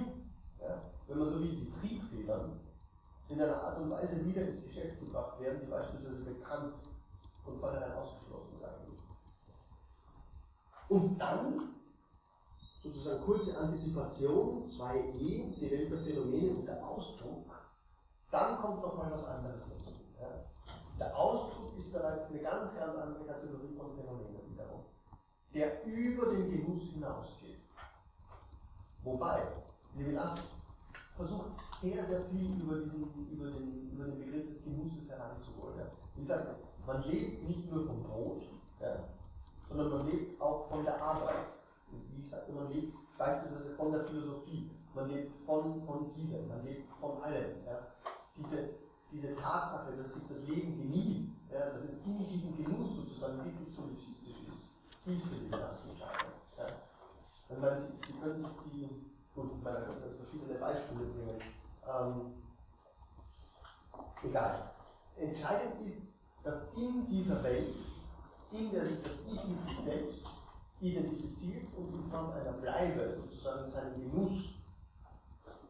[SPEAKER 1] ja, wenn man so will, die Triebfedern in einer Art und Weise wieder ins Geschäft gebracht werden, die beispielsweise bekannt und vornherein ausgeschlossen sein müssen. Und dann, sozusagen kurze Antizipation, 2e, die Welt der Phänomene und der Ausdruck, dann kommt noch mal was anderes dazu. Ja. Der Ausdruck ist bereits eine ganz, ganz andere Kategorie von Phänomenen wiederum, der über den Genuss hinausgeht. Wobei, Levinas versucht sehr, sehr viel über, diesen, über, den, über den Begriff des Genusses heranzuholen. Ja. Wie gesagt, man lebt nicht nur vom Brot, ja, sondern man lebt auch von der Arbeit. Wie ich sagte, man lebt beispielsweise von der Philosophie, man lebt von, von diesem, man lebt von allem. Ja. Diese, diese Tatsache, dass sich das Leben genießt, ja, dass es in diesem Genuss sozusagen wirklich solipsistisch ist, die ist für die Entscheidung. Ja. Sie, Sie können sich die, gut, ich meine, ich kann verschiedene Beispiele bringen. Ähm, egal. Entscheidend ist, dass in dieser Welt, in der sich das Ich mit sich selbst identifiziert und in Form einer Bleibe sozusagen seinen Genuss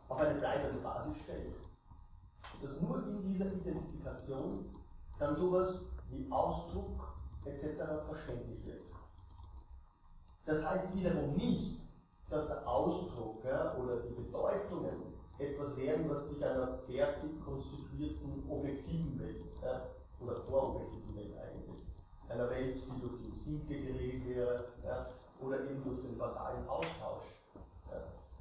[SPEAKER 1] auf eine bleibende Basis stellt, dass nur in dieser Identifikation dann sowas wie Ausdruck etc. verständlich wird. Das heißt wiederum nicht, dass der Ausdruck ja, oder die Bedeutungen etwas werden, was sich einer fertig konstituierten objektiven Welt ja, oder vorobjektiven Welt eigentlich, einer Welt, die durch Instinkte geregelt wäre ja, oder eben durch den basalen Austausch,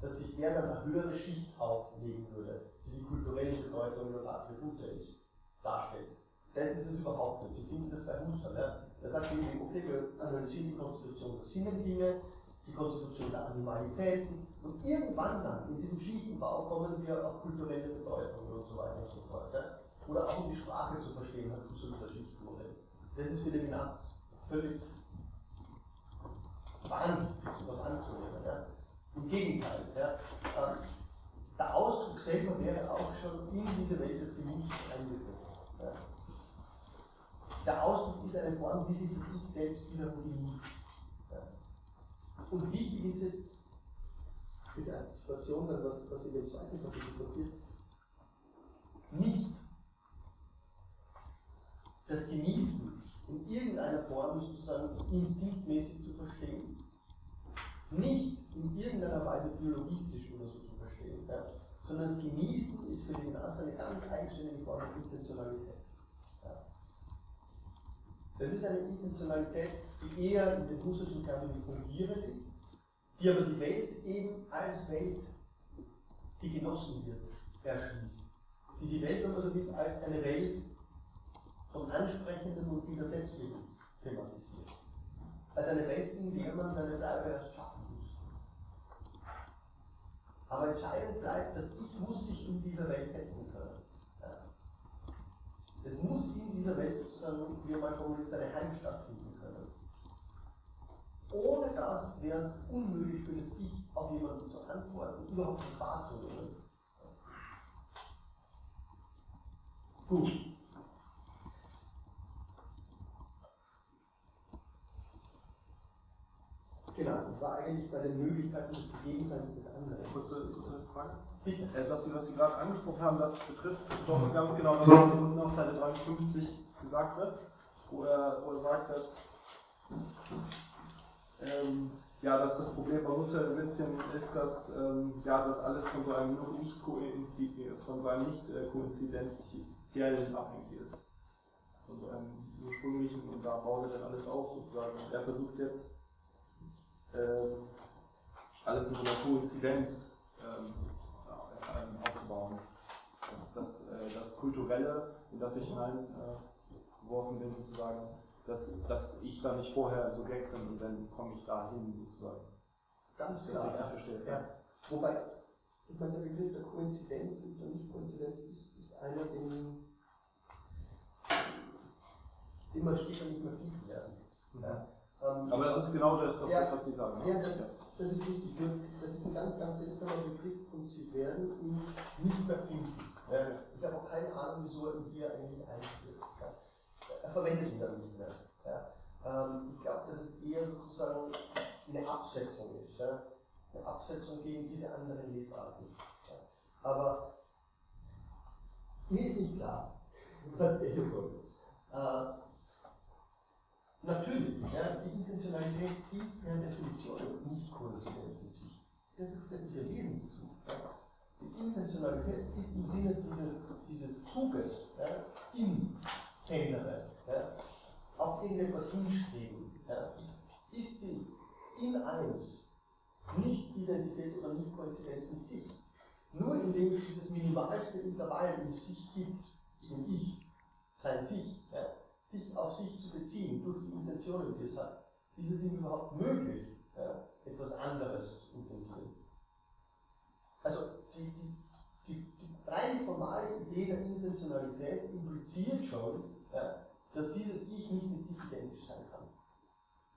[SPEAKER 1] dass sich der dann eine höhere Schicht auflegen würde, die die kulturellen Bedeutungen und Attribute ist, darstellt. Das ist es überhaupt nicht. Sie finden das bei Husserl. Ja. Er sagt eben, okay, wir analysieren die Konstitution der Sinnendinge, die Konstitution der Animalitäten und irgendwann dann in diesem Schichtenbau kommen wir auf kulturelle Bedeutungen und so weiter und so fort. Ja. Oder auch um die Sprache zu verstehen, hat Husserl das Schichtenmodell. Das ist für den Nass völlig wahnsinnig, sowas anzunehmen. Ja. Im Gegenteil. Ja. Ähm, der Ausdruck selber wäre auch schon in diese Welt des Genusses eingeführt. Der Ausdruck ist eine Form, wie sich das Ich selbst wiederum genießt. Und wichtig ist jetzt für die Antizipation, dann was, was in dem zweiten Kapitel passiert, nicht das Genießen in irgendeiner Form sozusagen instinktmäßig zu verstehen, nicht in irgendeiner Weise biologistisch oder so zu verstehen, ja, sondern das Genießen ist für den Nas eine ganz eigenständige Form der Intentionalität. Das ist eine Intentionalität, die eher in den russischen Termini fungierend ist, die aber die Welt eben als Welt, die genossen wird, erschließt. Die die Welt, wenn man so will, als eine Welt vom Ansprechenden und Widersetzlichen thematisiert. Als eine Welt, in der man seine Bleibe erst schaffen muss. Aber entscheidend bleibt, dass Ich muss sich in dieser Welt setzen können. Es muss in dieser Welt sozusagen, wie man formuliert, seine Heimstatt finden können. Ohne das wäre es unmöglich für das Ich auf jemanden zu antworten, überhaupt nicht wahrzunehmen. Gut. Genau, und war eigentlich bei den Möglichkeiten des Gegenseins des anderen.
[SPEAKER 6] Kurze, kurze Frage.
[SPEAKER 1] Bitte.
[SPEAKER 6] Äh, was, Sie, was Sie gerade angesprochen haben, das betrifft doch ganz genau das, was unten auf Seite 53 gesagt wird, wo er, wo er sagt, dass, ähm, ja, dass das Problem bei Husserl ein bisschen ist, dass, ähm, ja, dass alles von so einem nicht von so einem nicht äh, koinzidenziellen abhängig ist. Von so einem ursprünglichen und da baut er dann alles auf sozusagen. Er versucht jetzt ähm, alles in so einer Koinzidenz ähm, aufzubauen. Das, das, äh, das Kulturelle, in das sich hinein äh, bin, sozusagen, dass, dass ich da nicht vorher ein Subjekt bin und dann komme ich da hin, sozusagen.
[SPEAKER 1] Ganz klar.
[SPEAKER 6] ich
[SPEAKER 1] Ja.
[SPEAKER 6] verstehe.
[SPEAKER 1] Ja. Wobei, ich meine, der Begriff der Koinzidenz und der Nicht-Koinzidenz ist, ist einer, den man später nicht mehr finden werden. Ja. Ähm,
[SPEAKER 6] Aber das ist genau das, doch
[SPEAKER 1] Ja.
[SPEAKER 6] das was Sie sagen. ne?
[SPEAKER 1] Ja, das ist, das ist richtig. Das ist ein ganz, ganz seltsamer Begriff und Sie werden ihn nicht mehr finden. Ja. Ich habe auch keine Ahnung, wieso er ihn hier eigentlich einführt. Ja. Er verwendet ihn dann nicht mehr. Ja. Ähm, ich glaube, dass es eher sozusagen eine Absetzung ist. Ja. Eine Absetzung gegen diese anderen Lesarten. Ja. Aber mir ist nicht klar, was er hier soll. Äh, Natürlich, ja, die Intentionalität ist per Definition nicht Koinzidenz mit sich. Das ist, das ist ihr Wesenszug. Ja. Die Intentionalität ist im Sinne dieses, dieses Zuges ja, im Innere, ja, auf irgendetwas hinstreben. Ja, ist sie in eins nicht Identität oder nicht Koinzidenz mit sich. Nur indem es dieses minimalste Intervall in sich gibt, im Ich, sein Sich, ja, sich auf sich zu beziehen, durch die Intentionen, die es hat, ist es ihm überhaupt möglich, ja, etwas anderes zu intendieren. Also die, die, die, die rein formale Idee der Intentionalität impliziert schon, ja, dass dieses Ich nicht mit sich identisch sein kann.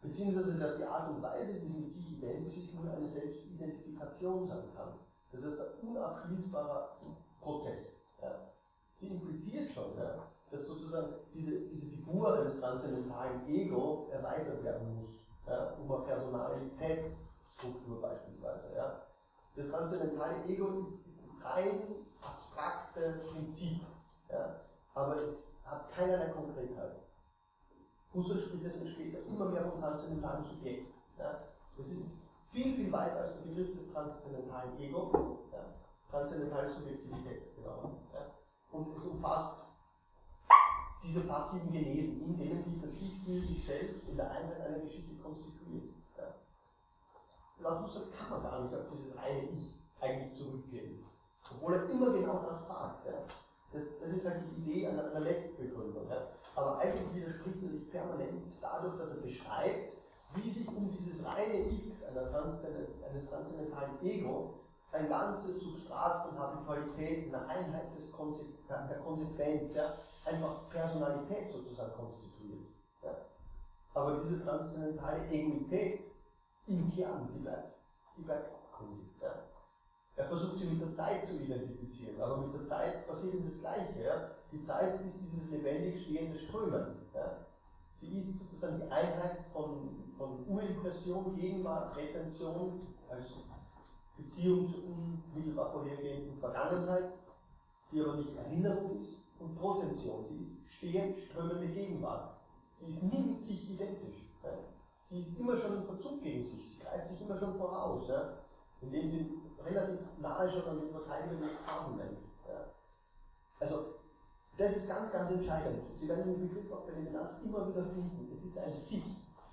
[SPEAKER 1] Beziehungsweise, dass die Art und Weise, wie es mit sich identisch ist, nur eine Selbstidentifikation sein kann. Das ist ein unabschließbarer Prozess. Ja. Sie impliziert schon, ja, dass sozusagen diese, diese Figur eines transzendentalen Ego erweitert werden muss, ja, um eine Personalitätsstruktur beispielsweise. Ja. Das transzendentale Ego ist, ist das rein abstrakte Prinzip, ja, aber es hat keinerlei Konkretheit. Husserl spricht deswegen später immer mehr vom transzendentalen Subjekt. Ja. Das ist viel, viel weiter als der Begriff des transzendentalen Ego, ja. transzendentale Subjektivität, genau. Ja. Und es umfasst diese passiven Genesen, in denen sich das für sich selbst in der Einheit einer Geschichte konstituiert. Ja. Laut Husserl kann man gar nicht auf dieses eine Ich eigentlich zurückgehen. Obwohl er immer genau das sagt. Ja. Das, das ist halt die Idee einer, einer Letztbegründung. Ja. Aber eigentlich widerspricht er sich permanent dadurch, dass er beschreibt, wie sich um dieses reine X Transzendent, eines transzendentalen Ego ein ganzes Substrat von Habitualität, einer Einheit des Konse der Konsequenz, ja, einfach Personalität sozusagen konstituiert. Ja. Aber diese transzendentale Egoität im Kern, die bleibt, die bleibt abgründig. Ja. Er versucht sie mit der Zeit zu identifizieren, aber mit der Zeit passiert das Gleiche. Ja. Die Zeit ist dieses lebendig stehende Strömen. Sie ist sozusagen die Einheit von, von Urimpression, Gegenwart, Retention als Beziehung zur unmittelbar vorhergehenden Vergangenheit, die aber nicht Erinnerung ist, und Protention. Sie ist stehend strömende Gegenwart. Sie ist nie mit sich identisch. Ja. Sie ist immer schon im Verzug gegen sich. Sie greift sich immer schon voraus, ja. indem sie relativ nahe schon an etwas Heiliges haben nennt. Ja. Also, das ist ganz, ganz entscheidend. Sie werden den Begriff auch bei Levinas immer wieder finden. Es ist ein Sich.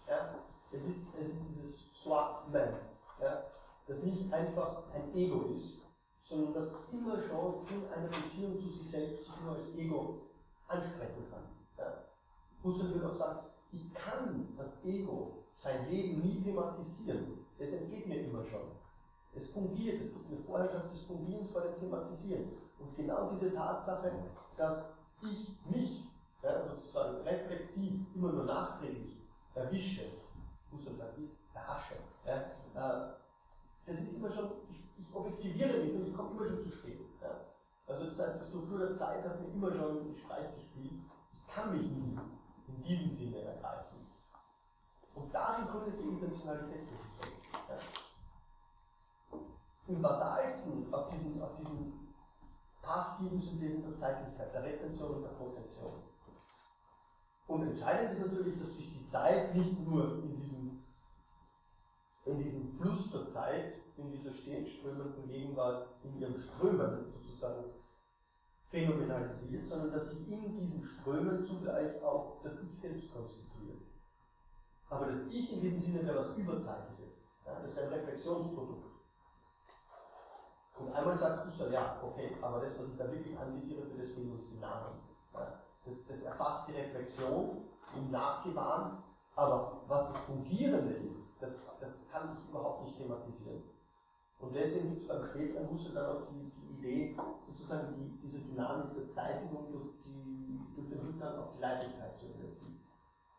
[SPEAKER 1] Ja. Es, ist, es ist dieses Soi-Man, ja. das nicht einfach ein Ego ist, sondern das immer schon in einer Beziehung zu sich selbst sich nur als Ego ansprechen kann. Ja. Husserl wird auch sagen, ich kann das Ego, sein Leben nie thematisieren. Es entgeht mir immer schon. Es fungiert, es gibt eine Vorherrschaft des Fungierens vor dem Thematisieren. Und genau diese Tatsache, dass ich mich ja, sozusagen reflexiv immer nur nachträglich erwische, Husserl sagt, erhasche, ja, äh, das ist immer schon, objektiviere mich und ich komme immer schon zu spät. Ja. Also das heißt, die Struktur der Zeit hat mir immer schon einen Streich gespielt. Ich kann mich nie in diesem Sinne ergreifen. Und darin gründet die Intentionalität. Ja. Im basalsten auf diesen, auf diesen passiven Synthesen der Zeitlichkeit, der Retention und der Potention. Und entscheidend ist natürlich, dass sich die Zeit nicht nur in diesem, in diesem Fluss der Zeit, in dieser stets strömenden Gegenwart, in ihrem Strömen sozusagen phänomenalisiert, sondern dass sich in diesen Strömen zugleich auch das Ich selbst konstituiert. Aber das Ich in diesem Sinne wäre was Überzeitliches. Ja, das wäre ein Reflexionsprodukt. Und einmal sagt Husserl, ja, okay, aber das, was ich da wirklich anvisiere, für das fehlen uns die Namen. Ja. Das, das erfasst die Reflexion im Nachgewahren, aber was das Fungierende ist, das, das kann ich überhaupt nicht thematisieren. Und deswegen gibt es beim späteren Husserl dann auch die, die Idee, sozusagen die, diese Dynamik der Zeitigung durch, die, durch den Rückgang auf die Leiblichkeit zu übersetzen.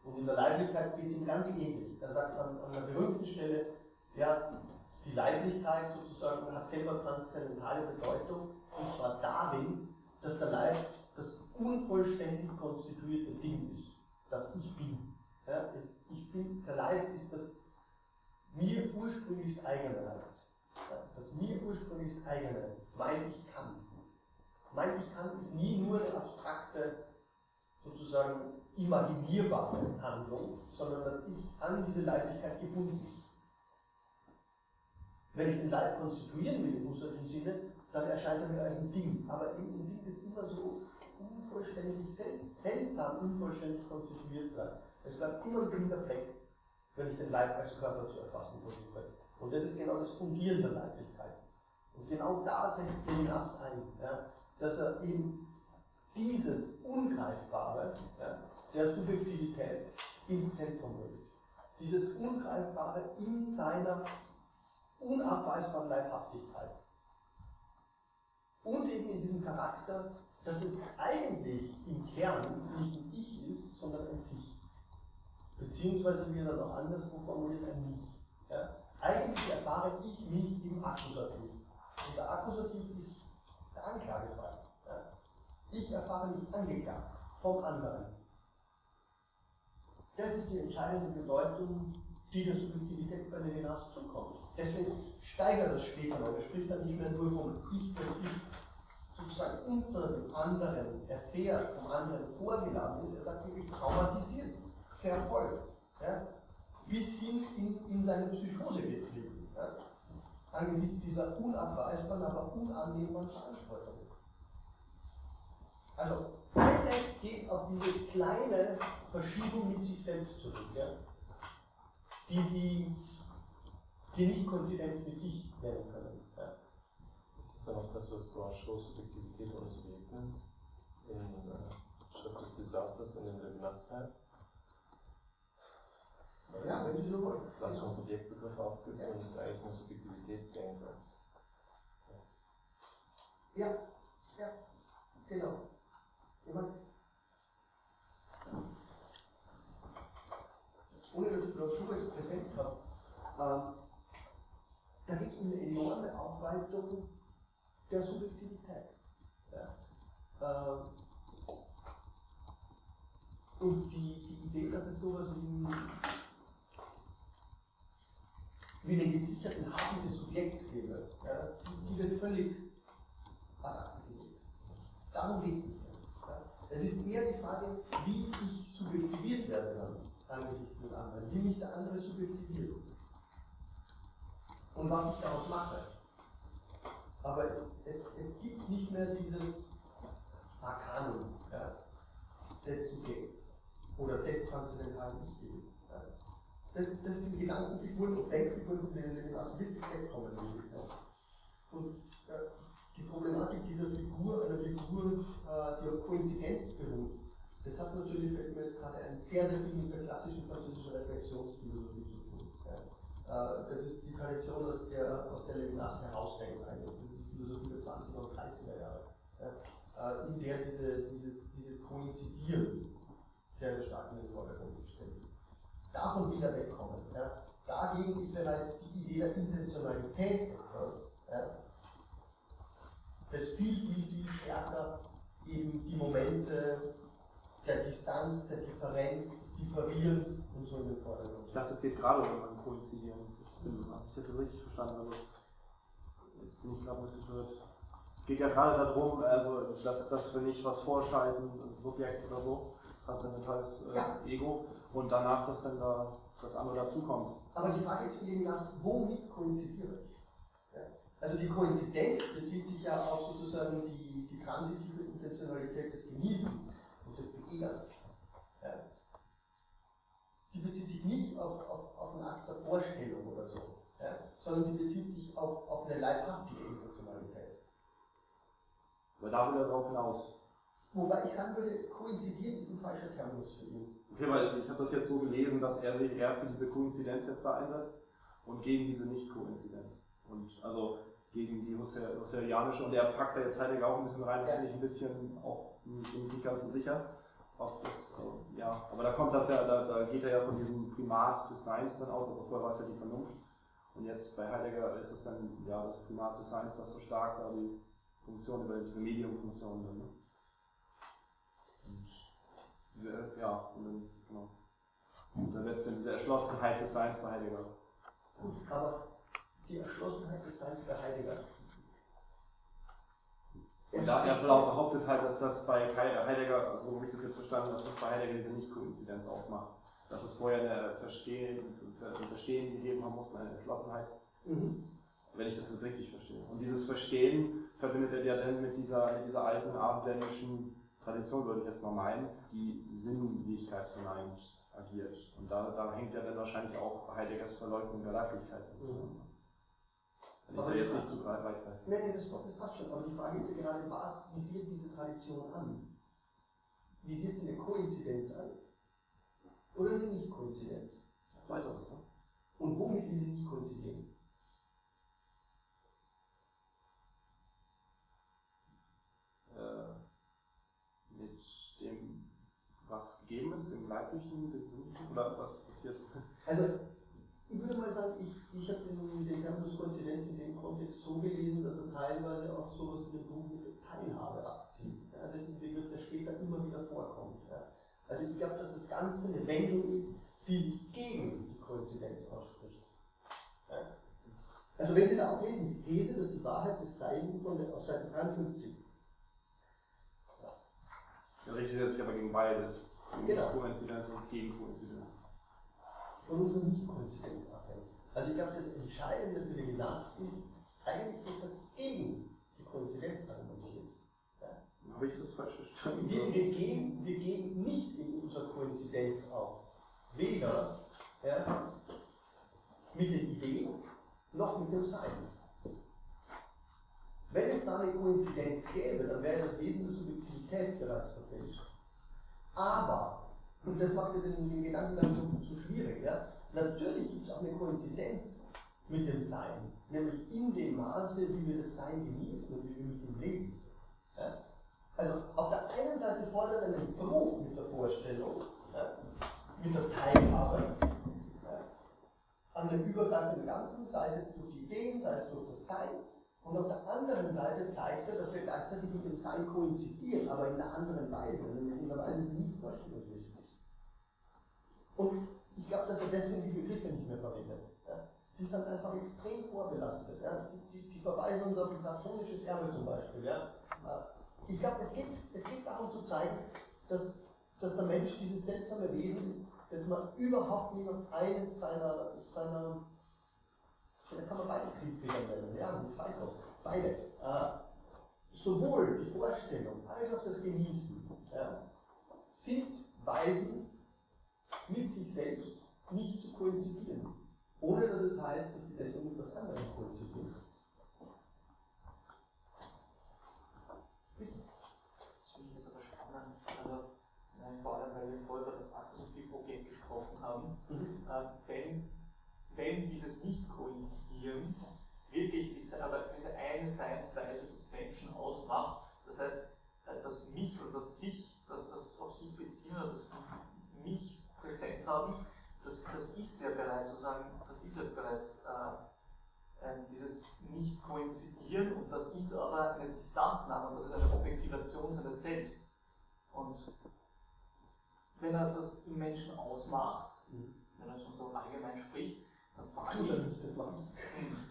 [SPEAKER 1] Und in der Leiblichkeit geht es ihm ganz ähnlich. Er sagt an, an einer berühmten Stelle, ja, die Leiblichkeit sozusagen hat selber transzendentale Bedeutung, und zwar darin, dass der Leib das unvollständig konstituierte Ding ist, das ich bin. Ja, es, ich bin. Der Leib ist das mir ursprünglichst eigene heißt es. Das mir ursprünglichst eigene, mein Ich kann. Mein Ich kann ist nie nur eine abstrakte, sozusagen imaginierbare Handlung, sondern das ist an diese Leiblichkeit gebunden. Wenn ich den Leib konstituieren will im Husserlschen Sinne, dann erscheint er mir als ein Ding. Aber ein Ding, das immer so unvollständig, seltsam unvollständig konstituiert bleibt. Es bleibt immer ein blinder Fleck, wenn ich den Leib als Körper zu erfassen versuche. Und das ist genau das Fungieren der Leiblichkeit. Und genau da setzt Levinas ein, ja, dass er eben dieses Ungreifbare ja, der Subjektivität ins Zentrum rückt. Dieses Ungreifbare in seiner unabweisbaren Leibhaftigkeit. Und eben in diesem Charakter, dass es eigentlich im Kern nicht ein Ich ist, sondern ein Sich. Beziehungsweise, wie er dann auch anderswo formuliert, ein Mich. Ja? Eigentlich erfahre ich mich im Akkusativ. Und der Akkusativ ist der Anklagefall. Ja? Ich erfahre mich angeklagt vom anderen. Das ist die entscheidende Bedeutung, die der Subjektivität bei Levinas zukommt. Deswegen steigert das später noch. Er spricht dann nicht mehr nur vom Ich, das sich sozusagen unter dem anderen erfährt, vom anderen vorgeladen ist. Er sagt wirklich traumatisiert, verfolgt. Ja? Bis hin in, in seine Psychose getrieben. Ja? Angesichts dieser unabweisbaren, aber unannehmbaren Verantwortung. Also, alles geht auf diese kleine Verschiebung mit sich selbst zurück, ja? die sie die nicht Konfidenz mit sich nennen können. Ja.
[SPEAKER 6] Das ist dann auch das, was Bradshaw Subjektivität Subjekt nennt, in äh, Schrift des Desasters in den Levinas-Teil.
[SPEAKER 1] Ja, wenn Sie so wollen.
[SPEAKER 6] Was schon Subjektbegriff aufgibt ja. und eigentlich nur Subjektivität denkt als.
[SPEAKER 1] Ja, ja, genau. Ich meine, ohne dass ich Broschüre jetzt präsent habe, ähm, da geht es eine enorme Aufweitung der Subjektivität. Ja. Ähm, und die, die Idee, dass es sowas wie, wie einen gesicherten Hafen des Subjekts gäbe, ja, die, wird völlig acta Darum geht es nicht mehr. Es ist eher die Frage, wie ich subjektiviert werden kann angesichts des anderen, wie mich der andere subjektiviert und was ich daraus mache. Aber es, es, es gibt nicht mehr dieses Arkanum ja, des Subjekts oder des transzendentalen Ich-Bildes. Das, das sind Gedankenfiguren und Denkfiguren, die in den wirklich wegkommen. Und äh, die Problematik dieser Figur, einer Figur, äh, die auf Koinzidenz beruht, das hat natürlich, fällt mir jetzt gerade ein, sehr, sehr viel mit der klassischen französischen Reflexionsphilosophie zu tun. Ja. Äh, das ist die Tradition, aus der, aus der Levinas herausdenkt, eigentlich, die Philosophie der 20er und 30er Jahre, ja, in der diese, dieses, dieses Koinzidieren sehr stark in den Vordergrund gestellt Davon will er wegkommen. Ja. Dagegen ist bereits die Idee der Intentionalität etwas, ja, das viel, viel, viel stärker eben die Momente der Distanz, der Differenz, des Differierens und so in den Vordergrund.
[SPEAKER 6] Ich dachte, es geht gerade um ein Koinzidieren. Habe ich das richtig verstanden? Also, jetzt bin ich gerade ein bisschen verwirrt. Es geht ja gerade darum, also, dass, dass wir nicht was vorschalten, ein Subjekt oder so, transzendentales äh, ja. Ego, und danach, dass dann da das andere dazukommt.
[SPEAKER 1] Aber die Frage ist für den Gast, womit koinzidiere ich? Ja. Also die Koinzidenz bezieht sich ja auf sozusagen die, die transitive Intentionalität des Genießens und des Begehrens. Ja. Die bezieht sich nicht auf, auf, auf einen Akt der Vorstellung oder so, ja, sondern sie bezieht sich auf, auf eine leibhaftige Intentionalität.
[SPEAKER 6] Aber da will er darauf hinaus.
[SPEAKER 1] Wobei ich sagen würde, koinzidieren ist ein falscher Terminus für ihn.
[SPEAKER 6] Okay, weil ich habe das jetzt so gelesen, dass er sich eher für diese Koinzidenz jetzt da einsetzt und gegen diese Nicht-Koinzidenz. Und also gegen die Husserlianische, und er packt da jetzt Heidegger auch ein bisschen rein, das
[SPEAKER 1] Ja.
[SPEAKER 6] finde ich ein bisschen, auch nicht ganz so sicher. Ob das, äh, ja, aber da kommt das ja, da, da geht er ja von diesem Primat des Seins dann aus, also vorher war es ja die Vernunft. Und jetzt bei Heidegger ist es dann ja das Primat des Seins, das so stark da die Funktion über diese Mediumfunktion dann. Ne? Diese, ja, und dann, genau. Und dann letztendlich diese Erschlossenheit des Seins bei Heidegger.
[SPEAKER 1] Gut, aber die Erschlossenheit des Seins bei Heidegger.
[SPEAKER 6] Und da er behauptet halt, dass das bei Heidegger, so habe ich das jetzt verstanden, dass das bei Heidegger diese Nicht-Koinzidenz ausmacht. Dass es vorher eine Verstehen, ein Verstehen gegeben haben muss, eine Entschlossenheit.
[SPEAKER 1] Mhm.
[SPEAKER 6] Wenn ich das jetzt richtig verstehe. Und dieses Verstehen verbindet er ja dann mit dieser, mit dieser alten abendländischen Tradition, würde ich jetzt mal meinen, die sinnlichkeitsverneint agiert. Und da, da hängt ja dann wahrscheinlich auch Heideggers Verleugnung der Leiblichkeit zusammen. Wenn ich jetzt nicht zu weit weiß.
[SPEAKER 1] Nein, nein, das, das passt schon. Aber die Frage ist ja gerade, was visiert diese Tradition an? Visiert sie eine Koinzidenz an? Oder eine Nicht-Koinzidenz?
[SPEAKER 6] Zweiteres, ne?
[SPEAKER 1] Und womit will sie nicht koinzidieren?
[SPEAKER 6] äh, mit dem, was gegeben ist, dem Leiblichen, oder was passiert?
[SPEAKER 1] Also, ich würde mal sagen, ich, ich habe den, den Terminus Koinzidenz in dem Kontext so gelesen, dass er teilweise auch sowas in dem Buch mit Teilhabe abzieht. Ja, das ist ein Begriff, der später immer wieder vorkommt. Ja. Also ich glaube, dass das Ganze eine Wendung ist, die sich gegen die Koinzidenz ausspricht. Ja. Also wenn Sie da auch lesen, die These, dass die Wahrheit des Seins von der, auf Seite 53
[SPEAKER 6] Ja, richtet er sich aber gegen beide.
[SPEAKER 1] Genau.
[SPEAKER 6] Koinzidenz und gegen Koinzidenz.
[SPEAKER 1] von unserer Nicht-Koinzidenz abhängt. Also ich glaube, das Entscheidende für den Glas ist eigentlich, dass er gegen die Koinzidenz argumentiert. Ja.
[SPEAKER 6] Habe ich das falsch verstanden?
[SPEAKER 1] Wir, wir, geben, wir geben nicht in unserer Koinzidenz auf. Weder ja, mit den Ideen noch mit dem Sein. Wenn es da eine Koinzidenz gäbe, dann wäre das Wesen der Subjektivität bereits verfälscht. Aber, und das macht ja den, den Gedankengang so, so schwierig, ja, natürlich gibt es auch eine Koinzidenz mit dem Sein, nämlich in dem Maße, wie wir das Sein genießen und wie wir mit ihm leben. Ja. Also auf der einen Seite fordert er einen Bruch mit der Vorstellung, ja, mit der Teilhabe ja, an dem übergreifenden Ganzen, sei es jetzt durch die Ideen, sei es durch das Sein. Und auf der anderen Seite zeigt er, dass wir gleichzeitig mit dem Sein koinzidieren, aber in einer anderen Weise, nämlich in einer Weise, die nicht vorstellungsmäßig ist. Und ich glaube, dass er deswegen die Begriffe nicht mehr verwendet. Ja. Die sind einfach extrem vorbelastet. Ja. Die, die, die verweisen auf ein platonisches Erbe zum Beispiel. Ja. Ich glaube, es geht, es geht darum zu zeigen, dass, dass der Mensch dieses seltsame Wesen ist, das man überhaupt nicht auf eines seiner, seiner da kann man beide Triebfedern nennen, ja, sind Falco, beide. Äh, sowohl die Vorstellung als auch das Genießen ja, sind Weisen, mit sich selbst nicht zu koinzidieren. Ohne dass es heißt, dass sie deswegen mit was anderem koinzidieren.
[SPEAKER 3] Das finde ich jetzt aber spannend. Also, vor allem, weil wir vorher über das Akkusuphi-Problem gesprochen haben.
[SPEAKER 1] Mhm.
[SPEAKER 3] Äh, wenn, wenn dieses Nicht-Koinzidieren wirklich diese, diese eine Seinsweise des Menschen ausmacht, das heißt, äh, das Mich und das Sich, das, das auf sich beziehen oder das Mich präsent haben, das, das ist ja bereits sozusagen, das ist ja bereits äh, äh, dieses Nicht-Koinzidieren und das ist aber eine Distanznahme das ist eine Objektivation seines Selbst. Und wenn er das im Menschen ausmacht,
[SPEAKER 1] Mhm.
[SPEAKER 3] wenn er schon so allgemein spricht, dann
[SPEAKER 1] ich das machen.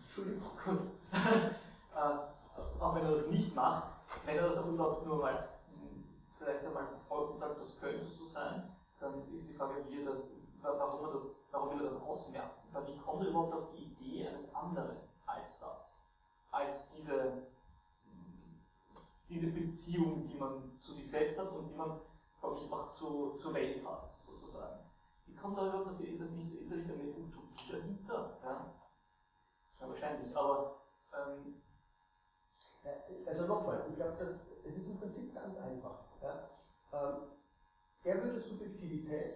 [SPEAKER 3] Entschuldigung, gut. äh, auch wenn er das nicht macht, wenn er das aber überhaupt nur mal mh, vielleicht einmal verfolgt und sagt, das könnte so sein, dann ist die Frage, wie er das, warum, er das, warum will er das ausmerzen? Weil wie kommt er überhaupt auf die Idee eines anderen als das? Als diese, diese Beziehung, die man zu sich selbst hat und die man, glaube ich, auch zu, zur Welt hat, sozusagen. Wie kommt er überhaupt auf die, ist, das nicht, ist da nicht eine Utopie dahinter? Ja? Ja, wahrscheinlich, aber ähm,
[SPEAKER 1] Ja, Also nochmal, ich glaube, es ist im Prinzip ganz einfach. Ja? Ähm, er würde Subjektivität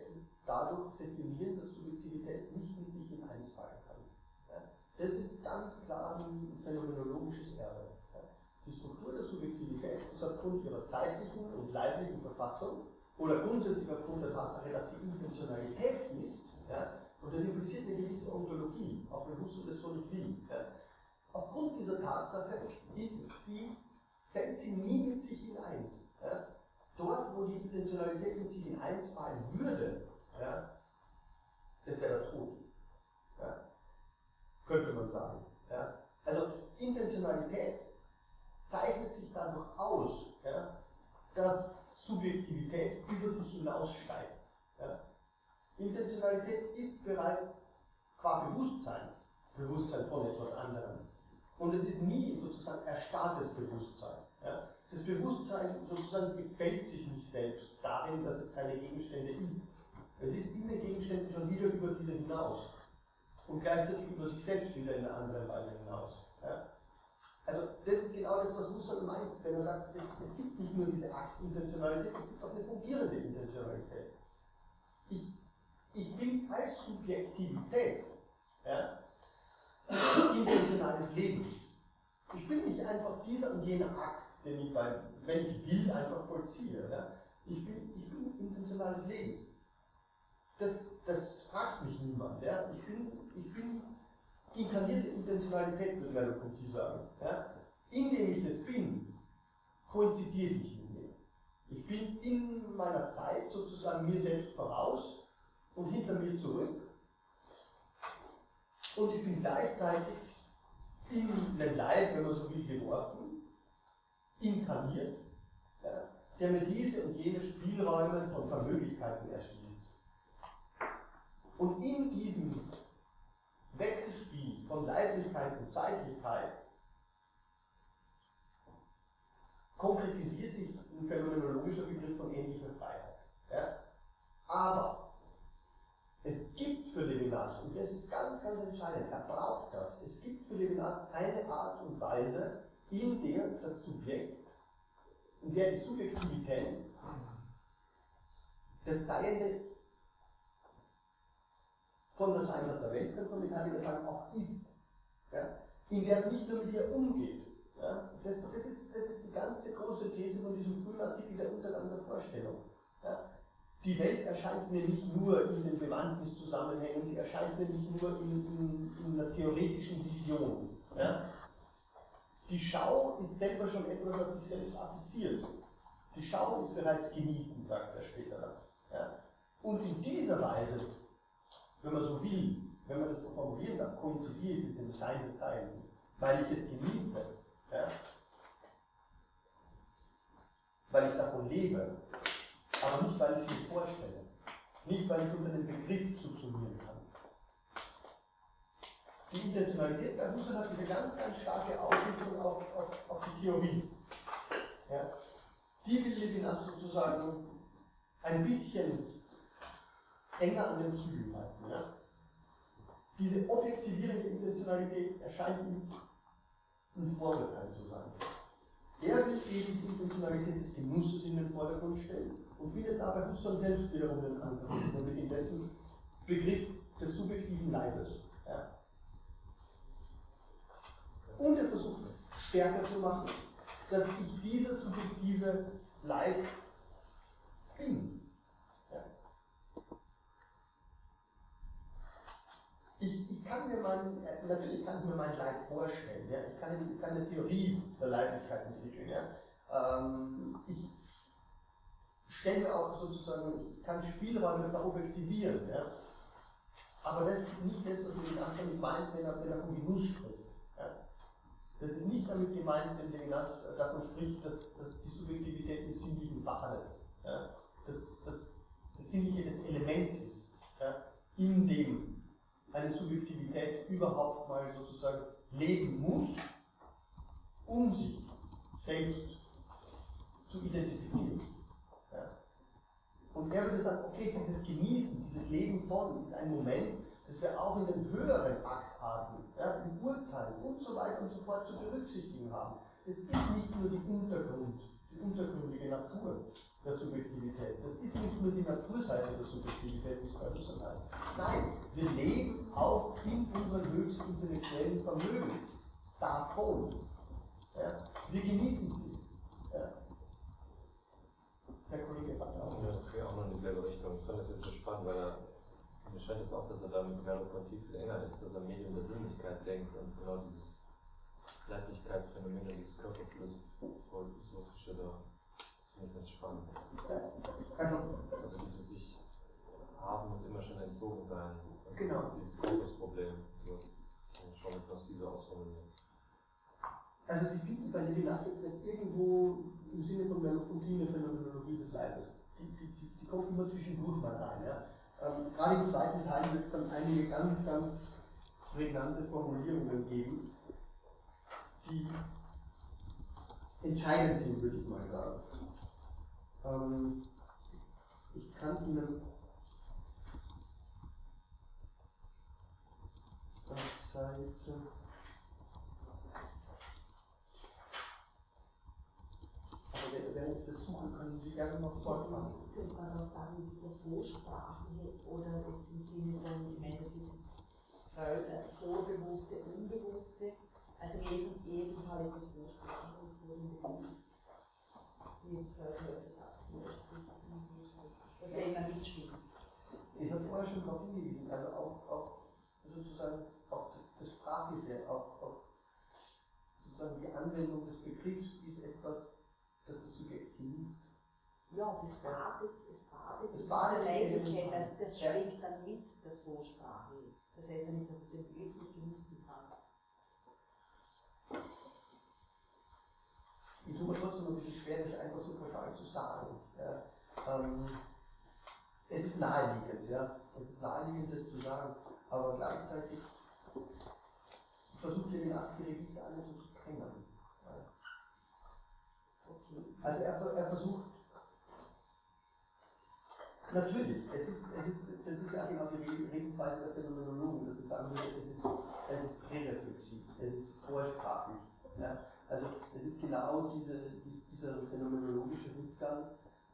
[SPEAKER 1] dadurch definieren, dass Subjektivität nicht mit sich in eins fallen kann. Ja? Das ist ganz klar ein phänomenologisches Erbe. Ja? Die Struktur der Subjektivität ist aufgrund ihrer zeitlichen und leiblichen Verfassung oder grundsätzlich aufgrund der Tatsache, dass sie Intentionalität ist, ja, und das impliziert eine gewisse Ontologie, auch wenn Husserl das so nicht will. Aufgrund dieser Tatsache ist sie, fällt sie nie mit sich in eins. Ja. Dort, wo die Intentionalität mit sich in eins fallen würde, ja, das wäre der Tod. Ja. Könnte man sagen. Also Intentionalität zeichnet sich dadurch aus, dass Subjektivität über sich hinaussteigt. Ja. Intentionalität ist bereits qua Bewusstsein, Bewusstsein von etwas anderem. Und es ist nie sozusagen erstarrtes Bewusstsein. Ja. Das Bewusstsein sozusagen gefällt sich nicht selbst darin, dass es seine Gegenstände ist. Es ist in den Gegenständen schon wieder über diese hinaus und gleichzeitig über sich selbst wieder in einer anderen Weise hinaus. Ja. Also das ist genau das, was Husserl meint, wenn er sagt, es, es gibt nicht nur diese Aktintentionalität, es gibt auch eine fungierende Intentionalität. Ich, ich bin als Subjektivität ja, intentionales Leben. Ich bin nicht einfach dieser und jener Akt, den ich, bei, wenn ich will, einfach vollziehe. Ja. Ich, bin, ich bin intentionales Leben. Das, das fragt mich niemand. Ja. Ich, bin, ich bin inkarnierte Intentionalität, würde Merleau-Ponty sagen. Ja? Indem ich das bin, koinzidiere ich mit mir. Ich bin in meiner Zeit sozusagen mir selbst voraus und hinter mir zurück. Und ich bin gleichzeitig in den Leib, wenn man so will, geworfen, inkarniert, ja, der mir diese und jene Spielräume von Vermöglichkeiten erschließt. Und in diesem Wechselspiel von Leiblichkeit und Zeitlichkeit konkretisiert sich ein phänomenologischer Begriff von ähnlicher Freiheit. Ja? Aber es gibt für Levinas, und das ist ganz, ganz entscheidend, er braucht das, es gibt für Levinas eine Art und Weise, in der das Subjekt, in der die Subjektivität das Seiende von der Scheinheit der Welt, könnte man mit Heidegger sagen, auch ist. Ja? In der es nicht nur mit ihr umgeht. Ja? Das, das, ist, das ist die ganze große These von diesem frühen Artikel der Untergang der Vorstellung. Ja? Die Welt erscheint mir nicht nur in den Bewandtniszusammenhängen, sie erscheint mir nicht nur in, in, in einer theoretischen Vision. Ja? Die Schau ist selber schon etwas, was sich selbst affiziert. Die Schau ist bereits genießen, sagt er später. Ja? Und in dieser Weise wenn man so will, wenn man das so formulieren darf, koinzidiert mit dem Sein des Sein, weil ich es genieße, ja? weil ich davon lebe, aber nicht, weil ich es mir vorstelle, nicht, weil ich es unter den Begriff subsumieren kann. Die Intentionalität bei Husserl hat diese ganz, ganz starke Ausrichtung auf, auf, auf die Theorie. Ja? Die will Levinas sozusagen ein bisschen enger an den Zügeln halten. Ja? Diese objektivierende Intentionalität erscheint ihm ein Vorurteil zu sein. Er will eben die Intentionalität des Genusses in den Vordergrund stellen und findet dabei Husserl selbst wiederum den Anfang, nämlich in dessen Begriff des subjektiven Leibes. Ja? Und er versucht stärker zu machen, dass ich dieser subjektive Leib bin. ich, ich kann mir mein, natürlich kann ich mir mein Leib vorstellen, ja? ich, kann, ich kann eine Theorie der Leiblichkeit entwickeln. Ja? Ähm, ich stelle auch sozusagen, kann Spielräume objektivieren. Ja? Aber das ist nicht das, was Levinas damit meint, wenn er, wenn er von Genuss spricht. Ja? Das ist nicht damit gemeint, wenn Levinas davon spricht, dass, dass die Subjektivität im Sinnlichen badet. Ja? Dass, dass das Sinnliche das Element ist, ja? in dem eine Subjektivität überhaupt mal sozusagen leben muss, um sich selbst zu identifizieren. Und er würde sagen, okay, dieses Genießen, dieses Leben von ist ein Moment, das wir auch in den höheren Aktarten, ja, im Urteil und so weiter und so fort zu berücksichtigen haben. Es ist nicht nur die Untergrund, die untergründige Natur der Subjektivität. Das ist nicht nur die Naturseite der Subjektivität, wie es bei uns heißt. Nein, wir leben auch in unserem höchst intellektuellen Vermögen davon. Ja? Wir genießen sie. Ja? Der Kollege auch.
[SPEAKER 7] Ja, das geht auch noch in dieselbe Richtung. Ich fand das jetzt so spannend, weil er, mir scheint es auch, dass er damit Merleau-Ponty viel enger ist, dass er Medium der Sinnlichkeit denkt und genau dieses Leiblichkeitsphänomen, dieses körperphilosophische da, das finde ich ganz spannend.
[SPEAKER 1] Also,
[SPEAKER 7] Also dieses sich haben und immer schon entzogen sein. Also
[SPEAKER 1] Genau.
[SPEAKER 7] Dieses Fokusproblem, du hast schon mit Nossive ausformuliert.
[SPEAKER 1] Also Sie finden bei Levinas jetzt nicht irgendwo im Sinne von Merleau-Ponty eine Phänomenologie des Leibes. Die, die, die, die kommt immer zwischendurch mal rein. Ja? Ähm, gerade im zweiten Teil wird es dann einige ganz, ganz prägnante Formulierungen geben, die entscheidend sind, würde ich mal sagen. Ähm, ich kann Ihnen auf Seite Ich das suche, können Sie gerne noch fortfahren.
[SPEAKER 2] Könnte man auch sagen, ist das Vorsprachliche oder jetzt im Sinne von, ich meine, das ist also Vorbewusste, Unbewusste, also in jedem, jedem Fall etwas Vorsprachliches wurde. Wie Freud heute sagt, zum Beispiel, dass er immer mitspielt.
[SPEAKER 1] Ich habe vorher schon darauf hingewiesen, also auch, auch sozusagen auch das, das Sprachliche, auch, auch sozusagen die Anwendung des Begriffs ist etwas, das
[SPEAKER 2] Ja, das badet, das badet,
[SPEAKER 1] Das badet
[SPEAKER 2] Leiblichkeit, das, das
[SPEAKER 1] Ja.
[SPEAKER 2] schwingt dann mit, das Vorsprachliche. Das heißt ja nicht, dass du den wirklich genießen kannst.
[SPEAKER 1] Ich tue mir trotzdem ein bisschen schwer, das einfach so pauschal zu sagen. Ja. Ähm, es ist naheliegend, ja. Es ist naheliegend, das zu sagen, aber gleichzeitig versucht Levinas die Register alle so zu trennen. Also er, er versucht, natürlich, es ist, es ist, das ist ja genau die Re- Redensweise der Phänomenologen, sagen würden, es ist, es ist präreflexiv, es ist vorsprachlich. Ja? Also es ist genau diese, dies- dieser phänomenologische Rückgang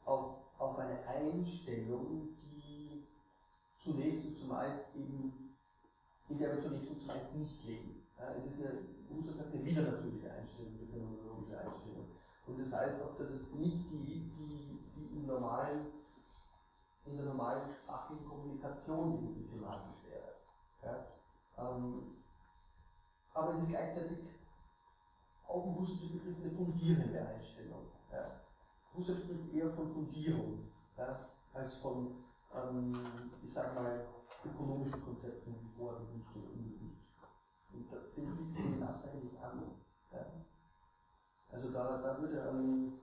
[SPEAKER 1] auf, auf eine Einstellung, die zunächst und zumeist eben, in der wir zunächst und zumeist nicht leben. Ja? Es ist eine, Husserl sagt, eine widernatürliche Einstellung, eine phänomenologische Einstellung. Und das heißt auch, dass es nicht die ist, die, die im normalen, in der normalen sprachlichen Kommunikation irgendwie thematisch wäre. Ja? Ähm, aber es ist gleichzeitig auch im Husserlschen Begriff eine fundierende Einstellung. Ja? Husserl spricht eher von Fundierung ja? als von, ähm, ich sag mal, ökonomischen Konzepten vorbewusst oder unbewusst. Und da, den ist Levinas eigentlich an. Ja? Also da, da würde ähm,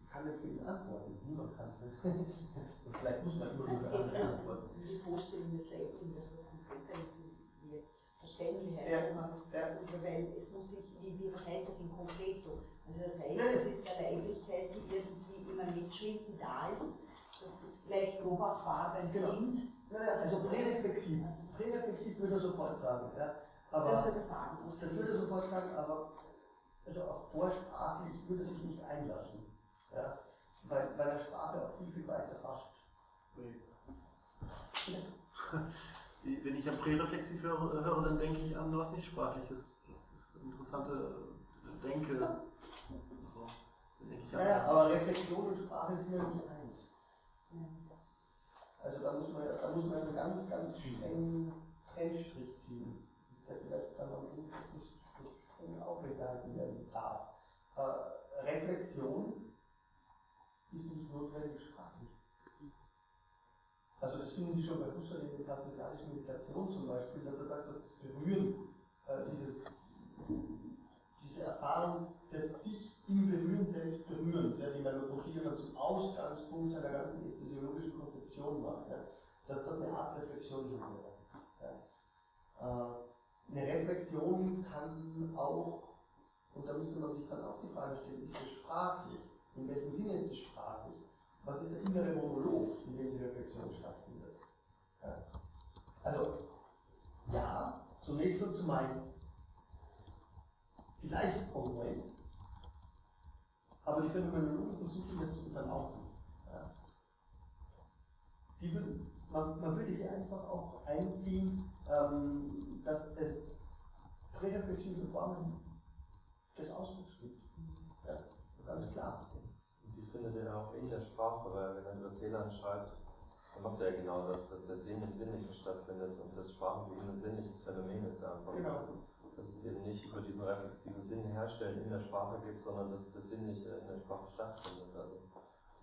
[SPEAKER 1] ich kann nicht für ihn antworten, niemand kann. Und vielleicht muss man immer
[SPEAKER 2] Es
[SPEAKER 1] diese andere antworten.
[SPEAKER 2] die Vorstellung des Lebens, dass das konkreter wird, verständlicher,
[SPEAKER 1] Ja. Ja.
[SPEAKER 2] also, weil es muss sich, wie, wie, was heißt das in konkreto? Also das heißt,
[SPEAKER 1] Ja.
[SPEAKER 2] das ist eine Leiblichkeit, die irgendwie immer mitschwingt, die da ist, das ist gleich beobachtbar beim
[SPEAKER 1] Genau.
[SPEAKER 2] Kind,
[SPEAKER 1] Naja, also präreflexiv. Präreflexiv würde er sofort sagen. Ja. Aber
[SPEAKER 2] das würde ich sagen.
[SPEAKER 1] das würde sofort sagen, aber also auch vorsprachlich würde sich nicht einlassen. Ja. Weil, weil er Sprache auch viel, viel weiter fasst.
[SPEAKER 6] Die- Wenn ich an präreflexiv höre, höre, dann denke ich an was nicht Sprachliches. Das ist eine interessante Denke. So, dann denke ich an
[SPEAKER 1] Naja, aber Reflexion und Sprache sind ja nicht eins.
[SPEAKER 2] Ja.
[SPEAKER 1] Also da muss man, ja- da muss man einen ganz, ganz strengen Trennstrich ziehen, der vielleicht dann am Ende nicht aufgehalten werden darf. Äh, Reflexion ist nicht notwendig sprachlich. Also das finden Sie schon bei Husserl in der kartesianischen Meditation zum Beispiel, dass er sagt, dass das Berühren, äh, dieses, diese Erfahrung des sich im Berühren selbst Berührens, ja, die Melopophie dann zum Ausgangspunkt seiner ganzen ästhesiologischen Konzeption macht, ja, dass das eine Art Reflexion schon wäre. Ja. Äh, eine Reflexion kann auch, und da müsste man sich dann auch die Frage stellen, ist das sprachlich? In welchem Sinne ist es sprachlich? Was ist der innere Monolog, in dem die Reflexion stattfindet? Ja. Also, ja, zunächst und zumeist vielleicht kongruent, aber die Phänomenologen versuchen das zu unterlaufen. Ja. Die würden, man, man würde hier einfach auch einziehen, ähm, dass es präreflexive Formen des Ausdrucks gibt. Ja, ganz klar.
[SPEAKER 7] Und die findet er auch in der Sprache, weil wenn er über Seeland schreibt, dann macht er ja genau das, dass der Sinn im Sinnlichen stattfindet und das Sprache für ihn ein sinnliches Phänomen ist einfach.
[SPEAKER 1] Genau.
[SPEAKER 7] Dass es eben nicht über diesen reflexiven Sinn herstellen in der Sprache gibt, sondern dass das Sinnliche in der Sprache stattfindet. Also.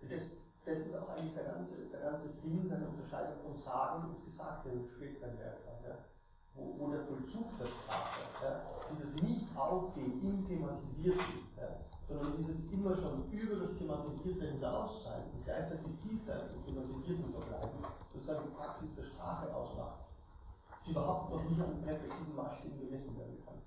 [SPEAKER 1] Das ist, das ist auch eigentlich der ganze, der ganze Sinn seiner Unterscheidung von Sagen und Gesagtem später Werk. Ja? Wo, wo der Vollzug der Sprache, ja? dieses Nicht-Aufgehen im Thematisierten, ja? sondern dieses immer schon über das Thematisierte hinaus sein und gleichzeitig diesseits im Thematisierten verbleiben, sozusagen die Praxis der Sprache ausmacht, die überhaupt noch nicht an reflexiven Maßstäben gemessen werden kann.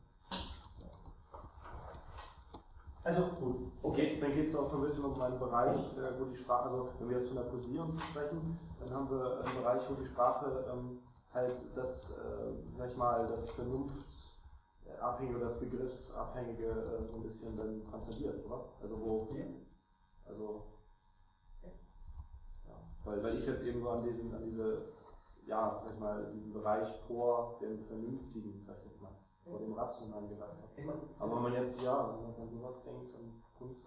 [SPEAKER 1] Also gut.
[SPEAKER 6] Okay, dann geht es auch so ein bisschen um einen Bereich, äh, wo die Sprache, also wenn wir jetzt von der so sprechen, dann haben wir einen Bereich, wo die Sprache ähm, halt das, äh, sag ich mal, das Vernunftabhängige oder das Begriffsabhängige äh, so ein bisschen dann transzendiert, oder? Also wo, also, ja, weil, weil ich jetzt eben so an diesen, an diese, ja, sag ich mal, diesen Bereich vor dem Vernünftigen, sag ich jetzt vor dem Rationalen gedacht. Aber wenn man jetzt, ja, wenn man an sowas denkt, an Kunst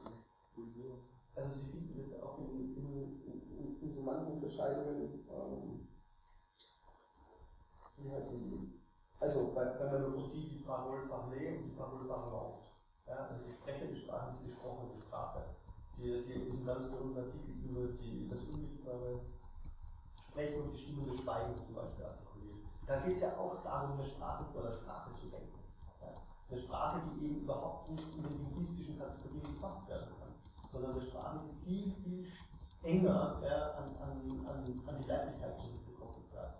[SPEAKER 6] und so.
[SPEAKER 1] Also Sie finden das auch in, in, in, in so manchen Unterscheidungen, ähm, wie heißen die? Also bei, bei Melodia die Parole parlée und die Parole parlante. Ja, also die sprechende Sprache und die gesprochene Sprache. Die, die berühmten Artikel über die, das unmittelbare Sprechen und die Stimme des Schweigens zum Beispiel. Da geht es ja auch darum, eine Sprache vor der Sprache zu denken. Eine Sprache, die eben überhaupt nicht in den linguistischen Kategorien gefasst werden kann, sondern eine Sprache, die viel, viel enger ja, an, an, an, an die Leiblichkeit zurückgekoppelt wird.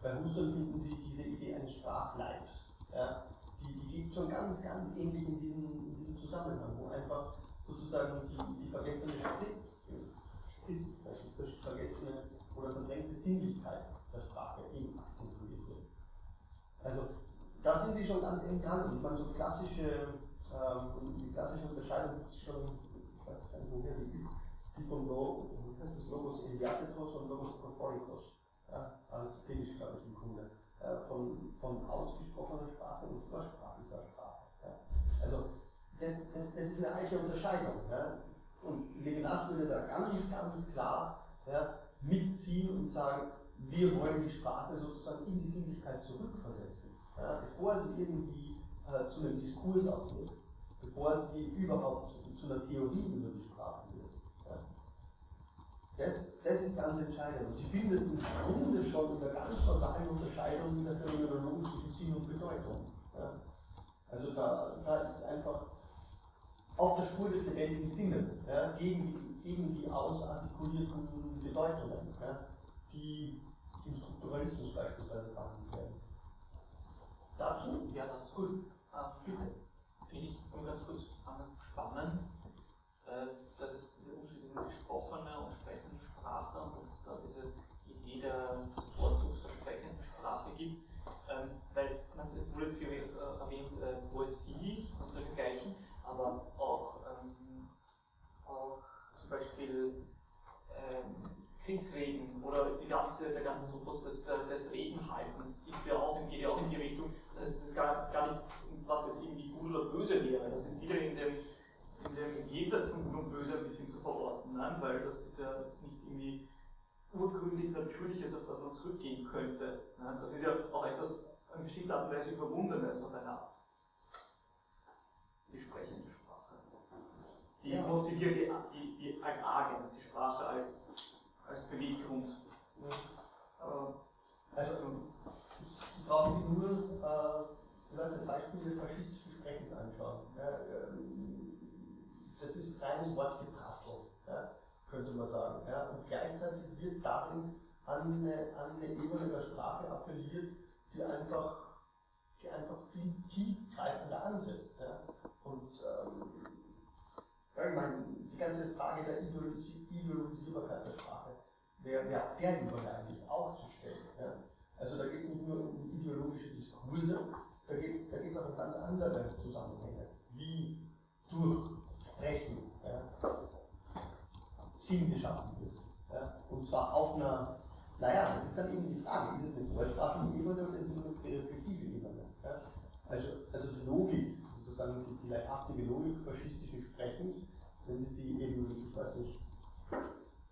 [SPEAKER 1] Bei Husserl finden Sie diese Idee eines Sprachleibs. Ja? Die, die geht schon ganz, ganz ähnlich in diesem, in diesem Zusammenhang, wo einfach sozusagen die, die vergessene Schrift, das vergessene oder verdrängte Sinnlichkeit der Sprache eben akzentuiert wird. Also da sind die schon ganz eng dran. Ich meine, so klassische, ähm, die klassische Unterscheidung es schon, ich weiß gar nicht, woher die ist, die vom Logos, das Logos Eliaketos und Logos Prophorikos. Ja, aristotelisch, glaube ich, im Grunde. Äh, von, von ausgesprochener Sprache und vorsprachlicher Sprache. Ja. Also, das, das, das, ist eine alte Unterscheidung. Ja. Und Levinas würde da ganz, ganz klar ja, mitziehen und sagen, wir wollen die Sprache sozusagen in die Sinnlichkeit zurückversetzen, ja, bevor sie irgendwie äh, zu einem Diskurs aufgeht, bevor sie überhaupt zu einer Theorie über die Sprache wird. Ja. Das, das ist ganz entscheidend. Und Sie finden es im Grunde schon in der ganz basalen Unterscheidung der Phänomenologie zwischen Sinn und Bedeutung. Ja. Also da, da ist einfach auf der Spur des lebendigen Sinnes, ja, gegen, gegen die ausartikulierten Bedeutungen, ja, die im Strukturalismus beispielsweise behandelt werden. Dazu?
[SPEAKER 3] Ja, dazu. Gut. Ähm, Finde ich ganz kurz spannend, äh, dass es diese unterschiedliche gesprochene und sprechende Sprache und dass es da diese Idee der, des Vorzugs der sprechenden Sprache gibt. Ähm, weil man, es wurde jetzt viel äh, erwähnt, äh, Poesie und so dergleichen, aber auch, ähm, auch zum Beispiel ähm, Kriegsreden oder die ganze, der ganze Topos des, des Redenhaltens ist ja auch, geht ja auch in die Richtung, dass es gar, gar nichts, was jetzt irgendwie gut oder böse wäre. Das ist wieder in dem, in dem Jenseits von Gut und Böse ein bisschen zu verorten, nein? weil das ist ja jetzt nichts irgendwie urgründig Natürliches, auf das man zurückgehen könnte. Nein? Das ist ja auch etwas in bestimmter Art und Weise Überwundenes auf eine Art. Die sprechende Sprache. Die ja. motiviert die, die, die als Agens, die Sprache als als Beweggrund.
[SPEAKER 1] Ja. Also, ich brauche sich nur äh, Beispiele faschistischen Sprechens anschauen. Ähm, das ist reines Wortgeprastel, ja, könnte man sagen. Ja, und gleichzeitig wird darin an eine, an eine Ebene der Sprache appelliert, die einfach, die einfach viel tiefgreifender ansetzt. Ja. Und ähm, ich meine, die ganze Frage der Ideologisierbarkeit der Sprache wer, wer hat der die eigentlich aufzustellen? Ja? Also da geht es nicht nur um ideologische Diskurse, da geht es da geht's auch um ganz andere Zusammenhänge, wie durch Sprechen ja, Sinn geschaffen wird. Ja? Und zwar auf einer, naja, das ist dann eben die Frage, ist es eine deutschsprachige Ebene oder ist es eine repressive Ebene? Ja? Also, also die Logik, sozusagen die, die leibhaftige Logik faschistischen Sprechens, wenn Sie sie eben, ich weiß nicht,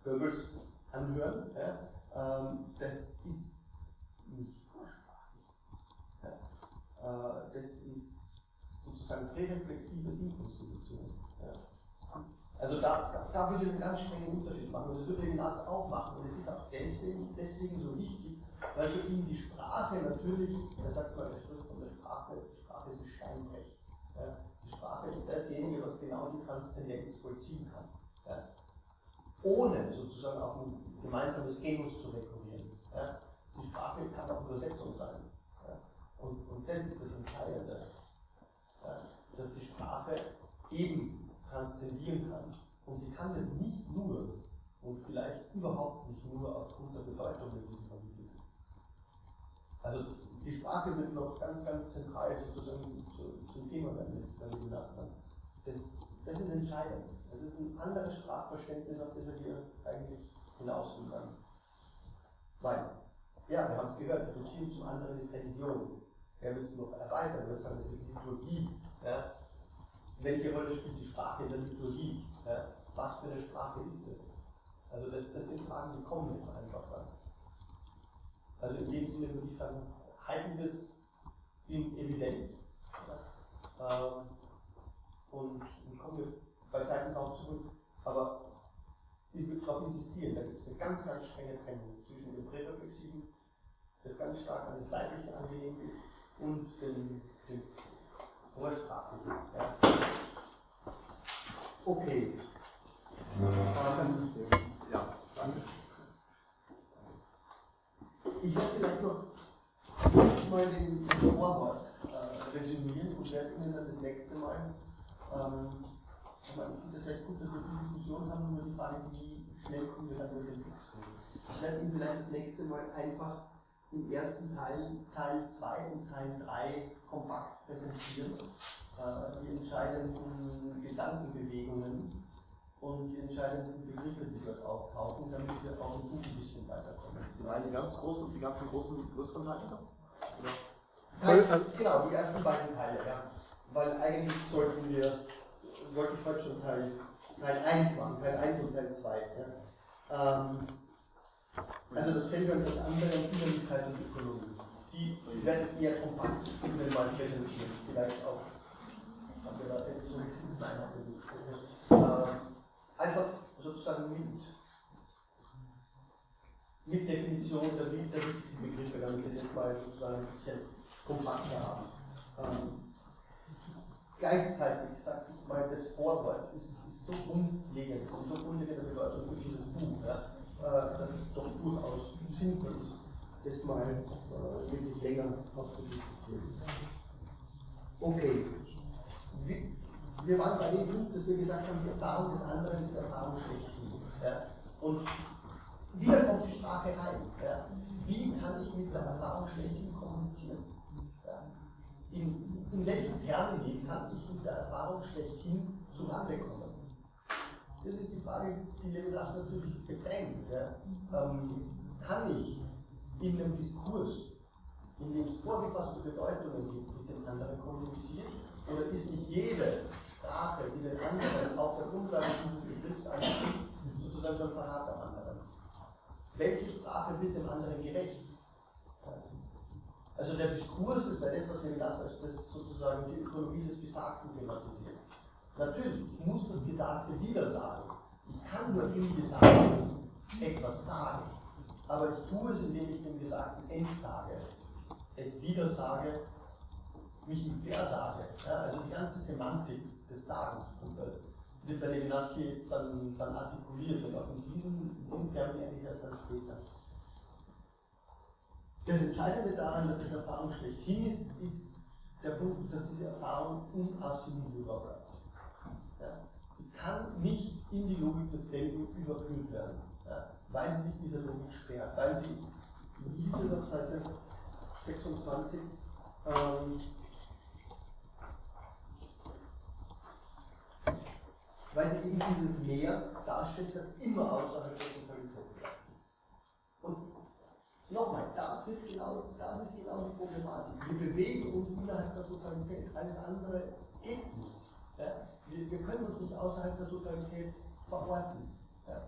[SPEAKER 1] Goebbels anhören, ja, ähm, das ist nicht vorsprachlich. Ja. Äh, das ist sozusagen präreflexive Inkonstitution. Ja. Also da, da, da würde ich einen ganz strengen Unterschied machen und das würde Levinas auch machen. Und es ist auch deswegen, deswegen so wichtig, weil für ihn die Sprache natürlich, er sagt mal, er spricht von der Sprache, die Sprache ist ein Steinbrecht. Ja. Die Sprache ist dasjenige, was genau die Transzendenz vollziehen kann. Ja. Ohne sozusagen auf ein gemeinsames Genus zu rekurrieren. Ja. Die Sprache kann auch Übersetzung sein. Ja. Und, und das ist das Entscheidende. Dass die Sprache eben transzendieren kann. Und sie kann das nicht nur und vielleicht überhaupt nicht nur aufgrund der Bedeutung, die sie vermittelt. Also die Sprache wird noch ganz, ganz zentral sozusagen zu, zum Thema werden den Lastern. Das, das ist entscheidend. Das ist ein anderes Sprachverständnis, auf das wir eigentlich hinausgehen kann. Weil, ja, wir haben es gehört, Beziehung zum anderen ist Religion. Er will es noch erweitern, er wird sagen, das ist Liturgie. Ja? Welche Rolle spielt die Sprache in der Liturgie? Ja? Was für eine Sprache ist es? Also das, das sind Fragen, die kommen jetzt einfach dann. Also in dem Sinne würde ich sagen, halten wir es in Evidenz. Ja? Ähm, und, und kommen wir bei Zeiten darauf zurück. Aber ich würde darauf insistieren, da gibt es eine ganz, ganz strenge Trennung zwischen dem Präreflexiven, das ganz stark an das Leibliche angelehnt ist, und dem, dem Vorsprachlichen. Ja. Okay.
[SPEAKER 6] Ja, danke.
[SPEAKER 1] ich werde vielleicht noch mal den Vorwort äh, resümieren und werde Ihnen dann das nächste Mal, ähm, ich meine, ich finde es vielleicht gut, dass wir die Diskussion haben, nur die Frage ist, wie schnell kommen wir den Text Ich werde Ihnen vielleicht das nächste Mal einfach im ersten Teil, Teil 2 und Teil 3 kompakt präsentieren, äh, die entscheidenden Gedankenbewegungen und die entscheidenden Begriffe, die dort auftauchen, damit wir auch im Buch ein bisschen weiterkommen.
[SPEAKER 6] Sie meinen die ganz großen, die ganzen großen größeren?
[SPEAKER 1] Teil, genau, die ersten beiden Teile, ja. Weil eigentlich sollten wir, wollte heute schon Teil, Teil 1 machen, Teil 1 und Teil 2. Ja. Ähm, also dasselbe und das andere und Innerlichkeit und Ökonomie. Die werden eher kompakt Ihnen mal präsentieren. Vielleicht auch, haben wir da so eine äh, Einfach sozusagen mit, mit Definition der, der wichtigsten Begriffe, damit Sie das mal sozusagen ein bisschen kompakter haben. Ähm, gleichzeitig sagt ich mal, das Vorwort ist, ist so grundlegend und so grundlegende Bedeutung für dieses Buch. Ja äh, dass es doch durchaus sinnvoll ist, das mal äh, wirklich länger auszudiskutieren. Okay. Wir waren bei dem Punkt, dass wir gesagt haben, die Erfahrung des anderen ist Erfahrung schlechthin. Ja? Und wieder kommt die Sprache rein. Ja? Wie kann ich mit der Erfahrung schlechthin kommunizieren? In, in welchen Termini kann ich mit der Erfahrung schlechthin zurande kommen? Das ist die Frage, die Levinas natürlich bedrängt. Ja. Ähm, kann ich in einem Diskurs, in dem es vorgefasste Bedeutungen gibt, mit dem anderen kommunizieren? Oder ist nicht jede Sprache, die den anderen auf der Grundlage dieses Begriffs anspricht, sozusagen ein Verrat am anderen? Welche Sprache wird dem anderen gerecht? Also der Diskurs ist ja das, was Levinas als das sozusagen die Ökonomie des Gesagten thematisiert. Natürlich, ich muss das Gesagte wieder sagen. Ich kann nur im Gesagten etwas sagen. Aber ich tue es, indem ich dem Gesagten entsage, es wieder sage, mich im Versage. Ja, also die ganze Semantik des Sagens wird bei Levinas hier jetzt dann, dann artikuliert und auch in diesem Termin eigentlich erst dann später. Das Entscheidende daran, dass es Erfahrung schlechthin ist, ist der Punkt, dass diese Erfahrung unassimilierbar bleibt. Ja. Sie kann nicht in die Logik desselben überführt werden, ja, weil sie sich dieser Logik sperrt, weil sie, wie hieß es auf Seite 26, ähm, weil sie eben dieses Meer darstellt, das immer außerhalb der Totalität bleibt. Und nochmal, das, wird genau, das ist genau die Problematik. Wir bewegen uns innerhalb der Totalität, alles andere geht nicht. Ja? Wir, wir, können uns nicht außerhalb der Totalität verorten. Ja?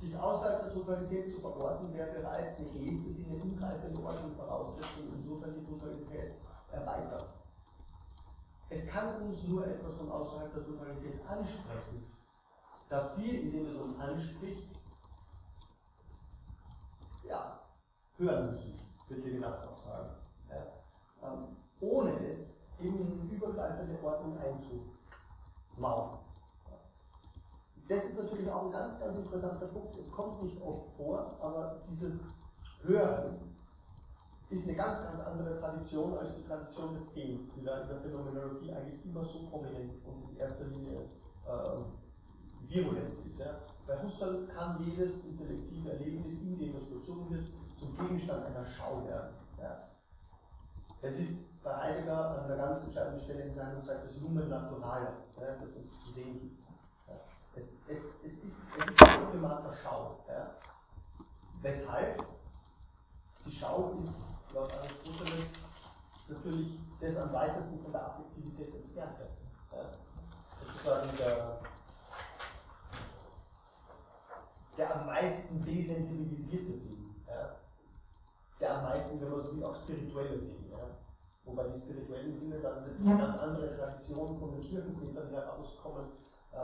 [SPEAKER 1] Sich außerhalb der Totalität zu verorten, wäre bereits eine Geste, die eine umgreifende Ordnung voraussetzt und insofern die Totalität erweitert. Es kann uns nur etwas von außerhalb der Totalität ansprechen, dass wir, indem es uns anspricht, ja, hören müssen, wird Levinas auch sagen. Ja. Ähm, ohne es in übergreifende Ordnung einzumauern. Das ist natürlich auch ein ganz, ganz interessanter Punkt. Es kommt nicht oft vor, aber dieses Hören ist eine ganz, ganz andere Tradition als die Tradition des Sehens, die da in der Phänomenologie eigentlich immer so prominent und in erster Linie äh, virulent ist. Ja. Bei Husserl kann jedes intellektive Erlebnis, in dem es vollzogen wird, zum Gegenstand einer Schau werden. Ja. Es ist bei Heidegger an einer ganz entscheidenden Stelle in seinem Zeit das Lumen Natural, ja, das uns zu sehen gibt. Ja. Es, es, es, ist, es ist ein Primat der Schau. Ja. Weshalb? Die Schau ist laut Aristoteles natürlich das am weitesten von der Affektivität entfernte. Ja. Sozusagen der, der am meisten desensibilisierte Sinn. Ja. Der am meisten, wenn man so will, auch spirituelle Sinn. Ja. Wobei die spirituellen Sinne dann, das ist eine ganz andere Tradition von den Kirchenvätern herauskommen. Äh,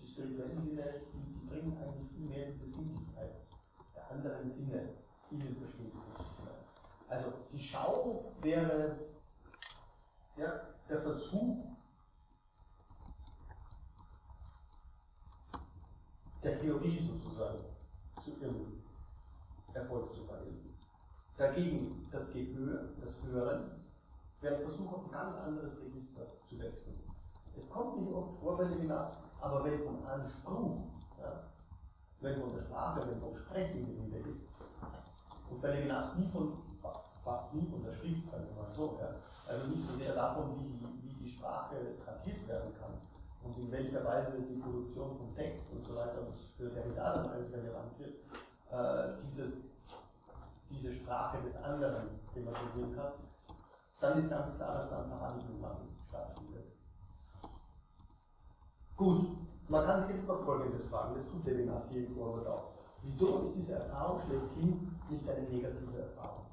[SPEAKER 1] die spirituellen Sinne, die, die, bringen eigentlich viel mehr diese Sinnlichkeit der anderen Sinne in den Verständnis. Also die Schau wäre ja, der Versuch, der Theorie sozusagen zu ihrem Erfolg zu verhelfen. Dagegen das Gehör, das Hören, wäre ein auf ein ganz anderes Register zu wechseln. Es kommt nicht oft vor bei Levinas, aber wenn von Anspruch, ja, wenn von der Sprache, wenn von Sprechen die Rede ist, und bei Levinas nie von, fast nie von der Schrift, sagen wir mal so, ja, also nicht so sehr davon, wie die, wie die Sprache tradiert werden kann, und in welcher Weise die Produktion von Text und so weiter, was für Derrida dann alles relevant wird, äh, dieses, diese Sprache des anderen thematisieren kann, dann ist ganz klar, dass da ein Verhandlungsmann stattfindet. Gut, man kann sich jetzt noch Folgendes fragen, das tut der im Vorwort auch. Wieso ist diese Erfahrung schlechthin nicht eine negative Erfahrung?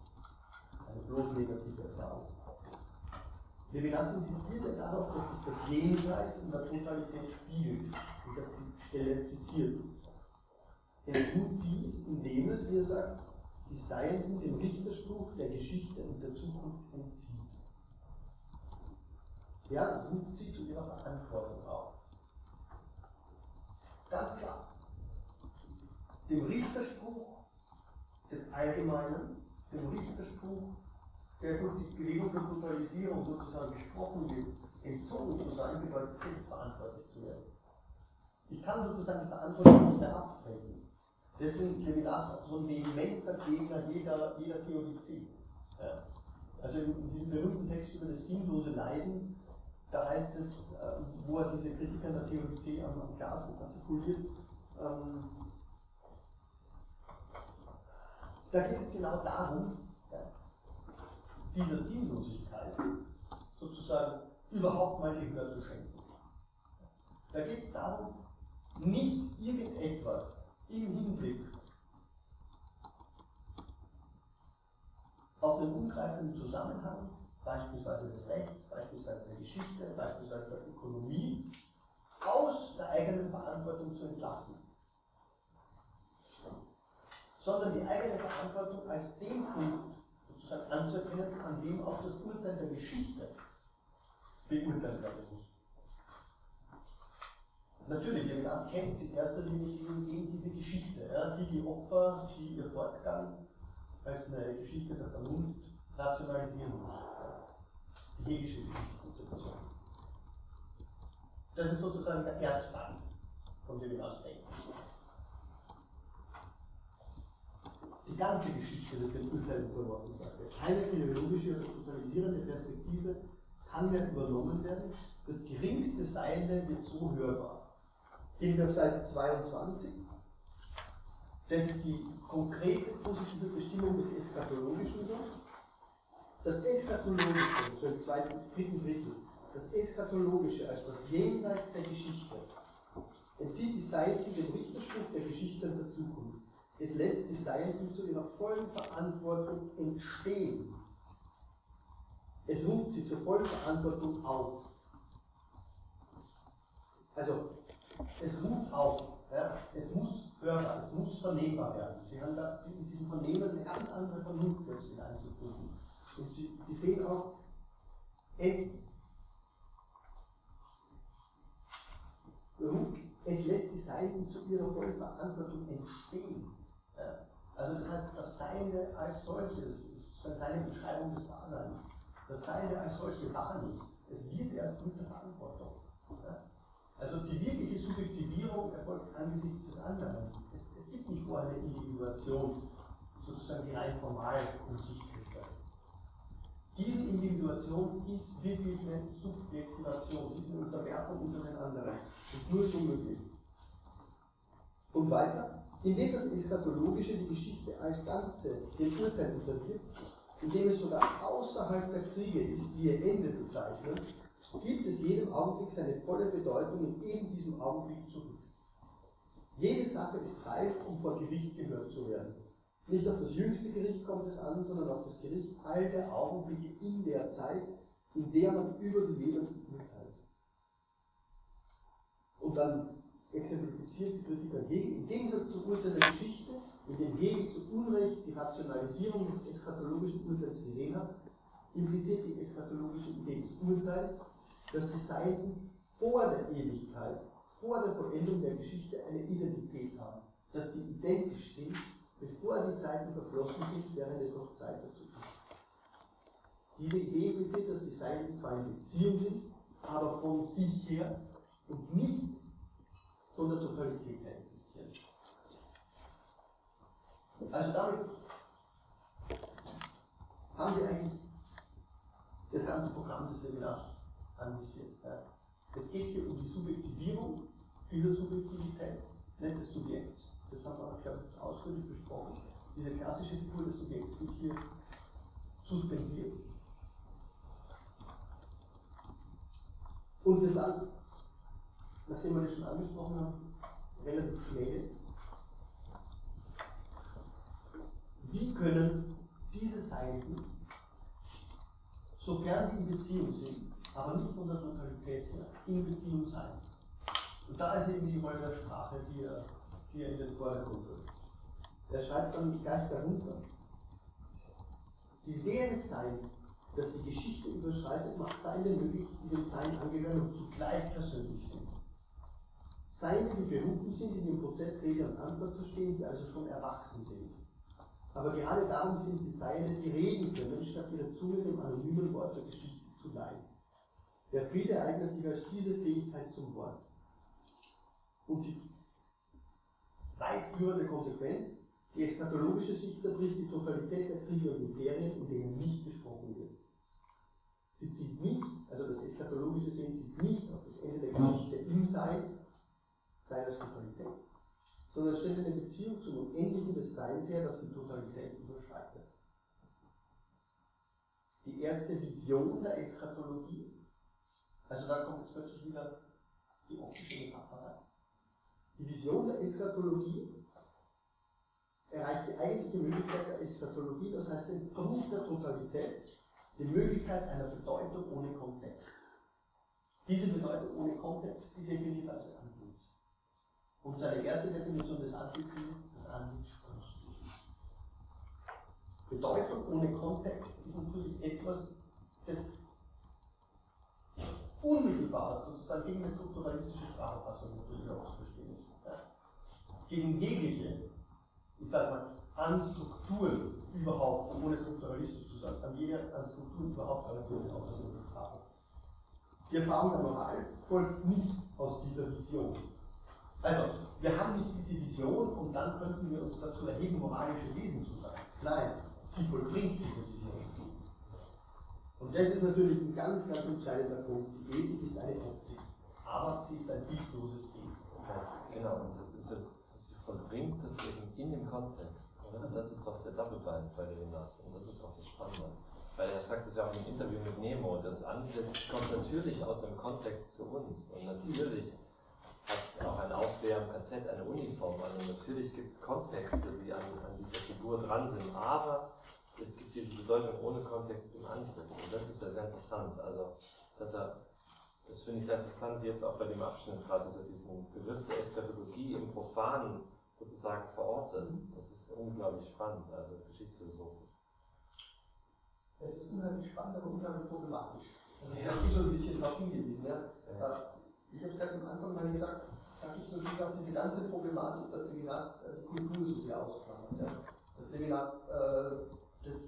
[SPEAKER 1] Eine bloß negative Erfahrung. Levinas insistiert ja darauf, dass sich das Jenseits in der Totalität spiegelt. Ich habe die Stelle zitiert. Er tut dies, indem es, wie er sagt, die Seienden dem Richterspruch der Geschichte und der Zukunft entzieht. Ja, das ruft sie zu ihrer Verantwortung auf. Ganz klar. Dem Richterspruch des Allgemeinen, dem Richterspruch der durch die Bewegung der Totalisierung sozusagen gesprochen wird, entzogen zu sein, bedeutet selbst verantwortlich zu werden. Ich kann sozusagen die Verantwortung nicht mehr abtreten. Deswegen ist Levinas so ein vehementer Gegner jeder, jeder Theodizee. Ja. Also in, in, diesem berühmten Text über das sinnlose Leiden, da heißt es, äh, wo er diese Kritik an der Theodizee am, am Glas artikuliert, ähm, da geht es genau darum, dieser Sinnlosigkeit sozusagen überhaupt mal Gehör zu schenken. Da geht es darum, nicht irgendetwas im Hinblick auf den umgreifenden Zusammenhang, beispielsweise des Rechts, beispielsweise der Geschichte, beispielsweise der Ökonomie, aus der eigenen Verantwortung zu entlassen, sondern die eigene Verantwortung als den Punkt anzuerkennen, an dem auch das Urteil der Geschichte beurteilt werden muss. Natürlich, Levinas kämpft in erster Linie gegen diese Geschichte, ja, die die Opfer, die ihr Fortgang als eine Geschichte der Vernunft rationalisieren muss. Die hegische Geschichtskonzeption. Das ist sozusagen der Erzfeind von Levinas Denken. Die ganze Geschichte wird den Urteilen unterworfen, er. Keine philologische oder totalisierende Perspektive kann mehr übernommen werden. Das geringste Seiende wird so hörbar. In der Seite 22, das ist die konkrete positive Bestimmung des Eskatologischen. Das Eskatologische, so im zweiten, dritten Drittel, das Eschatologische als das Jenseits der Geschichte entzieht die Seiten dem Richterspruch der Geschichte der Zukunft. Es lässt die Seiten zu ihrer vollen Verantwortung entstehen. Es ruft sie zur vollen Verantwortung auf. Also, es ruft auf. Ja? Es muss hörbar, es muss vernehmbar werden. Sie haben da in diesem Vernehmen eine ganz andere Vernunft plötzlich einzufügen. Und Sie, Sie sehen auch, es es lässt die Seiten zu ihrer vollen Verantwortung entstehen. Ja? Also das heißt, das Seine als solches, das seine Beschreibung des Daseins, das Seine als solche war nicht. Es wird erst mit der Verantwortung. Ja? Also die wirkliche Subjektivierung erfolgt angesichts des anderen. Es, es gibt nicht vorher eine Individuation, sozusagen die rein formal und sichtlich wird. Diese Individuation ist wirklich eine Subjektivation, ist eine Unterwerfung unter den anderen. Ist nur so möglich. Und weiter, indem das Eschatologische die Geschichte als Ganze dem Urteil unterwirft, indem es sogar außerhalb der Kriege ist, die ihr Ende bezeichnen, gibt es jedem Augenblick seine volle Bedeutung in eben diesem Augenblick zurück. Jede Sache ist reif, um vor Gericht gehört zu werden. Nicht auf das jüngste Gericht kommt es an, sondern auf das Gericht all der Augenblicke in der Zeit, in der man über die Lebenden urteilt. Und dann exemplifiziert die Kritik an Hegel im Gegensatz zum Urteil der Geschichte, in dem Hegel zu Unrecht die Rationalisierung des eschatologischen Urteils gesehen hat, impliziert die eschatologische Idee des Urteils, dass die Seiten vor der Ewigkeit, vor der Vollendung der Geschichte eine Identität haben, dass sie identisch sind, bevor die Zeiten verflossen sind, während es noch Zeit dazu ist. Diese Idee impliziert, dass die Seiten zwar in Beziehung sind, aber von sich her und nicht von der Totalität her existieren. Also damit haben wir eigentlich das ganze Programm des Webinars anvisiert. Ja. Es geht hier um die Subjektivierung dieser Subjektivität, nicht des Subjekts. Das haben wir, glaube ich, ausführlich besprochen. Diese klassische Figur des Subjekts wird hier suspendiert. Und wir sagen, nachdem wir das schon angesprochen haben, relativ schnell jetzt, wie können diese Seiten, sofern sie in Beziehung sind, aber nicht von der Totalität her, in Beziehung sein. Und da ist eben die Rolle der Sprache, die er, die er in den Vordergrund rückt. Er schreibt dann gleich darunter, die Idee des Seins, dass die Geschichte überschreitet, macht Seine möglich, die dem Sein angehören und zugleich persönlich sind. Seine, die berufen sind, in dem Prozess Rede und Antwort zu stehen, die also schon erwachsen sind. Aber gerade darum sind sie Seine, die reden können, statt ihre Zunge dem anonymen Wort der Geschichte zu leihen. Der Friede eignet sich als diese Fähigkeit zum Wort. Und die weitführende Konsequenz, die eschatologische Sicht zerbricht die Totalität der Kriege und Imperien, in denen nicht gesprochen wird. Sie zieht nicht, also das eschatologische Sehen zieht nicht auf das Ende der Geschichte im Sein, seiner Totalität, sondern stellt eine Beziehung zum Unendlichen des Seins her, das die Totalität überschreitet. Die erste Vision der Eschatologie, also da kommt jetzt plötzlich wieder die optische Metapher rein. Die Vision der Eschatologie erreicht die eigentliche Möglichkeit der Eschatologie, das heißt den Punkt der Totalität, die Möglichkeit einer Bedeutung ohne Kontext. Diese Bedeutung ohne Kontext, die definiert als Antlitz. Und seine erste Definition des Antlitzes ist, das Antlitz spricht. Bedeutung ohne Kontext ist natürlich etwas, das unmittelbar sozusagen gegen eine strukturalistische Sprachfassung zu verstehen. Ja? Gegen jegliche, ich sag mal, an Strukturen überhaupt, ohne strukturalistisch zu sein, an jede an Strukturen überhaupt natürliche Auffassung der Sprache. Die Erfahrung der Moral folgt nicht aus dieser Vision. Also, wir haben nicht diese Vision und dann könnten wir uns dazu erheben, moralische Wesen zu sein. Nein, sie vollbringt diese Vision. Und das ist natürlich ein ganz, ganz entscheidender Punkt. Die Ethik ist eine Optik, aber sie ist ein bildloses Sehen.
[SPEAKER 7] Genau, und das ist ja, sie vollbringt das eben in dem Kontext. Oder? Das ist doch der Bind bei Levinas und das ist auch das Spannende. Weil er sagt es ja auch im Interview mit Nemo, das Antlitz kommt natürlich aus dem Kontext zu uns und natürlich hat auch ein Aufseher am KZ eine Uniform an und natürlich gibt es Kontexte, die an, an dieser Figur dran sind, aber es gibt diese Bedeutung ohne Kontext im Antlitz und das ist ja sehr interessant, also dass er das finde ich sehr interessant jetzt auch bei dem Abschnitt gerade, dass er diesen Begriff der Eskatologie im Profanen sozusagen verortet. Das ist unglaublich spannend, also geschichtsphilosophisch.
[SPEAKER 1] Es ist unheimlich spannend, aber unheimlich problematisch. Also ich habe so ein bisschen darauf hingewiesen. Ja?
[SPEAKER 7] Ja.
[SPEAKER 1] Ich habe es ganz am Anfang mal gesagt, da gibt es natürlich auch diese ganze Problematik, dass Levinas äh, die Kultur so sehr ausklammert. Ja? Dass Levinas äh, das,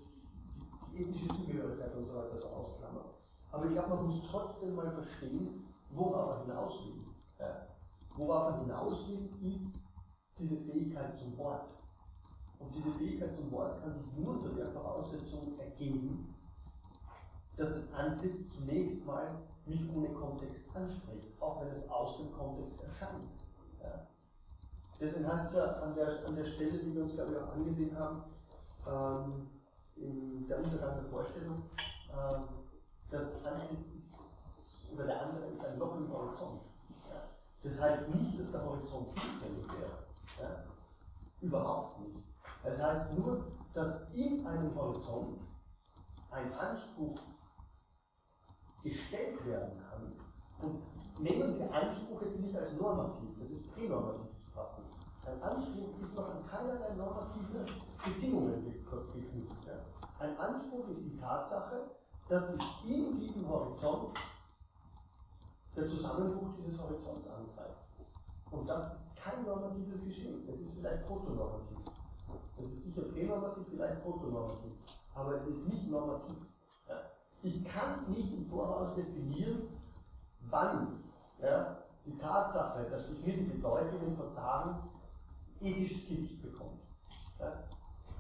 [SPEAKER 1] die ethnische Zugehörigkeit und so weiter so ausklammert. Aber ich glaube, man muss trotzdem mal verstehen, worauf er hinaus will. Ja? Worauf er hinaus will, ist diese Fähigkeit zum Wort. Und diese Fähigkeit zum Wort kann sich nur unter der Voraussetzung ergeben, dass das Antlitz zunächst mal mich ohne Kontext anspricht, auch wenn es aus dem Kontext erscheint. Ja. Deswegen heißt es ja an der, an der Stelle, die wir uns, glaube ich, auch angesehen haben, ähm, in der Untergang der Vorstellung, ähm, das Antlitz ist, oder der andere ist ein Loch im Horizont. Ja. Das heißt nicht, dass der Horizont zufällig wäre. Ja. Überhaupt nicht. Das heißt nur, dass in einem Horizont ein Anspruch gestellt werden kann. Und nehmen Sie Anspruch jetzt nicht als normativ, das ist pränormativ fassen. Ein Anspruch ist noch an keinerlei normative Bedingungen geknüpft. Ein Anspruch ist die Tatsache, dass sich in diesem Horizont der Zusammenbruch dieses Horizonts anzeigt. Und das ist kein normatives Geschehen, das ist vielleicht protonormativ. Das ist sicher pränormativ, vielleicht protonormativ. Aber es ist nicht normativ. Ja. Ich kann nicht im Voraus definieren, wann ja, die Tatsache, dass sich mir die Bedeutungen versagen, ethisches Gewicht bekommt. Ja.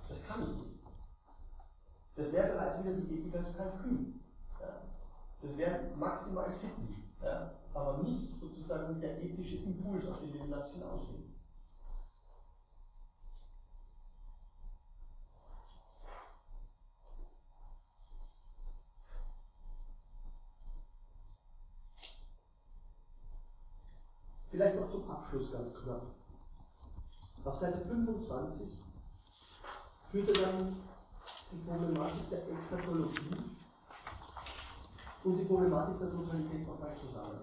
[SPEAKER 1] Das kann ich nicht. Das wäre bereits wieder die Ethik als Kalkül. Ja. Das wäre maximal Sitten, ja. aber nicht sozusagen der ethische Impuls, auf den wir hinaus sind. Vielleicht noch zum Abschluss ganz knapp. Auf Seite 25 führt er dann die Problematik der Eskatologie und die Problematik der Totalität nochmal zusammen.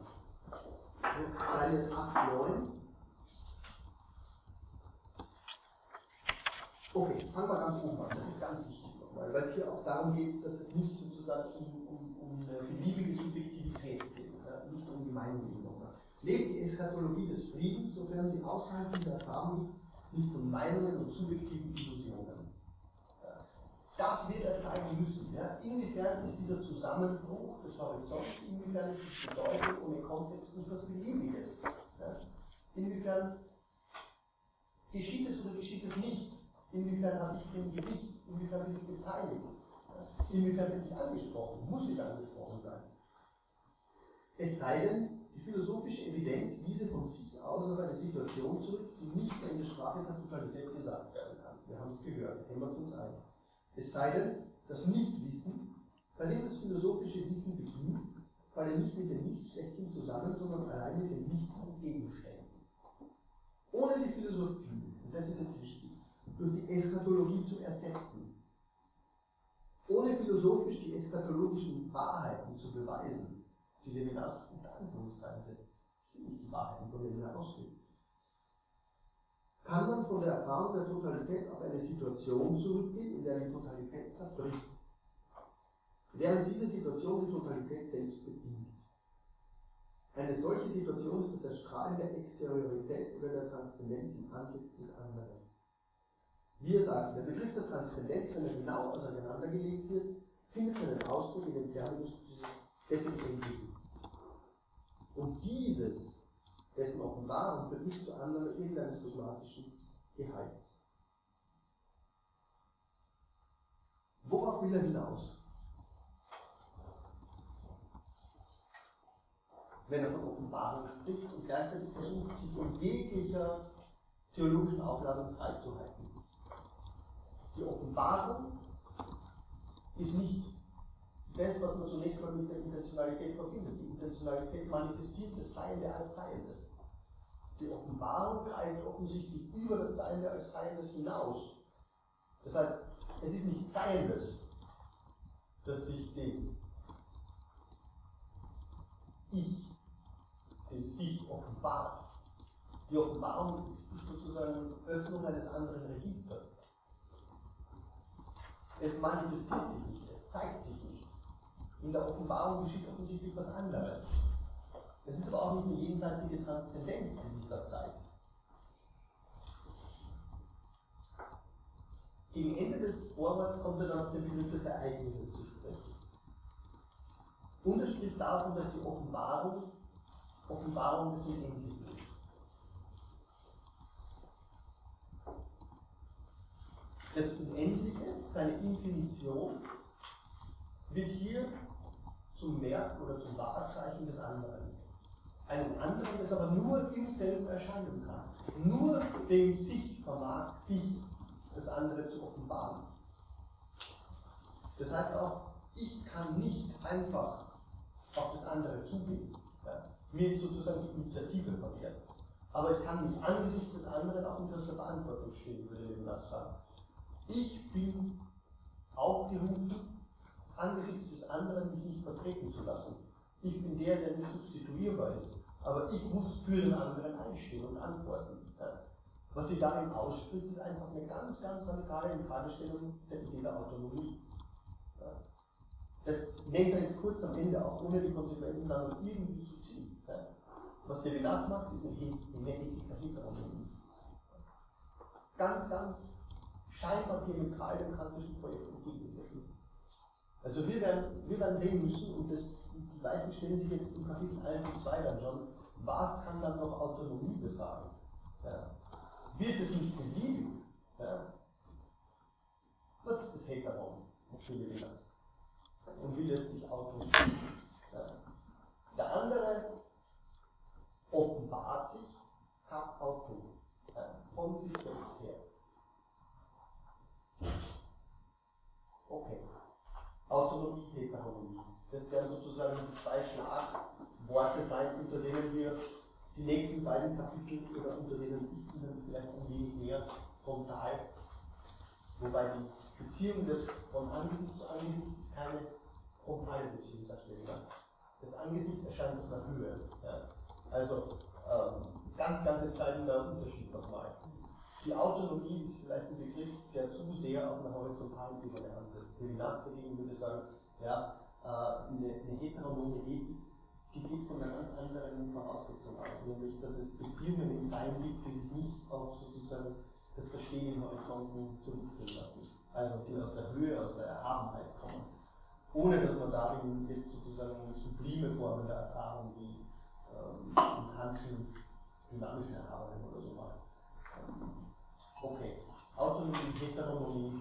[SPEAKER 1] Seite 8, 9. Okay, fangen wir ganz oben an. Das ist ganz wichtig nochmal, weil es hier auch darum geht, dass es nicht sozusagen um, um, um eine beliebige Subjektivität geht, nicht um Gemeinwesen lebt die Eschatologie des Friedens, sofern sie außerhalb dieser Erfahrung nicht von Meinungen und subjektiven Illusionen. Das wird er zeigen müssen. Ja? Inwiefern ist dieser Zusammenbruch des Horizonts, inwiefern ist die Bedeutung ohne Kontext nicht was Beliebiges? Ja? Inwiefern geschieht es oder geschieht es nicht? Inwiefern habe ich den Gewicht? Inwiefern bin ich beteiligt? Ja? Inwiefern bin ich angesprochen? Muss ich angesprochen sein? Es sei denn, die philosophische Evidenz wiese von sich aus auf eine Situation zurück, die nicht in der Sprache der Totalität gesagt werden kann. Wir haben es gehört, wir uns ein. Es sei denn, das Nichtwissen, bei dem das philosophische Wissen beginnt, falle nicht mit dem Nichts schlechthin zusammen, sondern allein mit dem Nichts entgegenstellen. Ohne die Philosophie, und das ist jetzt wichtig, durch die Eschatologie zu ersetzen, ohne philosophisch die eschatologischen Wahrheiten zu beweisen, die Levinas unter Anführungszeichen setzt, sind nicht die Wahrheiten, von denen er ausgeht. Kann man von der Erfahrung der Totalität auf eine Situation zurückgehen, in der die Totalität zerbricht, während diese Situation die Totalität selbst bedingt. Eine solche Situation ist das Erstrahlen der Exteriorität oder der Transzendenz im Antlitz des anderen. Wie er sagt, der Begriff der Transzendenz, wenn er genau auseinandergelegt wird, findet seinen Ausdruck in dem Terminus dessen Entwicklung. Und dieses, dessen Offenbarung führt nicht zur Annahme irgendeines dogmatischen Geheils. Worauf will er hinaus? Wenn er von Offenbarung spricht und gleichzeitig versucht, sich von jeglicher theologischen Aufladung freizuhalten. Die Offenbarung ist nicht das, was man zunächst mal mit der Intentionalität verbindet. Die Intentionalität manifestiert das Seiende als Seiendes. Die Offenbarung greift offensichtlich über das Seiende als Seiendes hinaus. Das heißt, es ist nicht Seiendes, das sich dem Ich, dem Sich offenbart. Die Offenbarung ist sozusagen Öffnung eines anderen Registers. Es manifestiert sich nicht, es zeigt sich nicht. In der Offenbarung geschieht offensichtlich was anderes. Es ist aber auch nicht eine jenseitige Transzendenz, die sich da zeigt. Gegen Ende des Vorworts kommt er dann auf den Begriff des Ereignisses zu sprechen. Spricht davon, dass die Offenbarung Offenbarung des Unendlichen ist. Das Unendliche, seine Infinition, wird hier zum Merk oder zum Wahrzeichen des anderen. Eines anderen, das aber nur im selben erscheinen kann. Nur dem sich vermag, sich das andere zu offenbaren. Das heißt auch, ich kann nicht einfach auf das andere zugehen. Ja? Mir ist sozusagen die Initiative verwehrt. Aber ich kann mich angesichts des anderen auch unter der Verantwortung stehen, würde Levinas sagen. Ich bin aufgerufen, angesichts des anderen mich nicht vertreten zu lassen. Ich bin der, der nicht substituierbar ist. Aber ich muss für den anderen einstehen und antworten. Ja? Was sie darin ausspricht, ist einfach eine ganz, ganz radikale Infragestellung der Idee der Autonomie. Ja? Das nennt er jetzt kurz am Ende auch, ohne die Konsequenzen dann irgendwie zu ziehen. Ja? Was der Velas macht, ist eine Heteronomie. Ganz, ganz scheinbar diametral dem kantischen Projekt entgegensetzen. Also wir werden, wir werden sehen müssen, und das, die Weichen stellen sich jetzt im Kapitel 1 und 2 dann schon, was kann dann noch Autonomie besagen? Ja. Wird es nicht beliebig? Ja. Was ist das Levinas? Und wie lässt sich autonom? Ja. Der andere offenbart sich, hat Auto, ja, von sich selbst her. Okay. Autonomie, Heteronomie. Das werden sozusagen zwei Schlagworte sein, unter denen wir die nächsten beiden Kapitel oder unter denen ich Ihnen vielleicht ein wenig mehr frontal, wobei die Beziehung des von Angesicht zu Angesicht ist keine frontale Beziehung, sagt Levinas. Das Angesicht erscheint auf der Höhe. Ja. Also ähm, ganz, ganz entscheidender Unterschied nochmal. Die Autonomie ist vielleicht ein Begriff, der zu sehr auf einer horizontalen Ebene ansetzt. Levinas dagegen würde sagen, ja, eine, eine heteronome Ethik, die geht von einer ganz anderen Voraussetzung aus, nämlich dass es Beziehungen im Sein gibt, die sich nicht auf sozusagen das Verstehen in Horizonten zurückführen lassen. Also die aus der Höhe, aus der Erhabenheit kommen. Ohne dass man darin jetzt sozusagen sublime Formen der Erfahrung wie ähm, Kantschen dynamischen Erfahrungen oder so macht. Okay. Autonomie, Heteronomie,